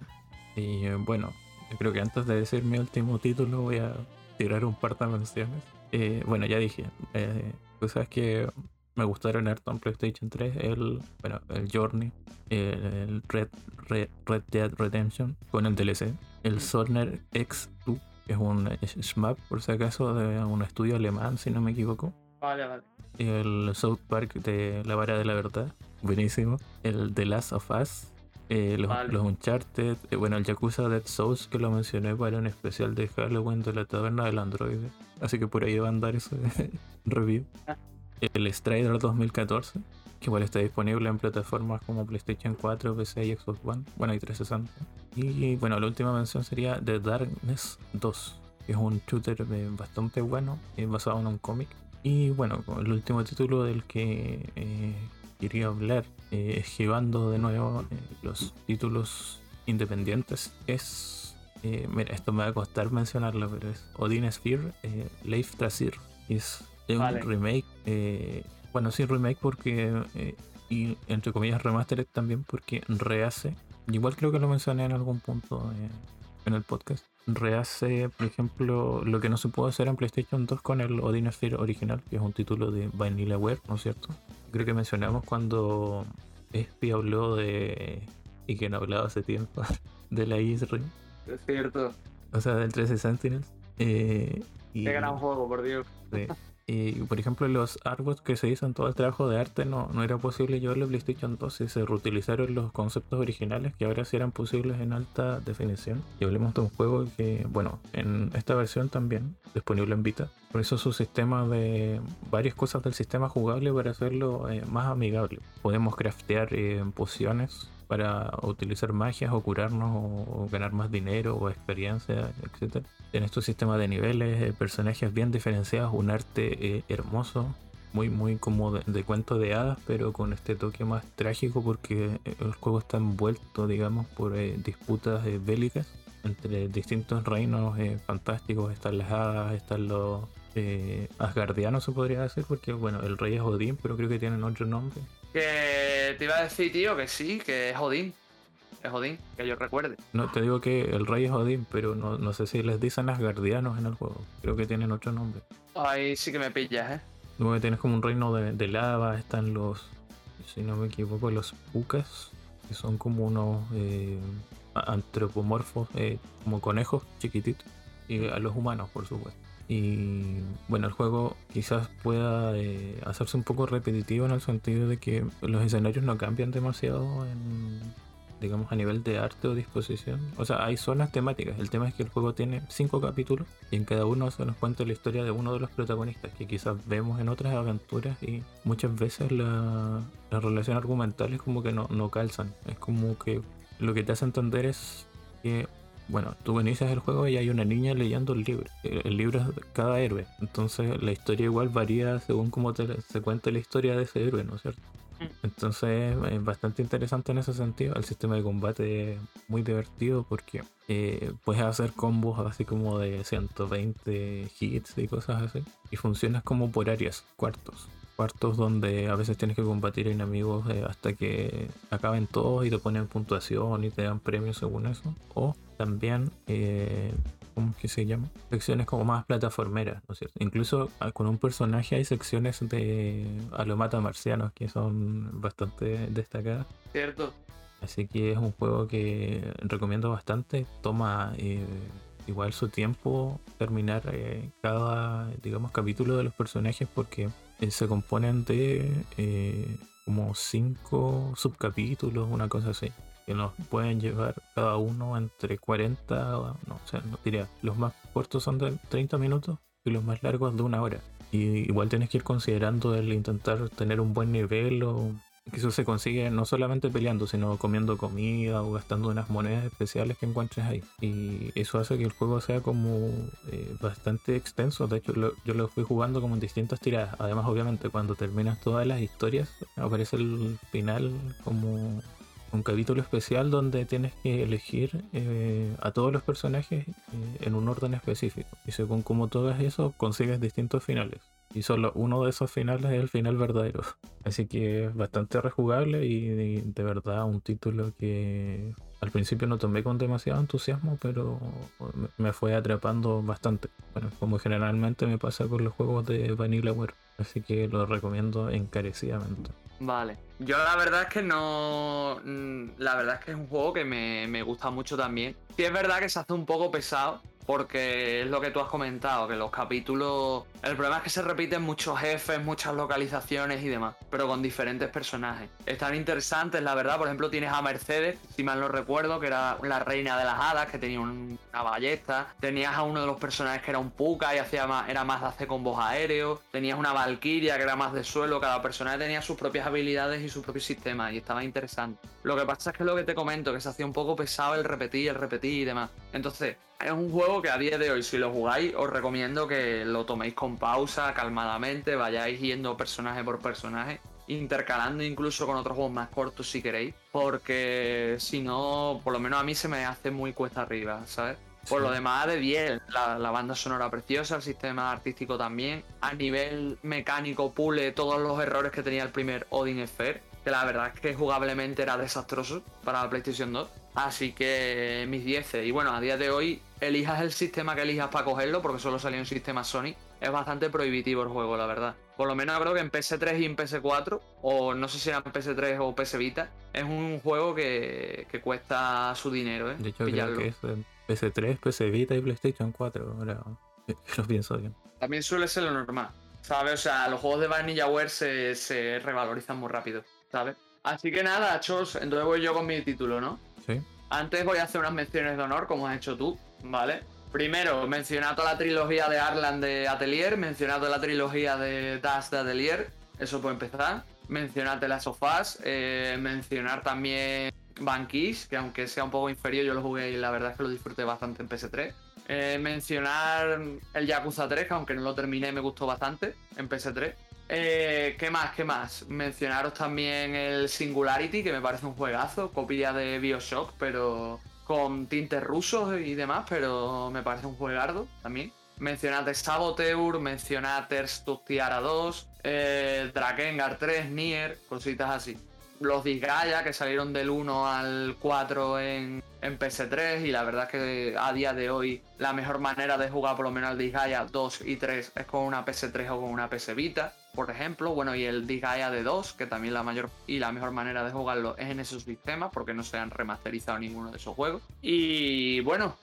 Y eh, bueno, creo que antes de decir mi último título voy a tirar un par de menciones. Eh, bueno, ya dije, eh, cosas que me gustaron harto en PlayStation 3, el, bueno, el Journey, el Red, Red, Red Dead Redemption con el DLC, el Solner X2 es un SMAP, por si acaso, de un estudio alemán, si no me equivoco. Vale, vale. El South Park de La Vara de la Verdad, buenísimo. El The Last of Us, eh, los, Uncharted, eh, bueno, el Yakuza Dead Souls, que lo mencioné para un especial de Halloween de la taberna del Android. Así que por ahí va a andar ese *laughs* review. Ah. El Strider 2014, que igual está disponible en plataformas como PlayStation 4, PC y Xbox One, bueno, y 360. Y bueno, la última mención sería The Darkness 2, que es un shooter bastante bueno, basado en un cómic. Y bueno, el último título del que eh, quería hablar, eh, esquivando de nuevo eh, los títulos independientes es. eh, mira, esto me va a costar mencionarlo, pero es Odin Sphere eh, Leif Trasir. Es un Vale. remake. eh, bueno, sí, remake porque. eh, y entre comillas, remastered también porque rehace. Igual creo que lo mencioné en algún punto en el podcast. Rehace, por ejemplo, lo que no se pudo hacer en PlayStation 2 con el Odin Sphere original, que es un título de Vanillaware, ¿no es cierto? Creo que mencionamos cuando Espi habló de. y que no hablaba hace tiempo, *laughs* de la Isri, Es cierto. o sea, del 13 Sentinels. Eh, y, Qué gran juego, por Dios. sí. *laughs* Y, por ejemplo, los artworks que se hizo en todo el trabajo de arte no, no era posible llevarlo a PlayStation 2 y se reutilizaron los conceptos originales que ahora sí eran posibles en alta definición. Y hablemos de un juego que, bueno, en esta versión también, disponible en Vita, eso su sistema de varias cosas del sistema jugable para hacerlo eh, más amigable. Podemos craftear eh, pociones para utilizar magias o curarnos o, ganar más dinero o experiencia, etc. En estos sistemas de niveles, eh, personajes bien diferenciados, un arte eh, hermoso, muy muy como de, de cuento de hadas, pero con este toque más trágico porque eh, el juego está envuelto, digamos, por disputas bélicas entre distintos reinos eh, fantásticos. Están las hadas, están los asgardianos, se podría decir, porque bueno, el rey es Odín, pero creo que tienen otro nombre. Que te iba a decir, tío, que sí, que es Odín. Es Odín, que yo recuerde. No, te digo que el rey es Odín, pero no, no sé si les dicen asgardianos en el juego. Creo que tienen otro nombre. Ahí sí que me pillas, ¿eh? Luego tienes como un reino de, de lava, están los, si no me equivoco, los pucas, que son como unos eh, antropomorfos, eh, como conejos chiquititos, y a los humanos, por supuesto. Y bueno, el juego quizás pueda eh, hacerse un poco repetitivo en el sentido de que los escenarios no cambian demasiado en, digamos, a nivel de arte o disposición. O sea, hay zonas temáticas. El tema es que el juego tiene cinco capítulos y en cada uno se nos cuenta la historia de uno de los protagonistas que quizás vemos en otras aventuras y muchas veces la, la relación argumental es como que no, no calzan. Es como que lo que te hace entender es que, bueno, tú inicias el juego y hay una niña leyendo el libro. El, el libro es cada héroe. Entonces la historia igual varía según cómo te, se cuenta la historia de ese héroe, ¿no es cierto? Entonces es bastante interesante en ese sentido. El sistema de combate es muy divertido porque eh, puedes hacer combos así como de 120 hits y cosas así. Y funcionas como por áreas, cuartos. Cuartos donde a veces tienes que combatir enemigos eh, hasta que acaben todos y te ponen puntuación y te dan premios según eso. O también, eh, ¿cómo es que se llama? Secciones como más plataformeras, ¿no es cierto? Incluso ah, con un personaje hay secciones de a lo mata marcianos que son bastante destacadas. ¿Cierto? Así que es un juego que recomiendo bastante. Toma eh, igual su tiempo terminar eh, cada, digamos, capítulo de los personajes porque se componen de eh, como cinco subcapítulos, una cosa así. Que nos pueden llevar cada uno entre 40, o- no, o sea, no diría, los más cortos son de 30 minutos y los más largos de una hora. Y igual tienes que ir considerando el intentar tener un buen nivel o que eso se consigue no solamente peleando, sino comiendo comida o gastando unas monedas especiales que encuentres ahí. Y eso hace que el juego sea como eh, bastante extenso. De hecho, yo lo fui jugando como en distintas tiradas. Además, obviamente, cuando terminas todas las historias, aparece el final como un capítulo especial donde tienes que elegir eh, a todos los personajes eh, en un orden específico. Y según como tú hagas eso, consigues distintos finales. Y solo uno de esos finales es el final verdadero. *laughs* Así que es bastante rejugable y de, verdad un título que al principio no tomé con demasiado entusiasmo, pero me- me fue atrapando bastante. Bueno, como generalmente me pasa con los juegos de Vanillaware. Así que lo recomiendo encarecidamente. Vale. Yo la verdad es que no. mm, La verdad es que es un juego que me, me gusta mucho también. Sí es verdad que se hace un poco pesado. Porque es lo que tú has comentado, que los capítulos. El problema es que se repiten muchos jefes, muchas localizaciones y demás, pero con diferentes personajes. Están interesantes, la verdad. Por ejemplo, tienes a Mercedes, si mal no recuerdo, que era la reina de las hadas, que tenía un- una ballesta. Tenías a uno de los personajes que era un puka y hacía más, era más de hacer combos aéreos. Tenías una valquiria que era más de suelo. Cada personaje tenía sus propias habilidades y su propio sistema y estaba interesante. Lo que pasa es que lo que te comento, que se hacía un poco pesado el repetir, el repetir y demás. Entonces, es un juego que a día de hoy, si lo jugáis, os recomiendo que lo toméis con pausa, calmadamente, vayáis yendo personaje por personaje intercalando incluso con otros juegos más cortos si queréis, porque si no, por lo menos a mí se me hace muy cuesta arriba, ¿sabes? Por lo demás, de 10, la, la, banda sonora preciosa, el sistema artístico también. A nivel mecánico, pule todos los errores que tenía el primer Odin Sphere, que la verdad es que jugablemente era desastroso para la PlayStation 2. Así que mis 10. Y bueno, a día de hoy, elijas el sistema que elijas para cogerlo, porque solo salió un sistema Sony. Es bastante prohibitivo el juego, la verdad. Por lo menos creo que en PS3 y en PS4, o no sé si era en PS3 o PS Vita, es un juego que, que cuesta su dinero, ¿eh? De hecho, creo que es PS3, PS Vita y PlayStation 4. Ahora *laughs* lo pienso bien. También suele ser lo normal, ¿sabes? O sea, los juegos de Vanillaware se, se revalorizan muy rápido, ¿sabes? Así que nada, chos, entonces voy yo con mi título, ¿no? Antes voy a hacer unas menciones de honor, como has hecho tú, ¿vale? Primero, mencionado la trilogía de Arland de Atelier, mencionado la trilogía de Das de Atelier, eso puede empezar. Mencionarte las sofás, eh, mencionar también Banquis, que aunque sea un poco inferior, yo lo jugué y la verdad es que lo disfruté bastante en PS3. Eh, mencionar el Yakuza 3, que aunque no lo terminé, me gustó bastante en PS3. Eh, ¿Qué más? ¿Qué más? Mencionaros también el Singularity, que me parece un juegazo, copia de Bioshock, pero con tintes rusos y demás, pero me parece un juegardo también. Mencionate Saboteur, mencionate Tiara 2, eh, Drakengard 3, Nier, cositas así los Disgaea que salieron del 1 al 4 en, en, PS3 y la verdad es que a día de hoy la mejor manera de jugar por lo menos el Disgaea 2 y 3 es con una PS3 o con una PS Vita, por ejemplo, bueno, y el Disgaea de 2, que también la mayor y la mejor manera de jugarlo es en esos sistemas porque no se han remasterizado ninguno de esos juegos. Y bueno,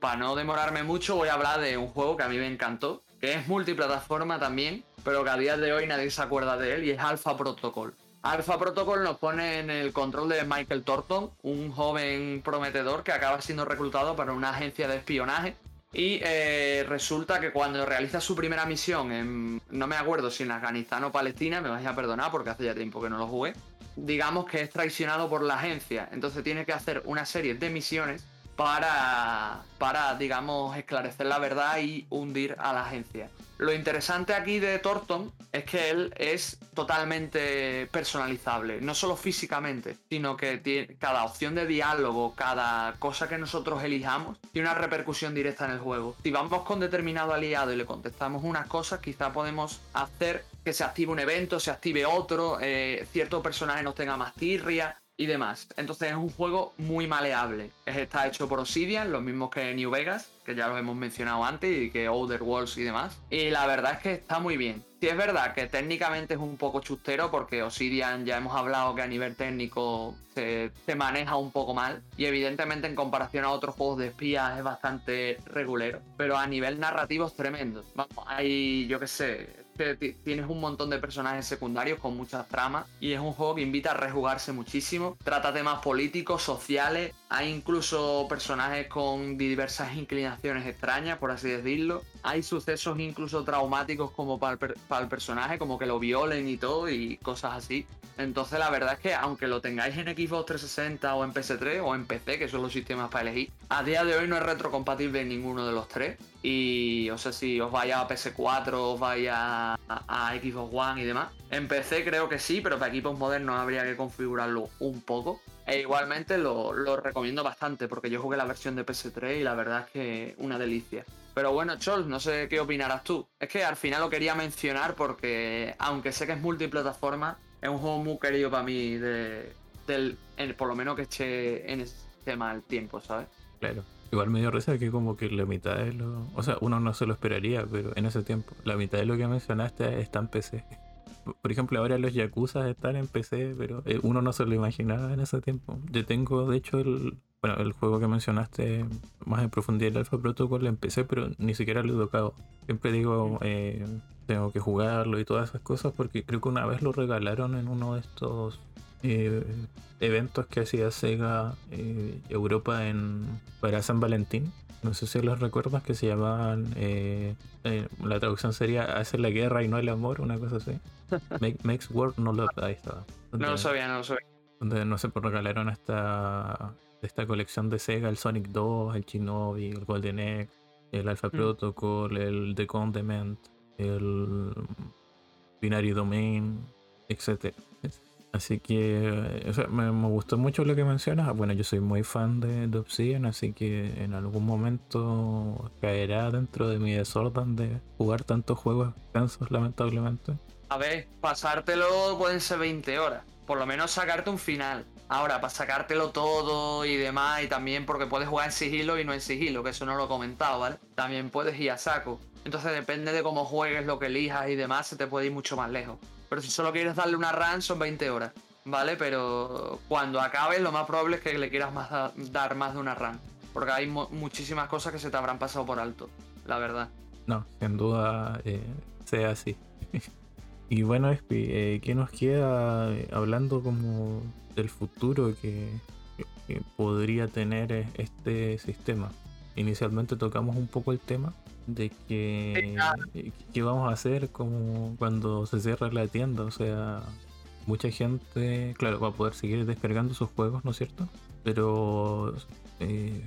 para no demorarme mucho voy a hablar de un juego que a mí me encantó, que es multiplataforma también, pero que a día de hoy nadie se acuerda de él y es Alpha Protocol. Alpha Protocol nos pone en el control de Michael Thornton, un joven prometedor que acaba siendo reclutado para una agencia de espionaje. Y eh, resulta que cuando realiza su primera misión en, no me acuerdo si en Afganistán o Palestina, me vais a perdonar porque hace ya tiempo que no lo jugué, digamos que es traicionado por la agencia. Entonces tiene que hacer una serie de misiones para, para, digamos, esclarecer la verdad y hundir a la agencia. Lo interesante aquí de Thornton es que él es totalmente personalizable, no solo físicamente, sino que tiene, cada opción de diálogo, cada cosa que nosotros elijamos, tiene una repercusión directa en el juego. Si vamos con determinado aliado y le contestamos unas cosas, quizá podemos hacer que se active un evento, se active otro, eh, cierto personaje nos tenga más tirria, y demás. Entonces es un juego muy maleable. Está hecho por Obsidian, los mismos que New Vegas, que ya los hemos mencionado antes, y que Outer Worlds y demás. Y la verdad es que está muy bien. Sí es verdad que técnicamente es un poco chustero porque Obsidian ya hemos hablado que a nivel técnico se, se maneja un poco mal y evidentemente en comparación a otros juegos de espías es bastante regulero. Pero a nivel narrativo es tremendo. Vamos, hay, yo qué sé, tienes un montón de personajes secundarios con muchas tramas y es un juego que invita a rejugarse muchísimo. Trata temas políticos, sociales, hay incluso personajes con diversas inclinaciones extrañas, por así decirlo. Hay sucesos incluso traumáticos como para el, para el personaje, como que lo violen y todo y cosas así. Entonces la verdad es que aunque lo tengáis en Xbox 360 o en PS3 o en PC, que son los sistemas para elegir, a día de hoy no es retrocompatible en ninguno de los tres. Y o sea, si os vaya a PS4, os vaya a, Xbox One y demás. En PC creo que sí, pero para equipos modernos habría que configurarlo un poco. E igualmente lo, lo recomiendo bastante porque yo jugué la versión de PS3 y la verdad es que una delicia. Pero bueno, Chol, no sé qué opinarás tú. Es que al final lo quería mencionar porque, aunque sé que es multiplataforma, es un juego muy querido para mí, de, del, por lo menos que eche en ese tema el tiempo, ¿sabes? Claro. Igual me dio risa que como que la mitad de lo... O sea, uno no se lo esperaría, pero en ese tiempo, la mitad de lo que mencionaste está en PC. *laughs* Por ejemplo, ahora los Yakuza están en PC, pero eh, uno no se lo imaginaba en ese tiempo. Yo tengo, de hecho, el, bueno, el juego que mencionaste más en profundidad, el Alpha Protocol, en PC, pero ni siquiera lo he tocado. Siempre digo, eh, tengo que jugarlo y todas esas cosas porque creo que una vez lo regalaron en uno de estos eh, eventos que hacía Sega eh, Europa en para San Valentín. No sé si los recuerdas que se llamaban. Eh, la traducción sería Hacer la guerra y no el amor, una cosa así. *laughs* makes War No Love, ahí estaba. no lo sabía, no lo sabía. Donde no sé, pues regalaron esta, esta colección de Sega: el Sonic 2, el Shinobi, el Golden Egg, el Alpha mm. Protocol, el The Condiment, el Binary Domain, etcétera. Así que me, me, gustó mucho lo que mencionas. Bueno, yo soy muy fan de, de, Obsidian, así que en algún momento caerá dentro de mi desorden de jugar tantos juegos extensos, lamentablemente. A ver, pasártelo pueden ser 20 horas. Por lo menos sacarte un final. Ahora, para sacártelo todo y demás, y también porque puedes jugar en sigilo y no en sigilo, que eso no lo he comentado, ¿vale? También puedes ir a saco. Entonces depende de cómo juegues, lo que elijas y demás, se te puede ir mucho más lejos. Pero si solo quieres darle una run son 20 horas, ¿vale? Pero cuando acabes lo más probable es que le quieras más dar más de una run. Porque hay muchísimas cosas que se te habrán pasado por alto, la verdad. No, sin duda eh, sea así. *laughs* y bueno, Espi, eh, ¿qué nos queda eh, hablando como del futuro que, que podría tener este sistema? Inicialmente tocamos un poco el tema de que qué vamos a hacer como cuando se cierra la tienda, o sea, mucha gente, claro, va a poder seguir descargando sus juegos, ¿no es cierto? Pero eh,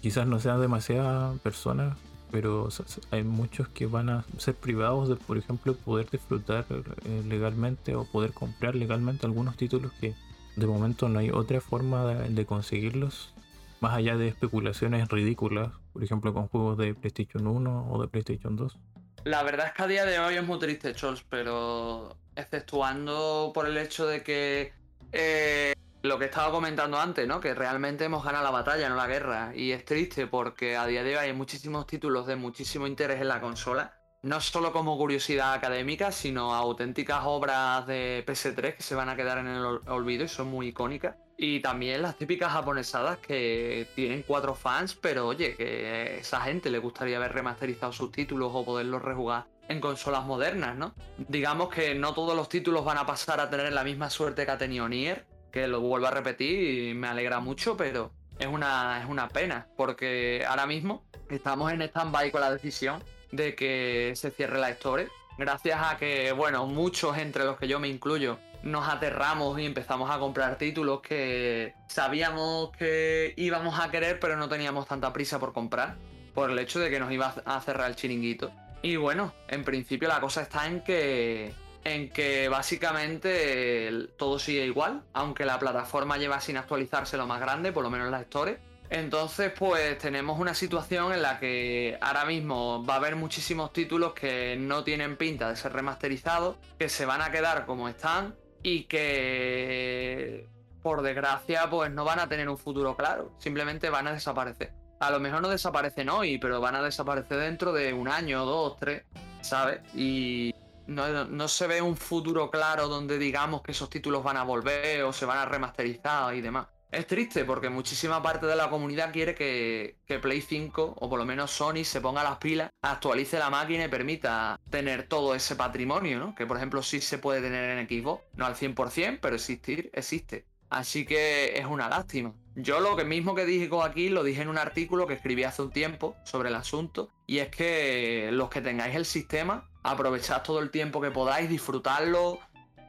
quizás no sean demasiadas personas, pero hay muchos que van a ser privados de, por ejemplo, poder disfrutar eh, legalmente o poder comprar legalmente algunos títulos que de momento no hay otra forma de conseguirlos más allá de especulaciones ridículas, por ejemplo con juegos de PlayStation 1 o de PlayStation 2. La verdad es que a día de hoy es muy triste, Chols, pero exceptuando por el hecho de que eh, lo que estaba comentando antes, ¿no? Que realmente hemos ganado la batalla, no la guerra. Y es triste porque a día de hoy hay muchísimos títulos de muchísimo interés en la consola. No solo como curiosidad académica, sino auténticas obras de PS3 que se van a quedar en el olvido y son muy icónicas. Y también las típicas japonesadas que tienen cuatro fans, pero oye, que a esa gente le gustaría haber remasterizado sus títulos o poderlos rejugar en consolas modernas, ¿no? Digamos que no todos los títulos van a pasar a tener la misma suerte que ha tenido Nier, que lo vuelvo a repetir y me alegra mucho, pero es una, es una pena, porque ahora mismo estamos en stand-by con la decisión de que se cierre la historia. Gracias a que, bueno, muchos entre los que yo me incluyo nos aterramos y empezamos a comprar títulos que sabíamos que íbamos a querer, pero no teníamos tanta prisa por comprar, por el hecho de que nos iba a cerrar el chiringuito. Y bueno, en principio la cosa está en que en que básicamente todo sigue igual, aunque la plataforma lleva sin actualizarse lo más grande, por lo menos la Store. Entonces, pues tenemos una situación en la que ahora mismo va a haber muchísimos títulos que no tienen pinta de ser remasterizados, que se van a quedar como están y que por desgracia pues no van a tener un futuro claro, simplemente van a desaparecer. A lo mejor no desaparecen hoy, pero van a desaparecer dentro de un año, dos, tres, ¿sabes? Y no, no, se ve un futuro claro donde digamos que esos títulos van a volver o se van a remasterizar y demás. Es triste porque muchísima parte de la comunidad quiere que, Play 5 o por lo menos Sony se ponga las pilas, actualice la máquina y permita tener todo ese patrimonio, ¿no? Que por ejemplo sí se puede tener en Xbox, no al 100%, pero existir existe. Así que es una lástima. Yo lo que mismo que dije aquí lo dije en un artículo que escribí hace un tiempo sobre el asunto y es que los que tengáis el sistema, aprovechad todo el tiempo que podáis, disfrutarlo,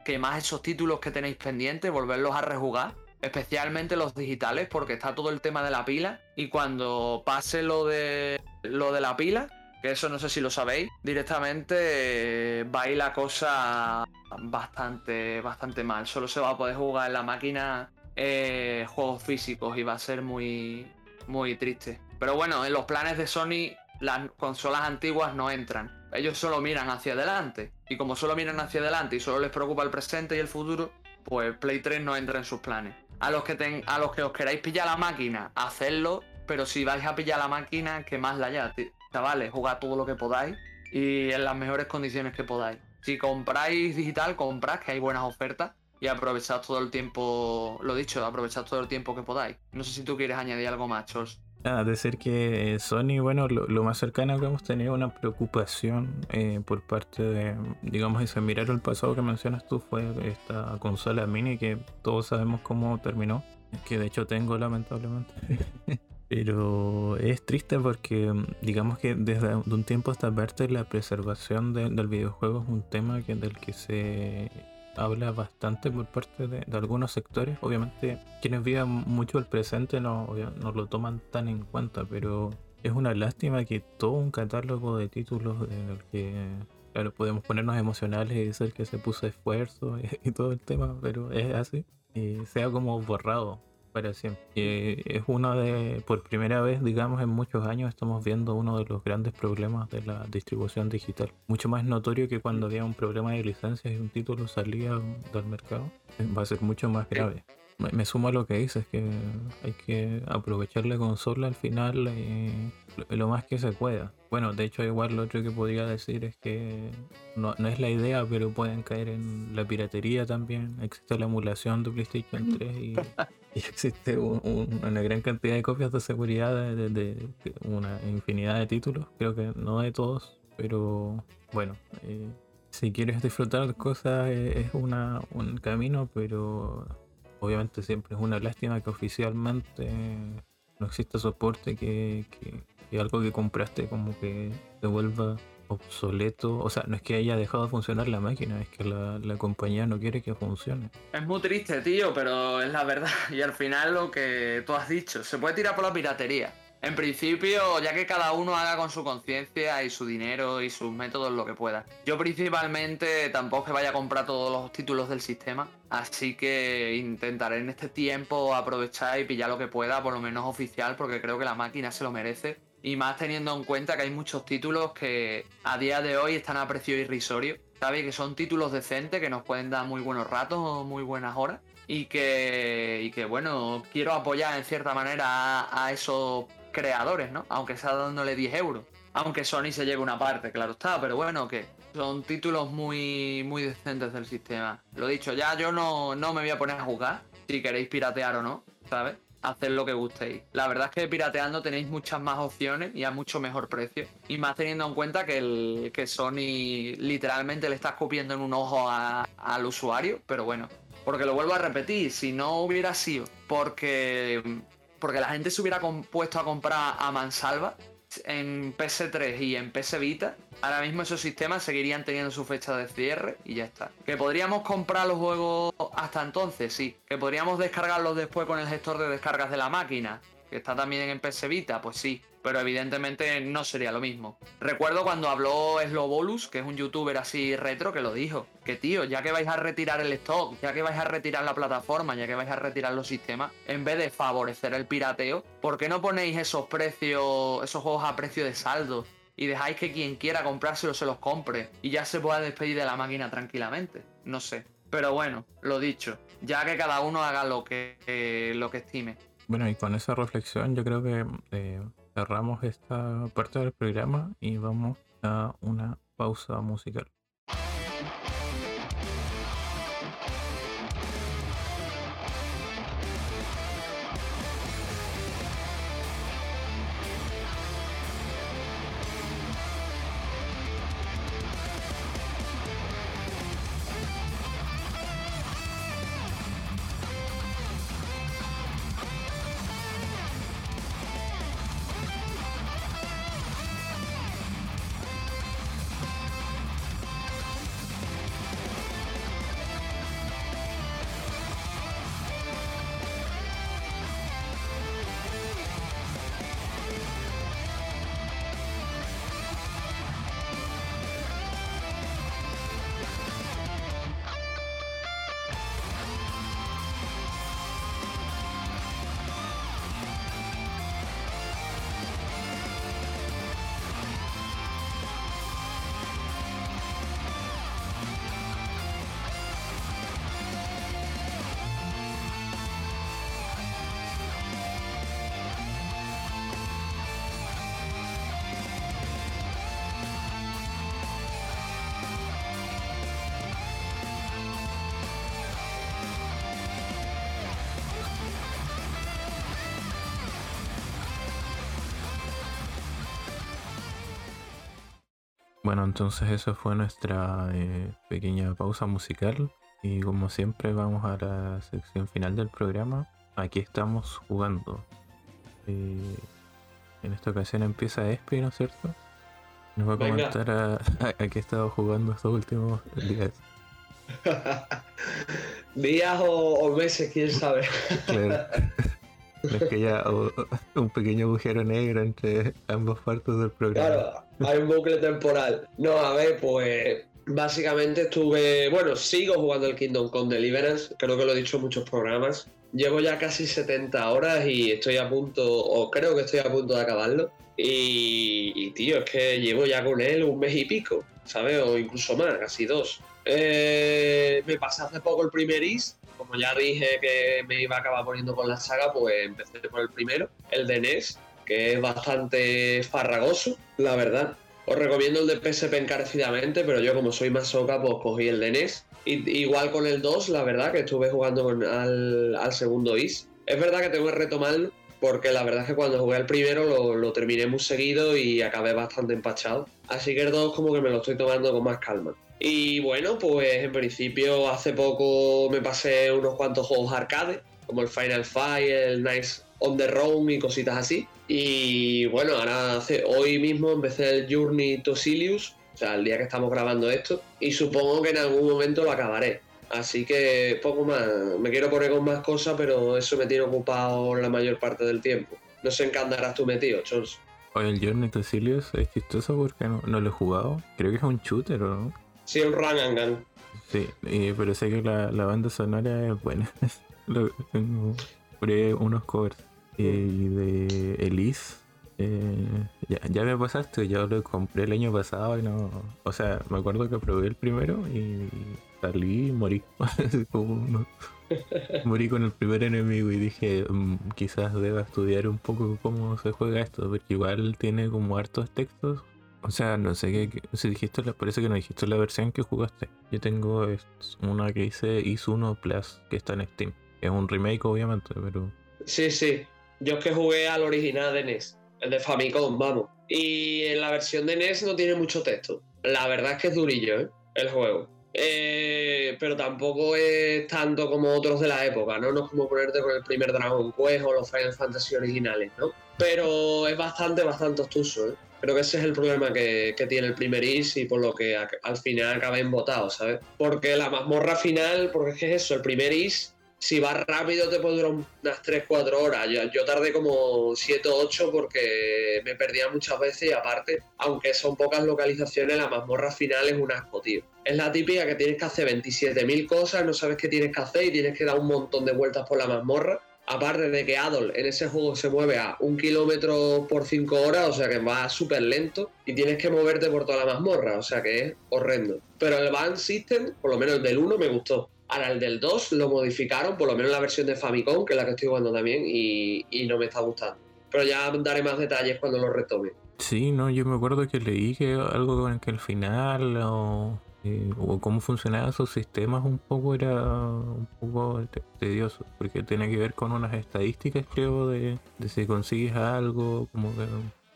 que esos títulos que tenéis pendientes, volverlos a rejugar especialmente los digitales, porque está todo el tema de la pila. Y cuando pase lo de lo de la pila, que eso no sé si lo sabéis, directamente eh, va a ir la cosa bastante, bastante mal. Solo se va a poder jugar en la máquina eh, juegos físicos y va a ser muy, muy triste. Pero bueno, en los planes de Sony las consolas antiguas no entran. Ellos solo miran hacia adelante. Y como solo miran hacia adelante y solo les preocupa el presente y el futuro, pues Play 3 no entra en sus planes a los que a los que os queráis pillar la máquina, hacedlo, pero si vais a pillar la máquina, que más la ya, chavales, jugad todo lo que podáis y en las mejores condiciones que podáis. Si compráis digital, comprad, que hay buenas ofertas y aprovechad todo el tiempo, lo dicho, aprovechad todo el tiempo que podáis. No sé si tú quieres añadir algo más, Chos. Nada, de ser que Sony, bueno, lo, más cercano que hemos tenido una preocupación eh, por parte de, digamos, ese mirar el pasado que mencionas tú fue esta consola mini que todos sabemos cómo terminó, que de hecho tengo lamentablemente. *laughs* Pero es triste porque digamos que desde un tiempo hasta verte la preservación del videojuego es un tema que, del que se habla bastante por parte de, algunos sectores. Obviamente quienes viven mucho el presente no, no lo toman tan en cuenta, pero es una lástima que todo un catálogo de títulos en el que claro, podemos ponernos emocionales y decir que se puso esfuerzo *laughs* y, todo el tema, pero es así. Y sea como borrado para siempre. es una de, por primera vez, digamos, en muchos años estamos viendo uno de los grandes problemas de la distribución digital. Mucho más notorio que cuando había un problema de licencias y un título salía del mercado. Va a ser mucho más grave me, sumo a lo que dices, que hay que aprovechar la consola al final eh, lo, más que se pueda. Bueno, de hecho igual lo otro que podría decir es que no, es la idea, pero pueden caer en la piratería también. Existe la emulación de PlayStation 3 y, *laughs* *laughs* existe una gran cantidad de copias de seguridad de, una infinidad de títulos. Creo que no de todos, pero bueno. Eh, si quieres disfrutar cosas eh, es una, un camino, pero obviamente siempre es una lástima que oficialmente no exista soporte, que, algo que compraste como que se vuelva obsoleto. O sea, no es que haya dejado de funcionar la máquina, es que la, la, compañía no quiere que funcione. Es muy triste, tío, pero es la verdad. *laughs* Y al final lo que tú has dicho, se puede tirar por la piratería. En principio, ya que cada uno haga con su conciencia y su dinero y sus métodos lo que pueda. Yo principalmente tampoco que vaya a comprar todos los títulos del sistema, así que intentaré en este tiempo aprovechar y pillar lo que pueda, por lo menos oficial, porque creo que la máquina se lo merece. Y más teniendo en cuenta que hay muchos títulos que a día de hoy están a precio irrisorio, ¿sabes? Que son títulos decentes que nos pueden dar muy buenos ratos muy buenas horas. Y que, y que bueno, quiero apoyar en cierta manera a, a esos creadores, ¿no? Aunque sea dándole 10 euros. Aunque Sony se lleve una parte, claro está, pero bueno, que son títulos muy, muy decentes del sistema. Lo dicho, ya yo no, no me voy a poner a jugar, si queréis piratear o no, ¿sabes? Hacer lo que gustéis. La verdad es que pirateando tenéis muchas más opciones y a mucho mejor precio. Y más teniendo en cuenta que, el, que Sony literalmente le está escupiendo en un ojo al usuario, pero bueno. Porque lo vuelvo a repetir, si no hubiera sido porque porque la gente se hubiera puesto a comprar a mansalva en PS3 y en PS Vita, ahora mismo esos sistemas seguirían teniendo su fecha de cierre y ya está. ¿Que podríamos comprar los juegos hasta entonces? Sí. ¿Que podríamos descargarlos después con el gestor de descargas de la máquina? Que está también en PS Vita, pues sí, pero evidentemente no sería lo mismo. Recuerdo cuando habló Slobolus, que es un youtuber así retro, que lo dijo, que tío, ya que vais a retirar el stock, ya que vais a retirar la plataforma, ya que vais a retirar los sistemas, en vez de favorecer el pirateo, ¿por qué no ponéis esos precios, esos juegos a precio de saldo? Y dejáis que quien quiera comprárselo se los compre y ya se pueda despedir de la máquina tranquilamente. No sé. Pero bueno, lo dicho, ya que cada uno haga lo que, eh, lo que estime. Bueno, y con esa reflexión yo creo que eh, cerramos esta parte del programa y vamos a una pausa musical. Entonces eso fue nuestra eh, pequeña pausa musical y como siempre vamos a la sección final del programa. Aquí estamos jugando. Eh, en esta ocasión empieza Espi, ¿no es cierto? Nos va a comentar a, qué ha estado jugando estos últimos días. *laughs* días o, meses, quién sabe. claro. *laughs* Es que ya un pequeño agujero negro entre ambas partes del programa. Claro Hay un bucle temporal. No, a ver, pues básicamente estuve, bueno, sigo jugando el Kingdom Come Deliverance, creo que lo he dicho en muchos programas. Llevo ya casi 70 horas y estoy a punto, o creo que estoy a punto de acabarlo. Y, tío, es que llevo ya con él un mes y pico, ¿sabes? O incluso más, casi dos. Eh, me pasé hace poco el primer Is, como ya dije que me iba a acabar poniendo con la saga, pues empecé por el primero, el de NES, que es bastante farragoso, la verdad. Os recomiendo el de PSP encarecidamente, pero yo como soy más soca, pues cogí el de NES. Igual con el 2, la verdad, que estuve jugando al, al segundo Is. Es verdad que tengo que retomarlo, porque la verdad es que cuando jugué al primero lo, terminé muy seguido y acabé bastante empachado. Así que el 2 como que me lo estoy tomando con más calma. Y bueno, pues en principio hace poco me pasé unos cuantos juegos arcade, como el Final Fight, el Nice on the Road y cositas así. Y bueno, ahora hace, hoy mismo empecé el Journey to Silius, o sea, el día que estamos grabando esto, y supongo que en algún momento lo acabaré. Así que poco más. Me quiero poner con más cosas, pero eso me tiene ocupado la mayor parte del tiempo. No sé en qué andarás tú metido, Chols. Oye, el Journey to Silius es chistoso porque no, lo he jugado. Creo que es un shooter, ¿o no? Sí, un run and gun. Sí, pero sé que la, banda sonora es buena. *laughs* tengo unos covers. Y de Elise, eh, ya, me pasaste, yo lo compré el año pasado y no. O sea, me acuerdo que probé el primero y salí y morí. *laughs* *laughs* morí con el primer enemigo y dije, mm, quizás deba estudiar un poco cómo se juega esto, porque igual tiene como hartos textos. O sea, no sé qué, si dijiste, parece que no dijiste la versión que jugaste. Yo tengo una que dice Is 1 Plus, que está en Steam. Es un remake, obviamente, pero. Sí, sí. Yo es que jugué al original de NES, el de Famicom, vamos. Y en la versión de NES no tiene mucho texto. La verdad es que es durillo, ¿eh? El juego. Eh, pero tampoco es tanto como otros de la época, ¿no? No es como ponerte con el primer Dragon Quest o los Final Fantasy originales, ¿no? Pero es bastante, bastante obtuso, ¿eh? Creo que ese es el problema que, tiene el primer Is y por lo que al final acaba embotado, ¿sabes? Porque la mazmorra final, porque es que es eso, el primer Is si vas rápido te puede durar unas 3-4 horas. Yo, tardé como 7 o 8 porque me perdía muchas veces y aparte, aunque son pocas localizaciones, la mazmorra final es un asco, tío. Es la típica que tienes que hacer 27.000 cosas, no sabes qué tienes que hacer y tienes que dar un montón de vueltas por la mazmorra. Aparte de que Adol en ese juego se mueve a un kilómetro por 5 horas, o sea que va súper lento y tienes que moverte por toda la mazmorra, o sea que es horrendo. Pero el Band System, por lo menos el del 1, me gustó. Ahora el del 2 lo modificaron, por lo menos la versión de Famicom, que es la que estoy jugando también, y, no me está gustando. Pero ya daré más detalles cuando lo retome. Sí, no, yo me acuerdo que leí que algo con que el final o, eh, o cómo funcionaban sus sistemas un poco era un poco tedioso, porque tiene que ver con unas estadísticas, creo, de, de si consigues algo, como que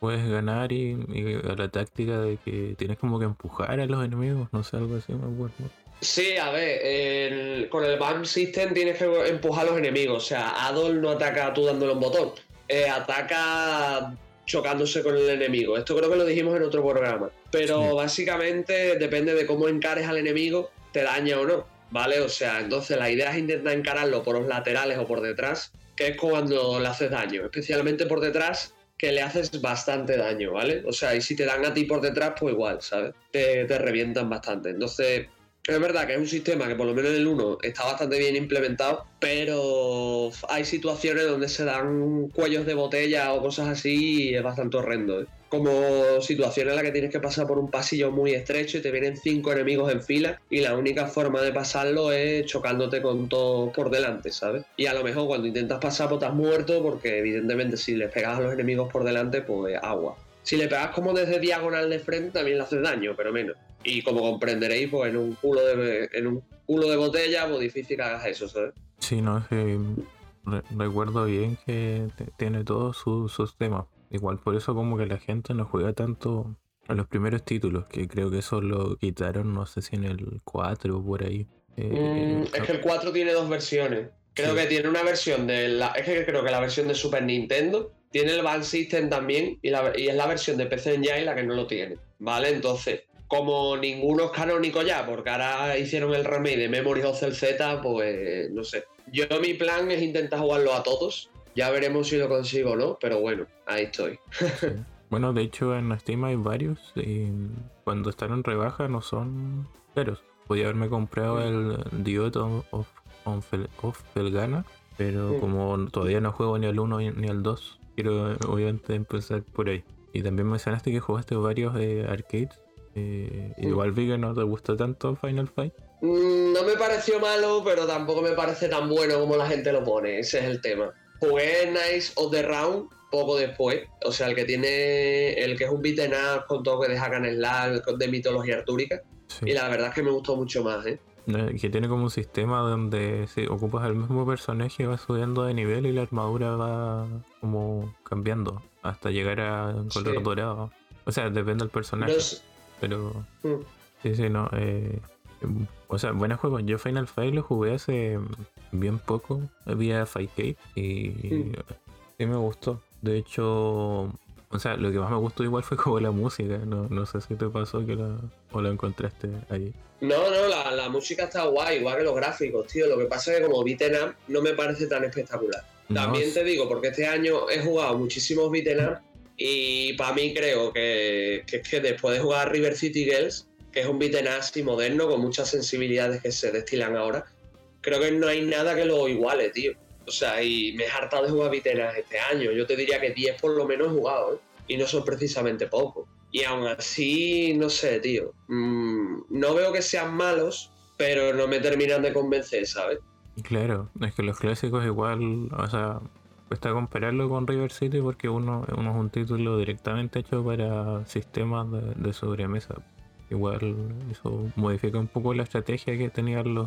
puedes ganar y, la táctica de que tienes como que empujar a los enemigos, no sé, algo así me acuerdo. Sí, a ver, con el BAM System tienes que empujar a los enemigos. O sea, Adol no ataca tú dándole un botón. Eh, ataca chocándose con el enemigo. Esto creo que lo dijimos en otro programa. Pero básicamente depende de cómo encares al enemigo, te daña o no. ¿Vale? O sea, entonces la idea es intentar encararlo por los laterales o por detrás, que es cuando le haces daño. Especialmente por detrás, que le haces bastante daño, ¿vale? O sea, y si te dan a ti por detrás, pues igual, ¿sabes? Te, te revientan bastante. Entonces, es verdad que es un sistema que por lo menos en el 1 está bastante bien implementado, pero hay situaciones donde se dan cuellos de botella o cosas así y es bastante horrendo. ¿eh? Como situaciones en las que tienes que pasar por un pasillo muy estrecho y te vienen cinco enemigos en fila y la única forma de pasarlo es chocándote con todo por delante, ¿sabes? Y a lo mejor cuando intentas pasar pues estás muerto porque evidentemente si le pegas a los enemigos por delante pues agua. Si le pegas como desde diagonal de frente también le haces daño, pero menos. Y como comprenderéis, pues en un culo de, en un culo de botella, pues difícil que hagas eso, ¿sabes? Sí, no, es que recuerdo bien que tiene todos sus temas. Igual por eso como que la gente no juega tanto a los primeros títulos, que creo que eso lo quitaron, no sé si en el 4 o por ahí. Eh, mm, es que el 4 tiene dos versiones. Creo que tiene una versión de la. Es que creo que la versión de Super Nintendo tiene el Band System también y, la, y es la versión de PC Engine la que no lo tiene. ¿Vale? Entonces, como ninguno es canónico ya, porque ahora hicieron el remake de Memory of el Z, pues no sé. Yo mi plan es intentar jugarlo a todos. Ya veremos si lo consigo o no, pero bueno, ahí estoy. *laughs* Bueno, de hecho en Steam hay varios. Y cuando están en rebaja no son caros. Podía haberme comprado el Diode of, of, Felgana, pero como todavía no juego ni al 1 ni al 2, quiero obviamente empezar por ahí. Y también mencionaste que jugaste varios eh, arcades. Eh, Mm. Igual vi que no te gusta tanto Final Fight. Mm, No me pareció malo, pero tampoco me parece tan bueno como la gente lo pone. Ese es el tema. Jugué Nice of the Round poco después. O sea, el que tiene. El que es un beat'em up con toque de hack and de mitología artúrica. Sí. Y la verdad es que me gustó mucho más, ¿eh? Eh, Que tiene como un sistema donde si ocupas al mismo personaje vas subiendo de nivel y la armadura va como cambiando hasta llegar a un color Sí. dorado. O sea, depende del personaje, No pero Mm. sí, sí, no. eh, o sea, buenos juegos. Yo Final Fight lo jugué hace bien poco, vía Fightcade y Mm. sí me gustó. De hecho, o sea, lo que más me gustó igual fue como la música. No, no sé si te pasó que la, o la encontraste ahí. No, no, la, la música está guay, igual que los gráficos, tío. Lo que pasa es que como beat'em up no me parece tan espectacular. No, También te digo, porque este año he jugado muchísimos beat'em up y para mí creo que, es que después de jugar River City Girls, que es un beat'em así moderno con muchas sensibilidades que se destilan ahora, creo que no hay nada que lo iguale, tío. O sea, y me he hartado de jugar beat'em este año. Yo te diría que 10 por lo menos he jugado, ¿eh? Y no son precisamente pocos. Y aún así, no sé, tío. Mm, no veo que sean malos, pero no me terminan de convencer, ¿sabes? Claro, es que los clásicos igual, o sea, cuesta compararlo con River City porque uno, uno es un título directamente hecho para sistemas de, sobremesa. Igual eso modifica un poco la estrategia que tenían los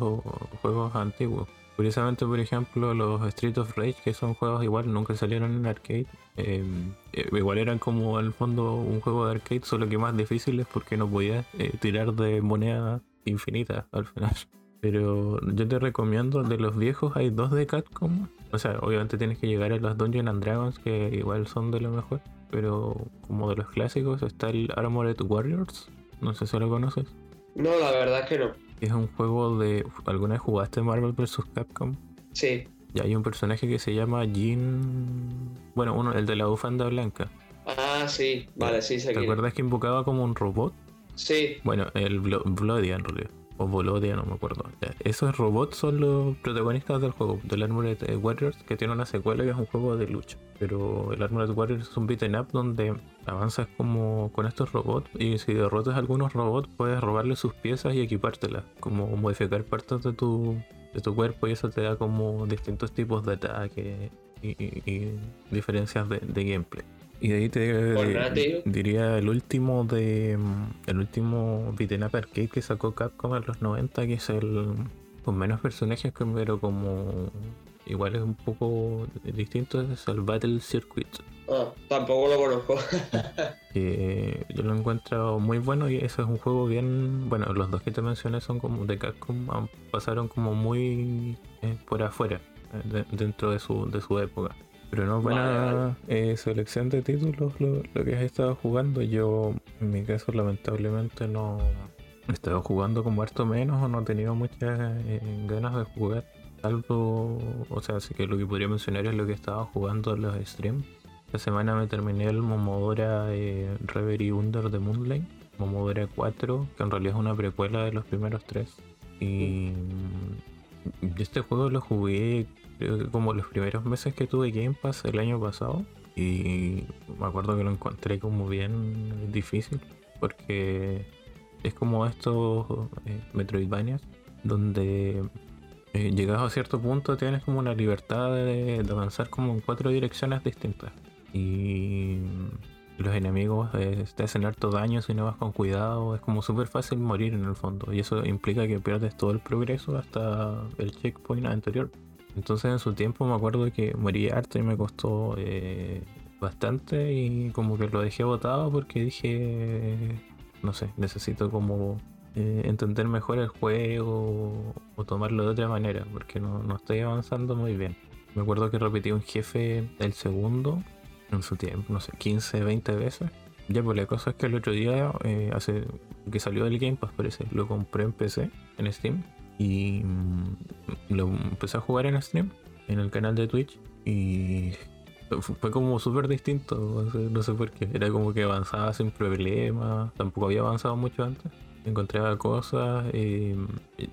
juegos antiguos. Curiosamente, por ejemplo, los Street of Rage, que son juegos igual, nunca salieron en arcade. eh, eh, igual eran como al fondo un juego de arcade, solo que más difíciles porque no podías eh, tirar de moneda infinita al final. Pero yo te recomiendo, de los viejos hay dos de Capcom. O sea, obviamente tienes que llegar a los Dungeons and Dragons, que igual son de lo mejor. Pero como de los clásicos está el Armored Warriors. No sé si lo conoces. No, la verdad es que no. Es un juego de... ¿Alguna vez jugaste Marvel vs. Capcom? Sí. Y hay un personaje que se llama Jin... Bueno, uno, el de la bufanda blanca. Ah, sí. Vale, sí, sé ¿Te acuerdas que invocaba como un robot? Sí. Bueno, el Blo- Blodia en realidad. O Volodia, no me acuerdo. Esos robots son los protagonistas del juego, del Armored eh, Warriors, que tiene una secuela que es un juego de lucha. Pero el Armored Warriors es un beat'em up donde avanzas como con estos robots y si derrotas a algunos robots puedes robarle sus piezas y equipártelas. Como modificar partes de tu, de tu cuerpo y eso te da como distintos tipos de ataque y, diferencias de gameplay. Y de ahí te tío. diría el último de mm, el último beat'em up arcade que sacó Capcom en los 90 que es el con menos personajes que- pero como igual es un poco distinto es el Battle Circuit Ah, tampoco lo conozco. *laughs* yo lo encuentro muy bueno y ese es un juego bien bueno los dos que te mencioné son como de Capcom ah, pasaron como muy eh, por afuera eh, de- dentro de su de su época pero no vale. eh, selección de títulos lo, lo que has estado jugando yo en mi caso lamentablemente no he estado jugando como harto menos o no he tenido muchas eh, ganas de jugar algo o sea así que lo que podría mencionar es lo que estaba jugando en los streams esta semana me terminé el Momodora eh, Reverie Under the Moonlight, Momodora 4, que en realidad es una precuela de los primeros tres. Y mm, este juego lo jugué como los primeros meses que tuve Game Pass el año pasado. Y me acuerdo que lo encontré como bien difícil, porque es como estos eh, Metroidvanias, donde eh, llegas a cierto punto tienes como una libertad de, de avanzar como en cuatro direcciones distintas y los enemigos eh, te hacen harto daño si no vas con cuidado. Es como súper fácil morir en el fondo. Y eso implica que pierdes todo el progreso hasta el checkpoint anterior. Entonces en su tiempo me acuerdo que morí harto y me costó eh, bastante y como que lo dejé botado porque dije, no sé, necesito como eh, entender mejor el juego o tomarlo de otra manera porque no, no estoy avanzando muy bien. Me acuerdo que repetí un jefe el segundo en su tiempo, no sé, 15, 20 veces. Ya, pues la cosa es que el otro día, eh, hace que salió del Game Pass, parece, lo compré en PC, en Steam, y mm, lo empecé a jugar en stream, en el canal de Twitch, y fu- fue como súper distinto, no sé, no sé por qué. Era como que avanzaba sin problema, tampoco había avanzado mucho antes. Encontraba cosas, eh,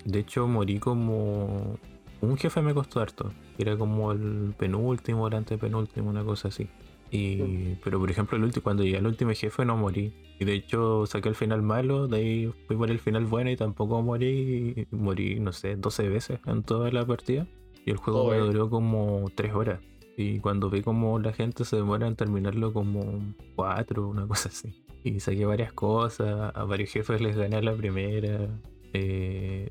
de hecho morí como... Un jefe me costó harto, era como el penúltimo, el antepenúltimo, una cosa así. Y, pero por ejemplo, el último, cuando llegué al último jefe no morí. Y de hecho saqué el final malo, de ahí fui por el final bueno y tampoco morí. Morí, no sé, 12 veces en toda la partida. Y el juego me duró como 3 horas. Y cuando vi como la gente se demora en terminarlo como 4, una cosa así. Y saqué varias cosas, a varios jefes les gané la primera. eh,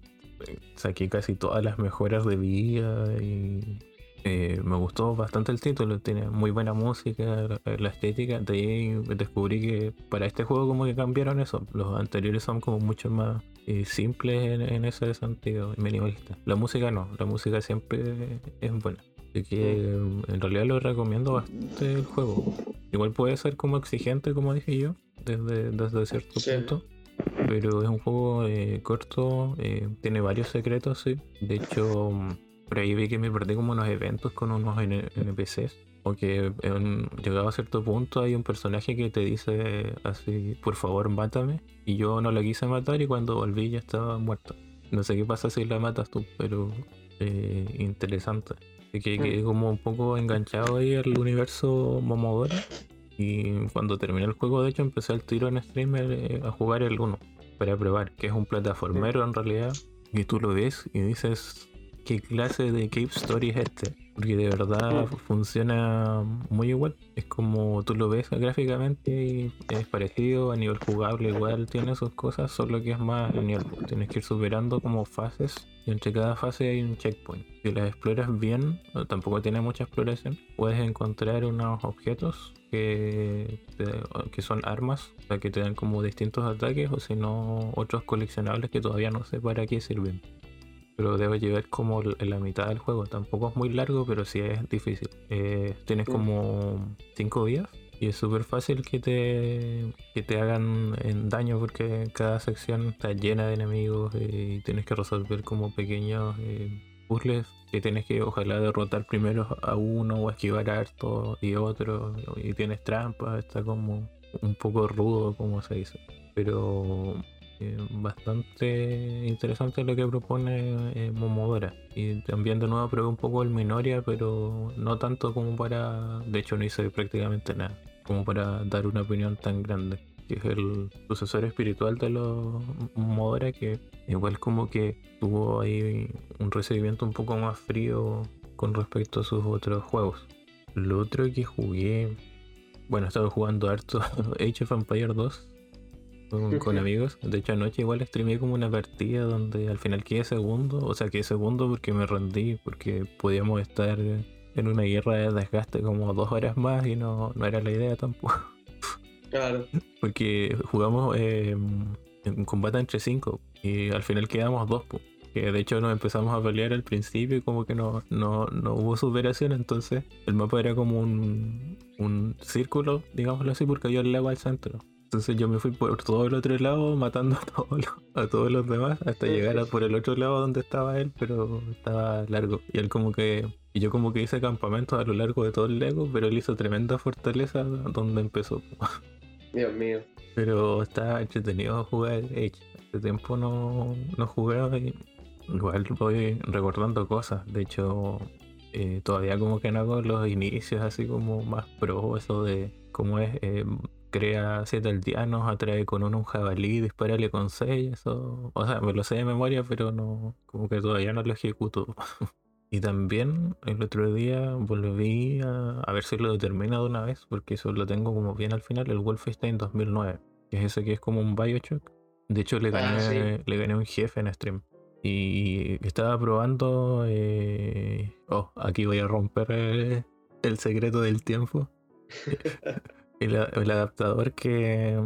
saqué casi todas las mejoras de vida y eh, me gustó bastante el título, tiene muy buena música, la, la estética. De ahí descubrí que para este juego como que cambiaron eso. Los anteriores son como mucho más eh, simples en, en ese sentido, minimalista. La música no, la música siempre es buena. Así que eh, en realidad lo recomiendo bastante el juego. Igual puede ser como exigente, como dije yo, desde, desde cierto Sí. punto. Pero es un juego eh, corto, eh, tiene varios secretos, sí. De hecho, mm, por ahí vi que me perdí como unos eventos con unos NPCs. O que en- llegado a cierto punto hay un personaje que te dice así, por favor mátame. Y yo no la quise matar y cuando volví ya estaba muerto. No sé qué pasa si la matas tú, pero eh, interesante. Así que quedé como un poco enganchado ahí al universo Momodora. Y cuando terminé el juego, de hecho, empecé al tiro en streamer eh, a jugar el 1 para probar, que es un plataformero en realidad. Y tú lo ves y dices, ¿qué clase de Cave Story es este? Porque de verdad Mm. funciona muy igual. Es como tú lo ves gráficamente y es parecido, a nivel jugable igual tiene sus cosas, solo que es más lineal. Tienes que ir superando como fases y entre cada fase hay un checkpoint. Si las exploras bien, tampoco tiene mucha exploración, puedes encontrar unos objetos que, te- que son armas, o sea, que te dan como distintos ataques, o si no, otros coleccionables que todavía no sé para qué sirven. Pero debe llevar como en la mitad del juego. Tampoco es muy largo, pero sí es difícil. Eh, tienes como 5 días y es súper fácil que te, que te hagan en daño porque cada sección está llena de enemigos y tienes que resolver como pequeños eh, puzzles que tienes que ojalá derrotar primero a uno o esquivar a harto y otro y tienes trampas, está como un poco rudo como se dice. Pero bastante interesante lo que propone eh, Momodora. Y también de nuevo probé un poco el Minoria, pero no tanto como para... De hecho no hice prácticamente nada, como para dar una opinión tan grande. Que es el sucesor espiritual de los Momodora que igual como que tuvo ahí un recibimiento un poco más frío con respecto a sus otros juegos. Lo otro que jugué... Bueno, he estado jugando harto *laughs* Age of Empire 2 con, con amigos. De hecho, anoche igual streamé como una partida donde al final quedé segundo. O sea, quedé segundo porque me rendí, porque podíamos estar en una guerra de desgaste como dos horas más y no, no era la idea tampoco. Claro. *laughs* Porque jugamos eh, en combate entre cinco y al final quedamos dos. po. Que de hecho nos empezamos a pelear al principio y como que no, no, no hubo superación. Entonces el mapa era como un, un círculo, digámoslo así, porque había el lago al centro. Entonces yo me fui por todo el otro lado *laughs* matando a todos los, a todos los demás hasta llegar a por el otro lado donde estaba él, pero estaba largo. Y él como que... Y yo como que hice campamentos a lo largo de todo el lago, pero él hizo tremenda fortaleza donde empezó. *laughs* Dios mío. Pero está entretenido jugar Age. Hace tiempo no, no jugaba y igual voy recordando cosas. De hecho, eh, todavía como que no hago los inicios así como más pro, eso de cómo es, eh, crea siete aldeanos, atrae con uno un jabalí, dispárale con seis, eso, o sea, me lo sé de memoria, pero no, como que todavía no lo ejecuto. *laughs* Y también el otro día volví a, a ver si lo termino de una vez, porque eso lo tengo como bien al final, el Wolfenstein 2009, que es ese que es como un Bioshock. De hecho, le Ah, gané, sí. le gané un jefe en stream. Y estaba probando... eh, Oh, aquí voy a romper eh, el secreto del tiempo. *laughs* el, adaptador que,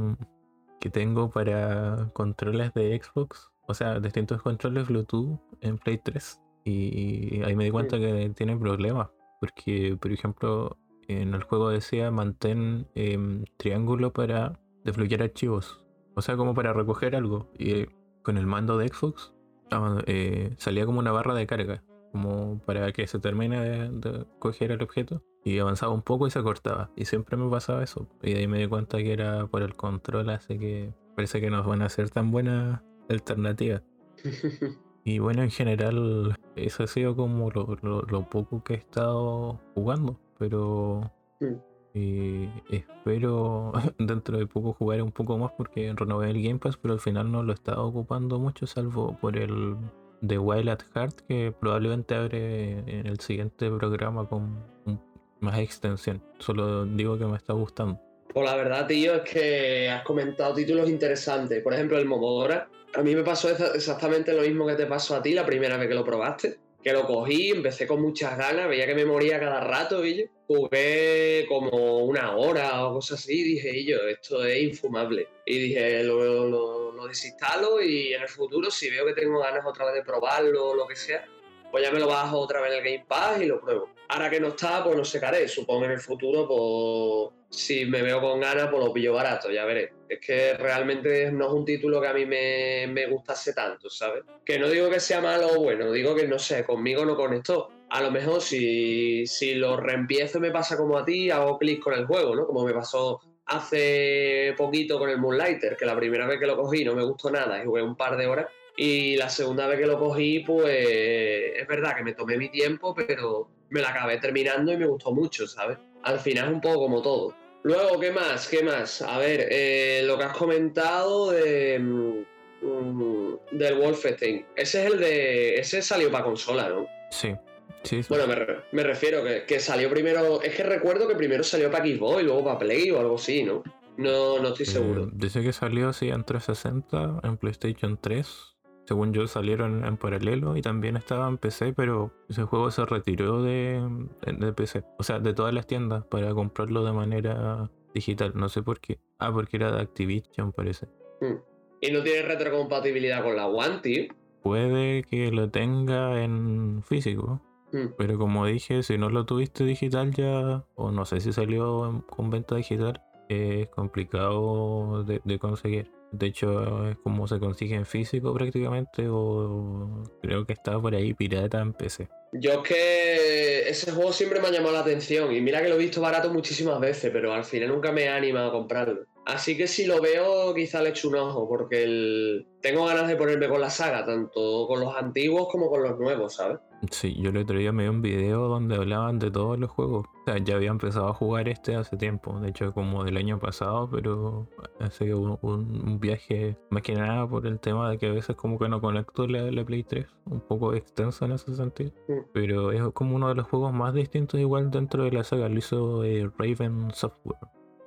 que tengo para controles de Xbox, o sea, distintos controles Bluetooth en Play 3. Y ahí me di cuenta que tiene problemas, porque, por ejemplo, en el juego decía mantén em, triángulo para desbloquear archivos, o sea, como para recoger algo. Y eh, con el mando de Xbox ah, eh, salía como una barra de carga. Como para que se termine de, de coger el objeto. Y avanzaba un poco y se cortaba. Y siempre me pasaba eso. Y de ahí me di cuenta que era por el control, así que parece que no van a ser tan buenas alternativas. *laughs* Y bueno, en general, eso ha sido como lo, lo- lo poco que he estado jugando. Pero Mm. eh, espero *laughs* dentro de poco jugar un poco más porque renové el Game Pass, pero al final no lo he estado ocupando mucho, salvo por el de Wild at Heart, que probablemente abre en el siguiente programa con más extensión. Solo digo que me está gustando. Pues la verdad, tío, es que has comentado títulos interesantes. Por ejemplo, el Momodora. A mí me pasó exa- exactamente lo mismo que te pasó a ti la primera vez que lo probaste. Que lo cogí, empecé con muchas ganas, veía que me moría cada rato, y jugué como una hora o cosas así, y dije, y yo, esto es infumable. Y dije, lo, lo- lo desinstalo y en el futuro, si veo que tengo ganas otra vez de probarlo o lo que sea, pues ya me lo bajo otra vez en el Game Pass y lo pruebo. Ahora que no está, pues no sé qué. Supongo en el futuro, pues si me veo con ganas, pues lo pillo barato, ya veré. Es que realmente no es un título que a mí me, me gustase tanto, ¿sabes? Que no digo que sea malo o bueno, digo que no sé, conmigo no conectó. A lo mejor si, si lo reempiezo me pasa como a ti, hago clic con el juego, ¿no? Como me pasó hace poquito con el Moonlighter, que la primera vez que lo cogí no me gustó nada y jugué un par de horas. Y la segunda vez que lo cogí, pues es verdad que me tomé mi tiempo, pero me la acabé terminando y me gustó mucho, ¿sabes? Al final es un poco como todo. Luego, ¿qué más? ¿Qué más? A ver, eh, lo que has comentado de, mm, mm, del Wolfenstein. Ese es el de. Ese salió para consola, ¿no? Sí, sí, sí. Bueno, me, re- me refiero que, que salió primero. Es que recuerdo que primero salió para Xbox y luego para Play o algo así, ¿no? No, no estoy Eh, seguro. dice que salió así en 360, en PlayStation 3. Según yo salieron en paralelo y también estaba en PC, pero ese juego se retiró de, de PC. O sea, de todas las tiendas para comprarlo de manera digital. No sé por qué. Ah, porque era de Activision, parece. Mm. Y no tiene retrocompatibilidad con la One, tío. Puede que lo tenga en físico. Mm. Pero como dije, si no lo tuviste digital ya, o no sé si salió con venta digital, es complicado de, de conseguir. De hecho, es como se consigue en físico prácticamente, o creo que está por ahí pirata en PC. Yo es que ese juego siempre me ha llamado la atención y mira que lo he visto barato muchísimas veces, pero al final nunca me he animado a comprarlo. Así que si lo veo, quizá le echo un ojo, porque el- tengo ganas de ponerme con la saga, tanto con los antiguos como con los nuevos, ¿sabes? Sí, yo el otro día me vi un video donde hablaban de todos los juegos. O sea, ya había empezado a jugar este hace tiempo, de hecho como del año pasado, pero hace un, un- un viaje más que nada por el tema de que a veces como que no conecto la, la Play 3, un poco extenso en ese sentido. Pero es como uno de los juegos más distintos igual dentro de la saga, lo hizo eh, Raven Software.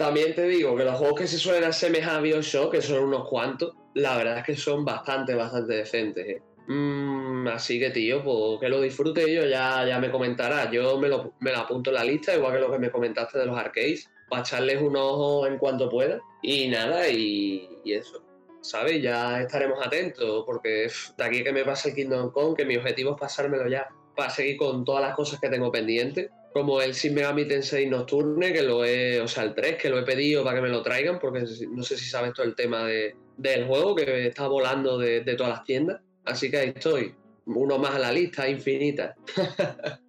También te digo que los juegos que se suelen asemejar a Bioshock, que son unos cuantos, la verdad es que son bastante, bastante decentes. ¿eh? Mm, así que, tío, pues que lo disfrute yo, ya, ya me comentarás. Yo me lo, me lo apunto en la lista, igual que lo que me comentaste de los arcades, para echarles un ojo en cuanto pueda. Y nada, y, y eso. ¿Sabes? Ya estaremos atentos, porque de aquí que me pase el Kingdom Come, que mi objetivo es pasármelo ya, para seguir con todas las cosas que tengo pendientes como el Shin Megami Tensei Nocturne, que lo he, o sea, el 3, que lo he pedido para que me lo traigan, porque no sé si sabes todo el tema de, del juego, que está volando de, de todas las tiendas. Así que ahí estoy, uno más a la lista, infinita. *laughs*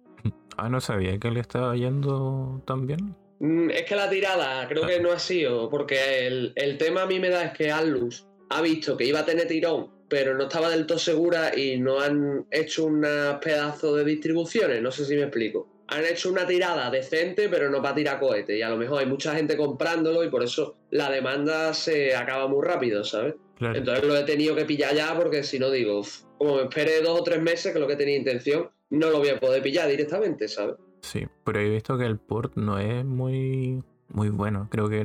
Ah, no sabía que le estaba yendo tan bien. Mm, Es que la tirada creo que no ha sido, porque el, el tema a mí me da es que Atlus ha visto que iba a tener tirón, pero no estaba del todo segura y no han hecho un pedazo de distribuciones, no sé si me explico. Han hecho una tirada decente, pero no para tirar cohetes, y a lo mejor hay mucha gente comprándolo y por eso la demanda se acaba muy rápido, ¿sabes? Claro. Entonces lo he tenido que pillar ya porque si no digo, "Uf, como me espere dos o tres meses, que es lo que tenía intención, no lo voy a poder pillar directamente, ¿sabes? Sí, pero he visto que el port no es muy muy bueno. Creo que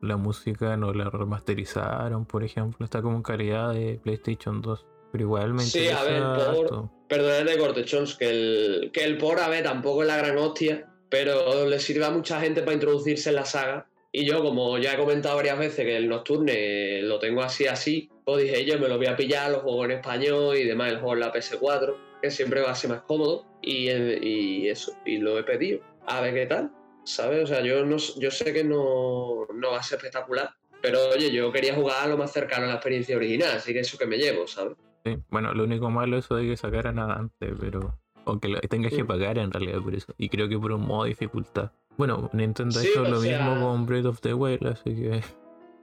la música no la remasterizaron, por ejemplo. Está como en calidad de PlayStation 2. Pero igual me Sí, a ver, por-. Perdonad de corte, Chons, que el, que el por, a ver, tampoco es la gran hostia, pero le sirve a mucha gente para introducirse en la saga. Y yo, como ya he comentado varias veces que el Nocturne lo tengo así así, pues dije, yo me lo voy a pillar, lo juego en español y demás, el juego en la PS4, que siempre va a ser más cómodo. Y, y eso, y lo he pedido. A ver qué tal, ¿sabes? O sea, yo, no, yo sé que no, no va a ser espectacular, pero oye, yo quería jugar lo más cercano a la experiencia original, así que eso que me llevo, ¿sabes? Sí, Bueno, lo único malo es eso de que sacaran nada antes, pero O que lo- tengas que Mm. pagar en realidad por eso. Y creo que por un modo de dificultad. Bueno, Nintendo Sí, lo sea- mismo con Breath of the Wild, así que.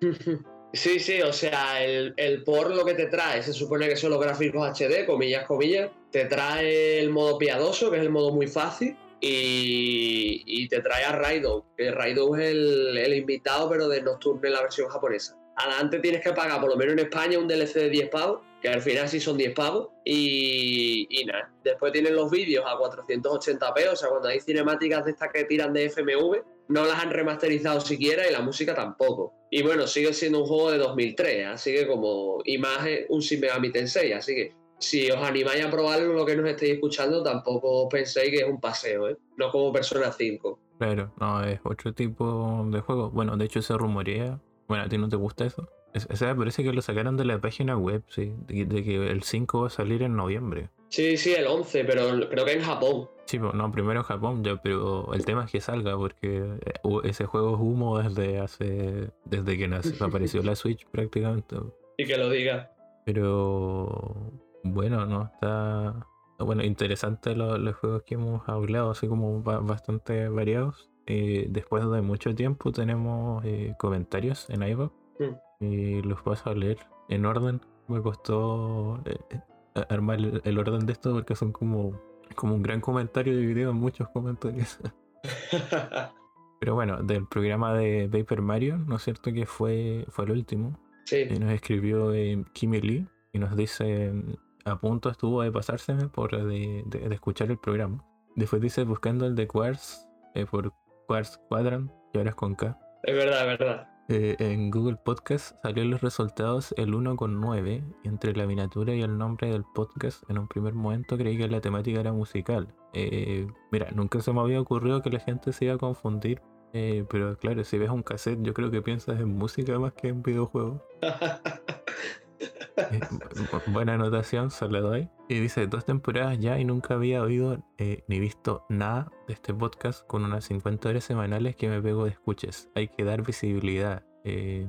*laughs* Sí, sí, o sea, el, el por lo que te trae, se supone que son los gráficos HD, comillas, comillas, te trae el modo piadoso, que es el modo muy fácil, y, y te trae a Raido, que Raido es el, el invitado, pero de Nocturne en la versión japonesa. Adelante tienes que pagar, por lo menos en España, un DLC de 10 pavos, que al final sí son 10 pavos, y, nada. Después tienen los vídeos a 480p, o sea, cuando hay cinemáticas de estas que tiran de FMV, no las han remasterizado siquiera y la música tampoco. Y bueno, sigue siendo un juego de 2003, así que como imagen, un Shin Megami Tensei, así que si os animáis a probarlo, lo que nos estéis escuchando, tampoco penséis que es un paseo, ¿eh? No como Persona 5. Claro, no, es otro tipo de juego. Bueno, de hecho se rumorea. Bueno, ¿a ti no te gusta eso? O sea, parece que lo sacaron de la página web, sí. De, de que el 5 va a salir en noviembre. Sí, sí, el 11, pero creo que en Japón. Sí, no, primero en Japón ya, pero el tema es que salga porque eh, ese juego es humo desde hace. desde que nació, *laughs* apareció la Switch prácticamente. Y que lo diga. Pero bueno, no está. Bueno, interesante lo- los juegos que hemos hablado, así como ba- bastante variados. Eh, después de mucho tiempo tenemos eh, comentarios en iVoox Mm. Y los paso a leer en orden. Me costó eh, eh, armar el, el orden de esto porque son como, como un gran comentario dividido en muchos comentarios. *laughs* Pero bueno, del programa de Paper Mario, ¿no es cierto? Que fue, fue el último. sí. Y nos escribió eh, Kimi Lee y nos dice, a punto estuvo de pasárseme por de, de- de escuchar el programa. Después dice, buscando el de Quartz eh, por Quartz Quadrant, y ahora es con K. Es verdad, es verdad. Eh, en Google Podcast salieron los resultados el 1,9 y entre la miniatura y el nombre del podcast en un primer momento creí que la temática era musical. Eh, mira, nunca se me había ocurrido que la gente se iba a confundir, eh, pero claro, si ves un cassette yo creo que piensas en música más que en videojuegos. *laughs* Eh, bu- buena anotación, se la doy. Y dice, dos temporadas ya y nunca había oído eh, ni visto nada de este podcast con unas 50 horas semanales que me pego de escuches. Hay que dar visibilidad. Eh,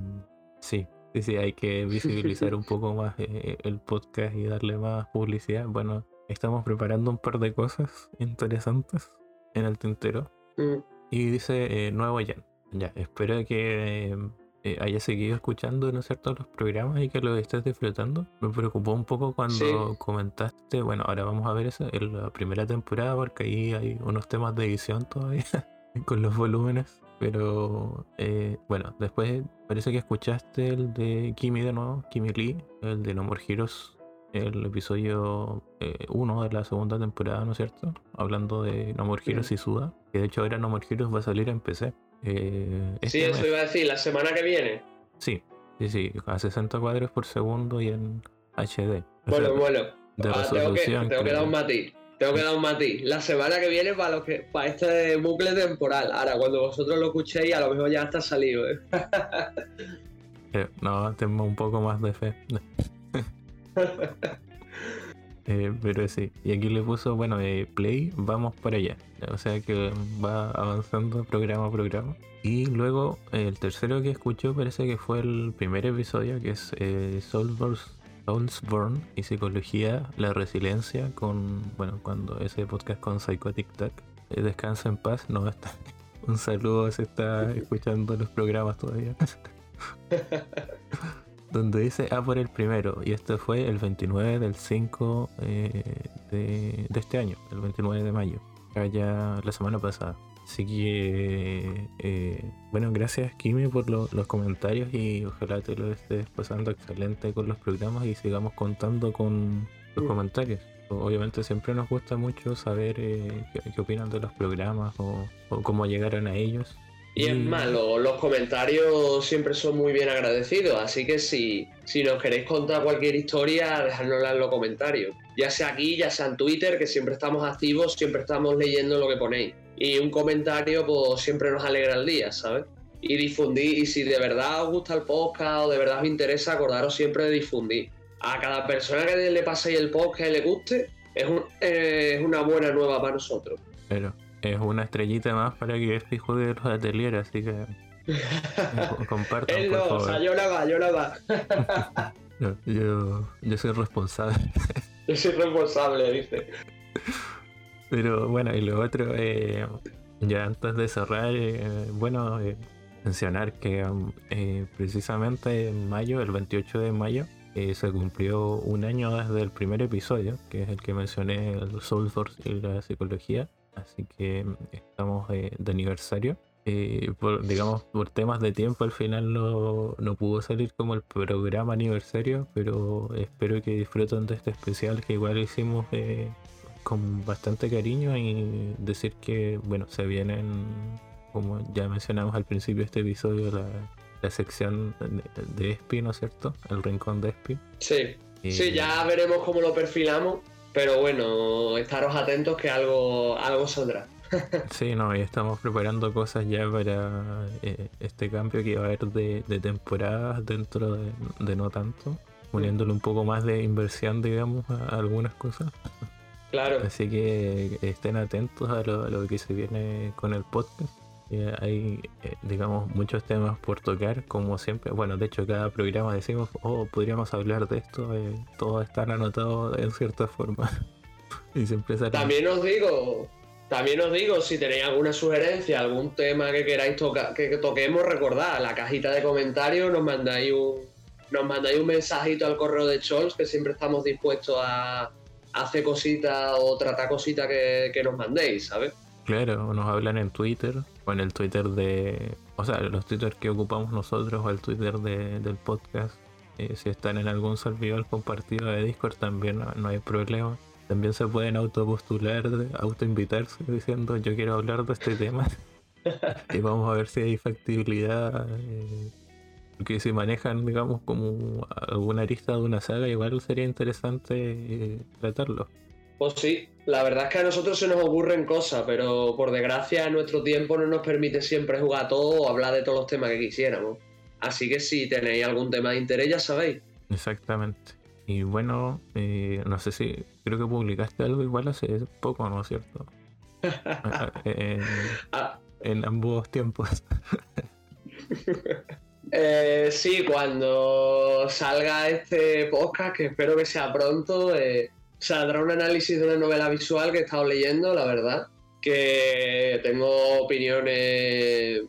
sí, sí, sí, hay que *laughs* visibilizar un poco más eh, el podcast y darle más publicidad. Bueno, estamos preparando un par de cosas interesantes en el tintero. Mm. Y dice nuevo Jan. Ya, espero que eh, eh, hayas seguido escuchando, ¿no es cierto?, los programas y que los estés disfrutando. Me preocupó un poco cuando Sí. comentaste, bueno, ahora vamos a ver eso en la primera temporada porque ahí hay unos temas de edición todavía *laughs* con los volúmenes. Pero eh, bueno, después parece que escuchaste el de Kimi de nuevo, Kimi Lee, el de No More Heroes, el episodio 1 de la segunda temporada, ¿no es cierto? Hablando de No More Heroes y Suda, que de hecho ahora No More Heroes va a salir en PC. Eh, Sí, este eso mes. iba a decir, la semana que viene. Sí, sí, sí, a 60 cuadros por segundo y en HD. O Bueno, sea, bueno. de Ah, tengo que, tengo que dar un matiz. Tengo que dar un matiz. La semana que viene para los que para este bucle temporal. Ahora, cuando vosotros lo escuchéis, a lo mejor ya está salido. ¿eh? *laughs* Eh, no, tengo un poco más de fe. *laughs* Eh, pero sí, y aquí le puso, bueno, eh, play, vamos para allá. O sea que va avanzando programa a programa. Y luego el tercero que escuchó parece que fue el primer episodio, que es eh, Soulsborne, y Psicología, la Resiliencia, con, bueno, cuando ese podcast con Psychotic Tag. Eh, descansa en paz, no está. *laughs* Un saludo si está escuchando los programas todavía. *laughs* donde dice A por el primero. Y esto fue el 29 del 5 eh, de, de este año, el 29 de mayo. Ya la semana pasada. Así que, eh, bueno, gracias Kimi por lo- los comentarios y ojalá te lo estés pasando excelente con los programas y sigamos contando con los comentarios. Obviamente siempre nos gusta mucho saber eh, qué, qué opinan de los programas o, o cómo llegaron a ellos. Y es más, lo- los comentarios siempre son muy bien agradecidos, así que si, si nos queréis contar cualquier historia, dejadnosla en los comentarios. Ya sea aquí, ya sea en Twitter, que siempre estamos activos, siempre estamos leyendo lo que ponéis. Y un comentario, pues siempre nos alegra el día, ¿sabes? Y difundir, y si de verdad os gusta el podcast o de verdad os interesa, acordaros siempre de difundir. A cada persona que le paséis el podcast y le guste, es, un- eh, es una buena nueva para nosotros. Pero es una estrellita más para que este de los ateliers, así que *laughs* compartan, Él por no, o sea, yo nada más, yo más. No, *laughs* yo, yo soy responsable. *laughs* Yo soy responsable, dice. Pero bueno, y lo otro, eh, ya antes de cerrar, eh, bueno, eh, mencionar que eh, precisamente en mayo, el 28 de mayo, eh, se cumplió un año desde el primer episodio, que es el que mencioné, el Soul Force y la psicología. Así que mm, estamos de, de aniversario. Eh, por, digamos, por temas de tiempo al final no, no pudo salir como el programa aniversario, pero espero que disfruten de este especial que igual hicimos eh, con bastante cariño y decir que, bueno, se vienen, como ya mencionamos al principio de este episodio, la, la sección de, de Espi, ¿no es cierto? El rincón de Espi. Sí, Eh, sí, ya veremos cómo lo perfilamos, pero bueno, estaros atentos que algo, algo saldrá. *laughs* Sí, no, y estamos preparando cosas ya para eh, este cambio que va a haber de, de temporadas dentro de, de no tanto, poniéndole un poco más de inversión, digamos, a, a algunas cosas. Claro, Así que estén atentos a lo, a lo que se viene con el podcast. Eh, hay, eh, digamos, muchos temas por tocar, como siempre. Bueno, de hecho, cada programa decimos, oh, podríamos hablar de esto. eh, todos están anotados en cierta forma. *laughs* y siempre salen. también os digo, también os digo, si tenéis alguna sugerencia, algún tema que queráis tocar, que, que toquemos, recordad, la cajita de comentarios nos mandáis un, nos mandáis un mensajito al correo de Chols, que siempre estamos dispuestos a, hacer cositas o tratar cositas que nos mandéis, ¿sabes? Claro, nos hablan en Twitter o en el Twitter de. O sea, los Twitter que ocupamos nosotros o el Twitter de- del podcast. Eh, si están en algún servidor compartido de Discord también no, no hay problema. También se pueden autopostular, autoinvitarse diciendo yo quiero hablar de este tema. *laughs* y vamos a ver si hay factibilidad. eh, porque si manejan, digamos, como alguna arista de una saga, igual sería interesante eh, tratarlo. Pues sí, la verdad es que a nosotros se nos ocurren cosas, pero por desgracia nuestro tiempo no nos permite siempre jugar a todo o hablar de todos los temas que quisiéramos. Así que si tenéis algún tema de interés, ya sabéis. Exactamente. Y bueno, eh, no sé si creo que publicaste algo igual hace poco, ¿no es cierto? Ah, *laughs* ah, en, Ah, en ambos tiempos. *laughs* eh, sí, cuando salga este podcast, que espero que sea pronto, eh, saldrá un análisis de una novela visual que he estado leyendo, la verdad, que tengo opiniones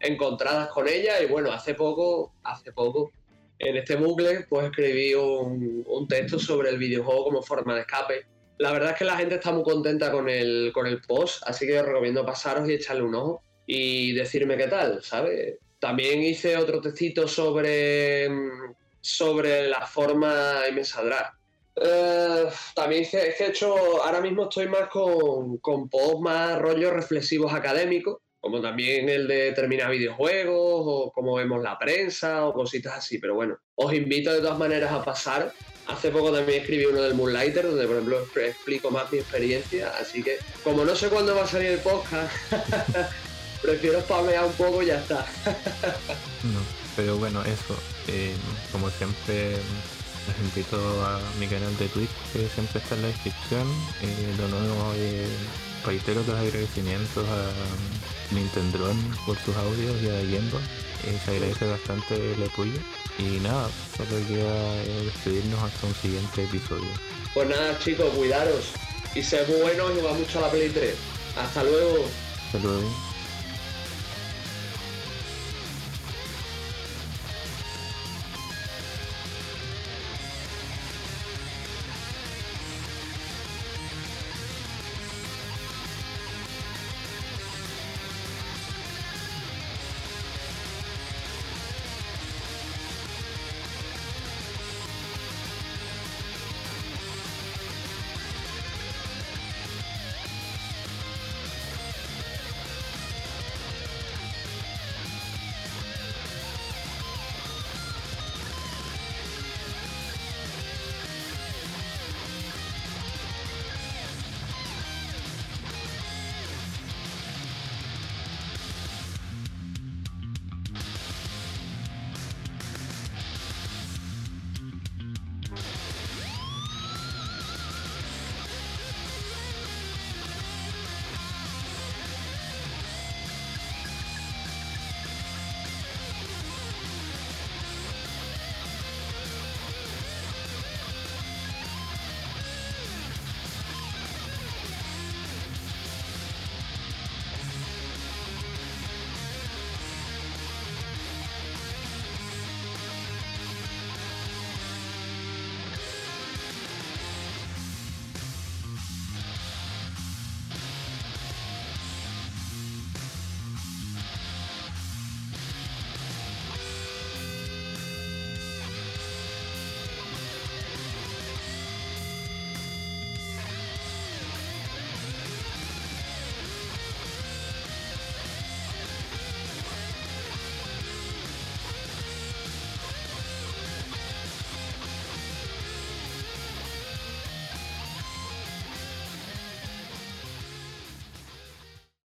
encontradas con ella y bueno, hace poco, hace poco, en este bucle, pues escribí un, un texto sobre el videojuego como forma de escape. La verdad es que la gente está muy contenta con el, con el post, así que os recomiendo pasaros y echarle un ojo y decirme qué tal, ¿sabes? También hice otro textito sobre, sobre la forma y me saldrá. Eh, también es que he hecho, ahora mismo estoy más con, con posts más rollos reflexivos académicos, como también el de terminar videojuegos o cómo vemos la prensa o cositas así, pero bueno, os invito de todas maneras a pasar. Hace poco también escribí uno del Moonlighter, donde por ejemplo expl- explico más mi experiencia, así que como no sé cuándo va a salir el podcast, *laughs* prefiero spamear un poco y ya está. *laughs* No, pero bueno, eso. eh, como siempre, les invito a mi canal de Twitch, que siempre está en la descripción. Eh, de nuevo, eh, reitero los agradecimientos a Nintendron por sus audios y a Yendo. Eh, se agradece bastante el apoyo. Y nada, solo queda eh, despedirnos hasta un siguiente episodio. Pues nada chicos, cuidaros y sed buenos y va mucho a la Play 3. Hasta luego. Hasta luego.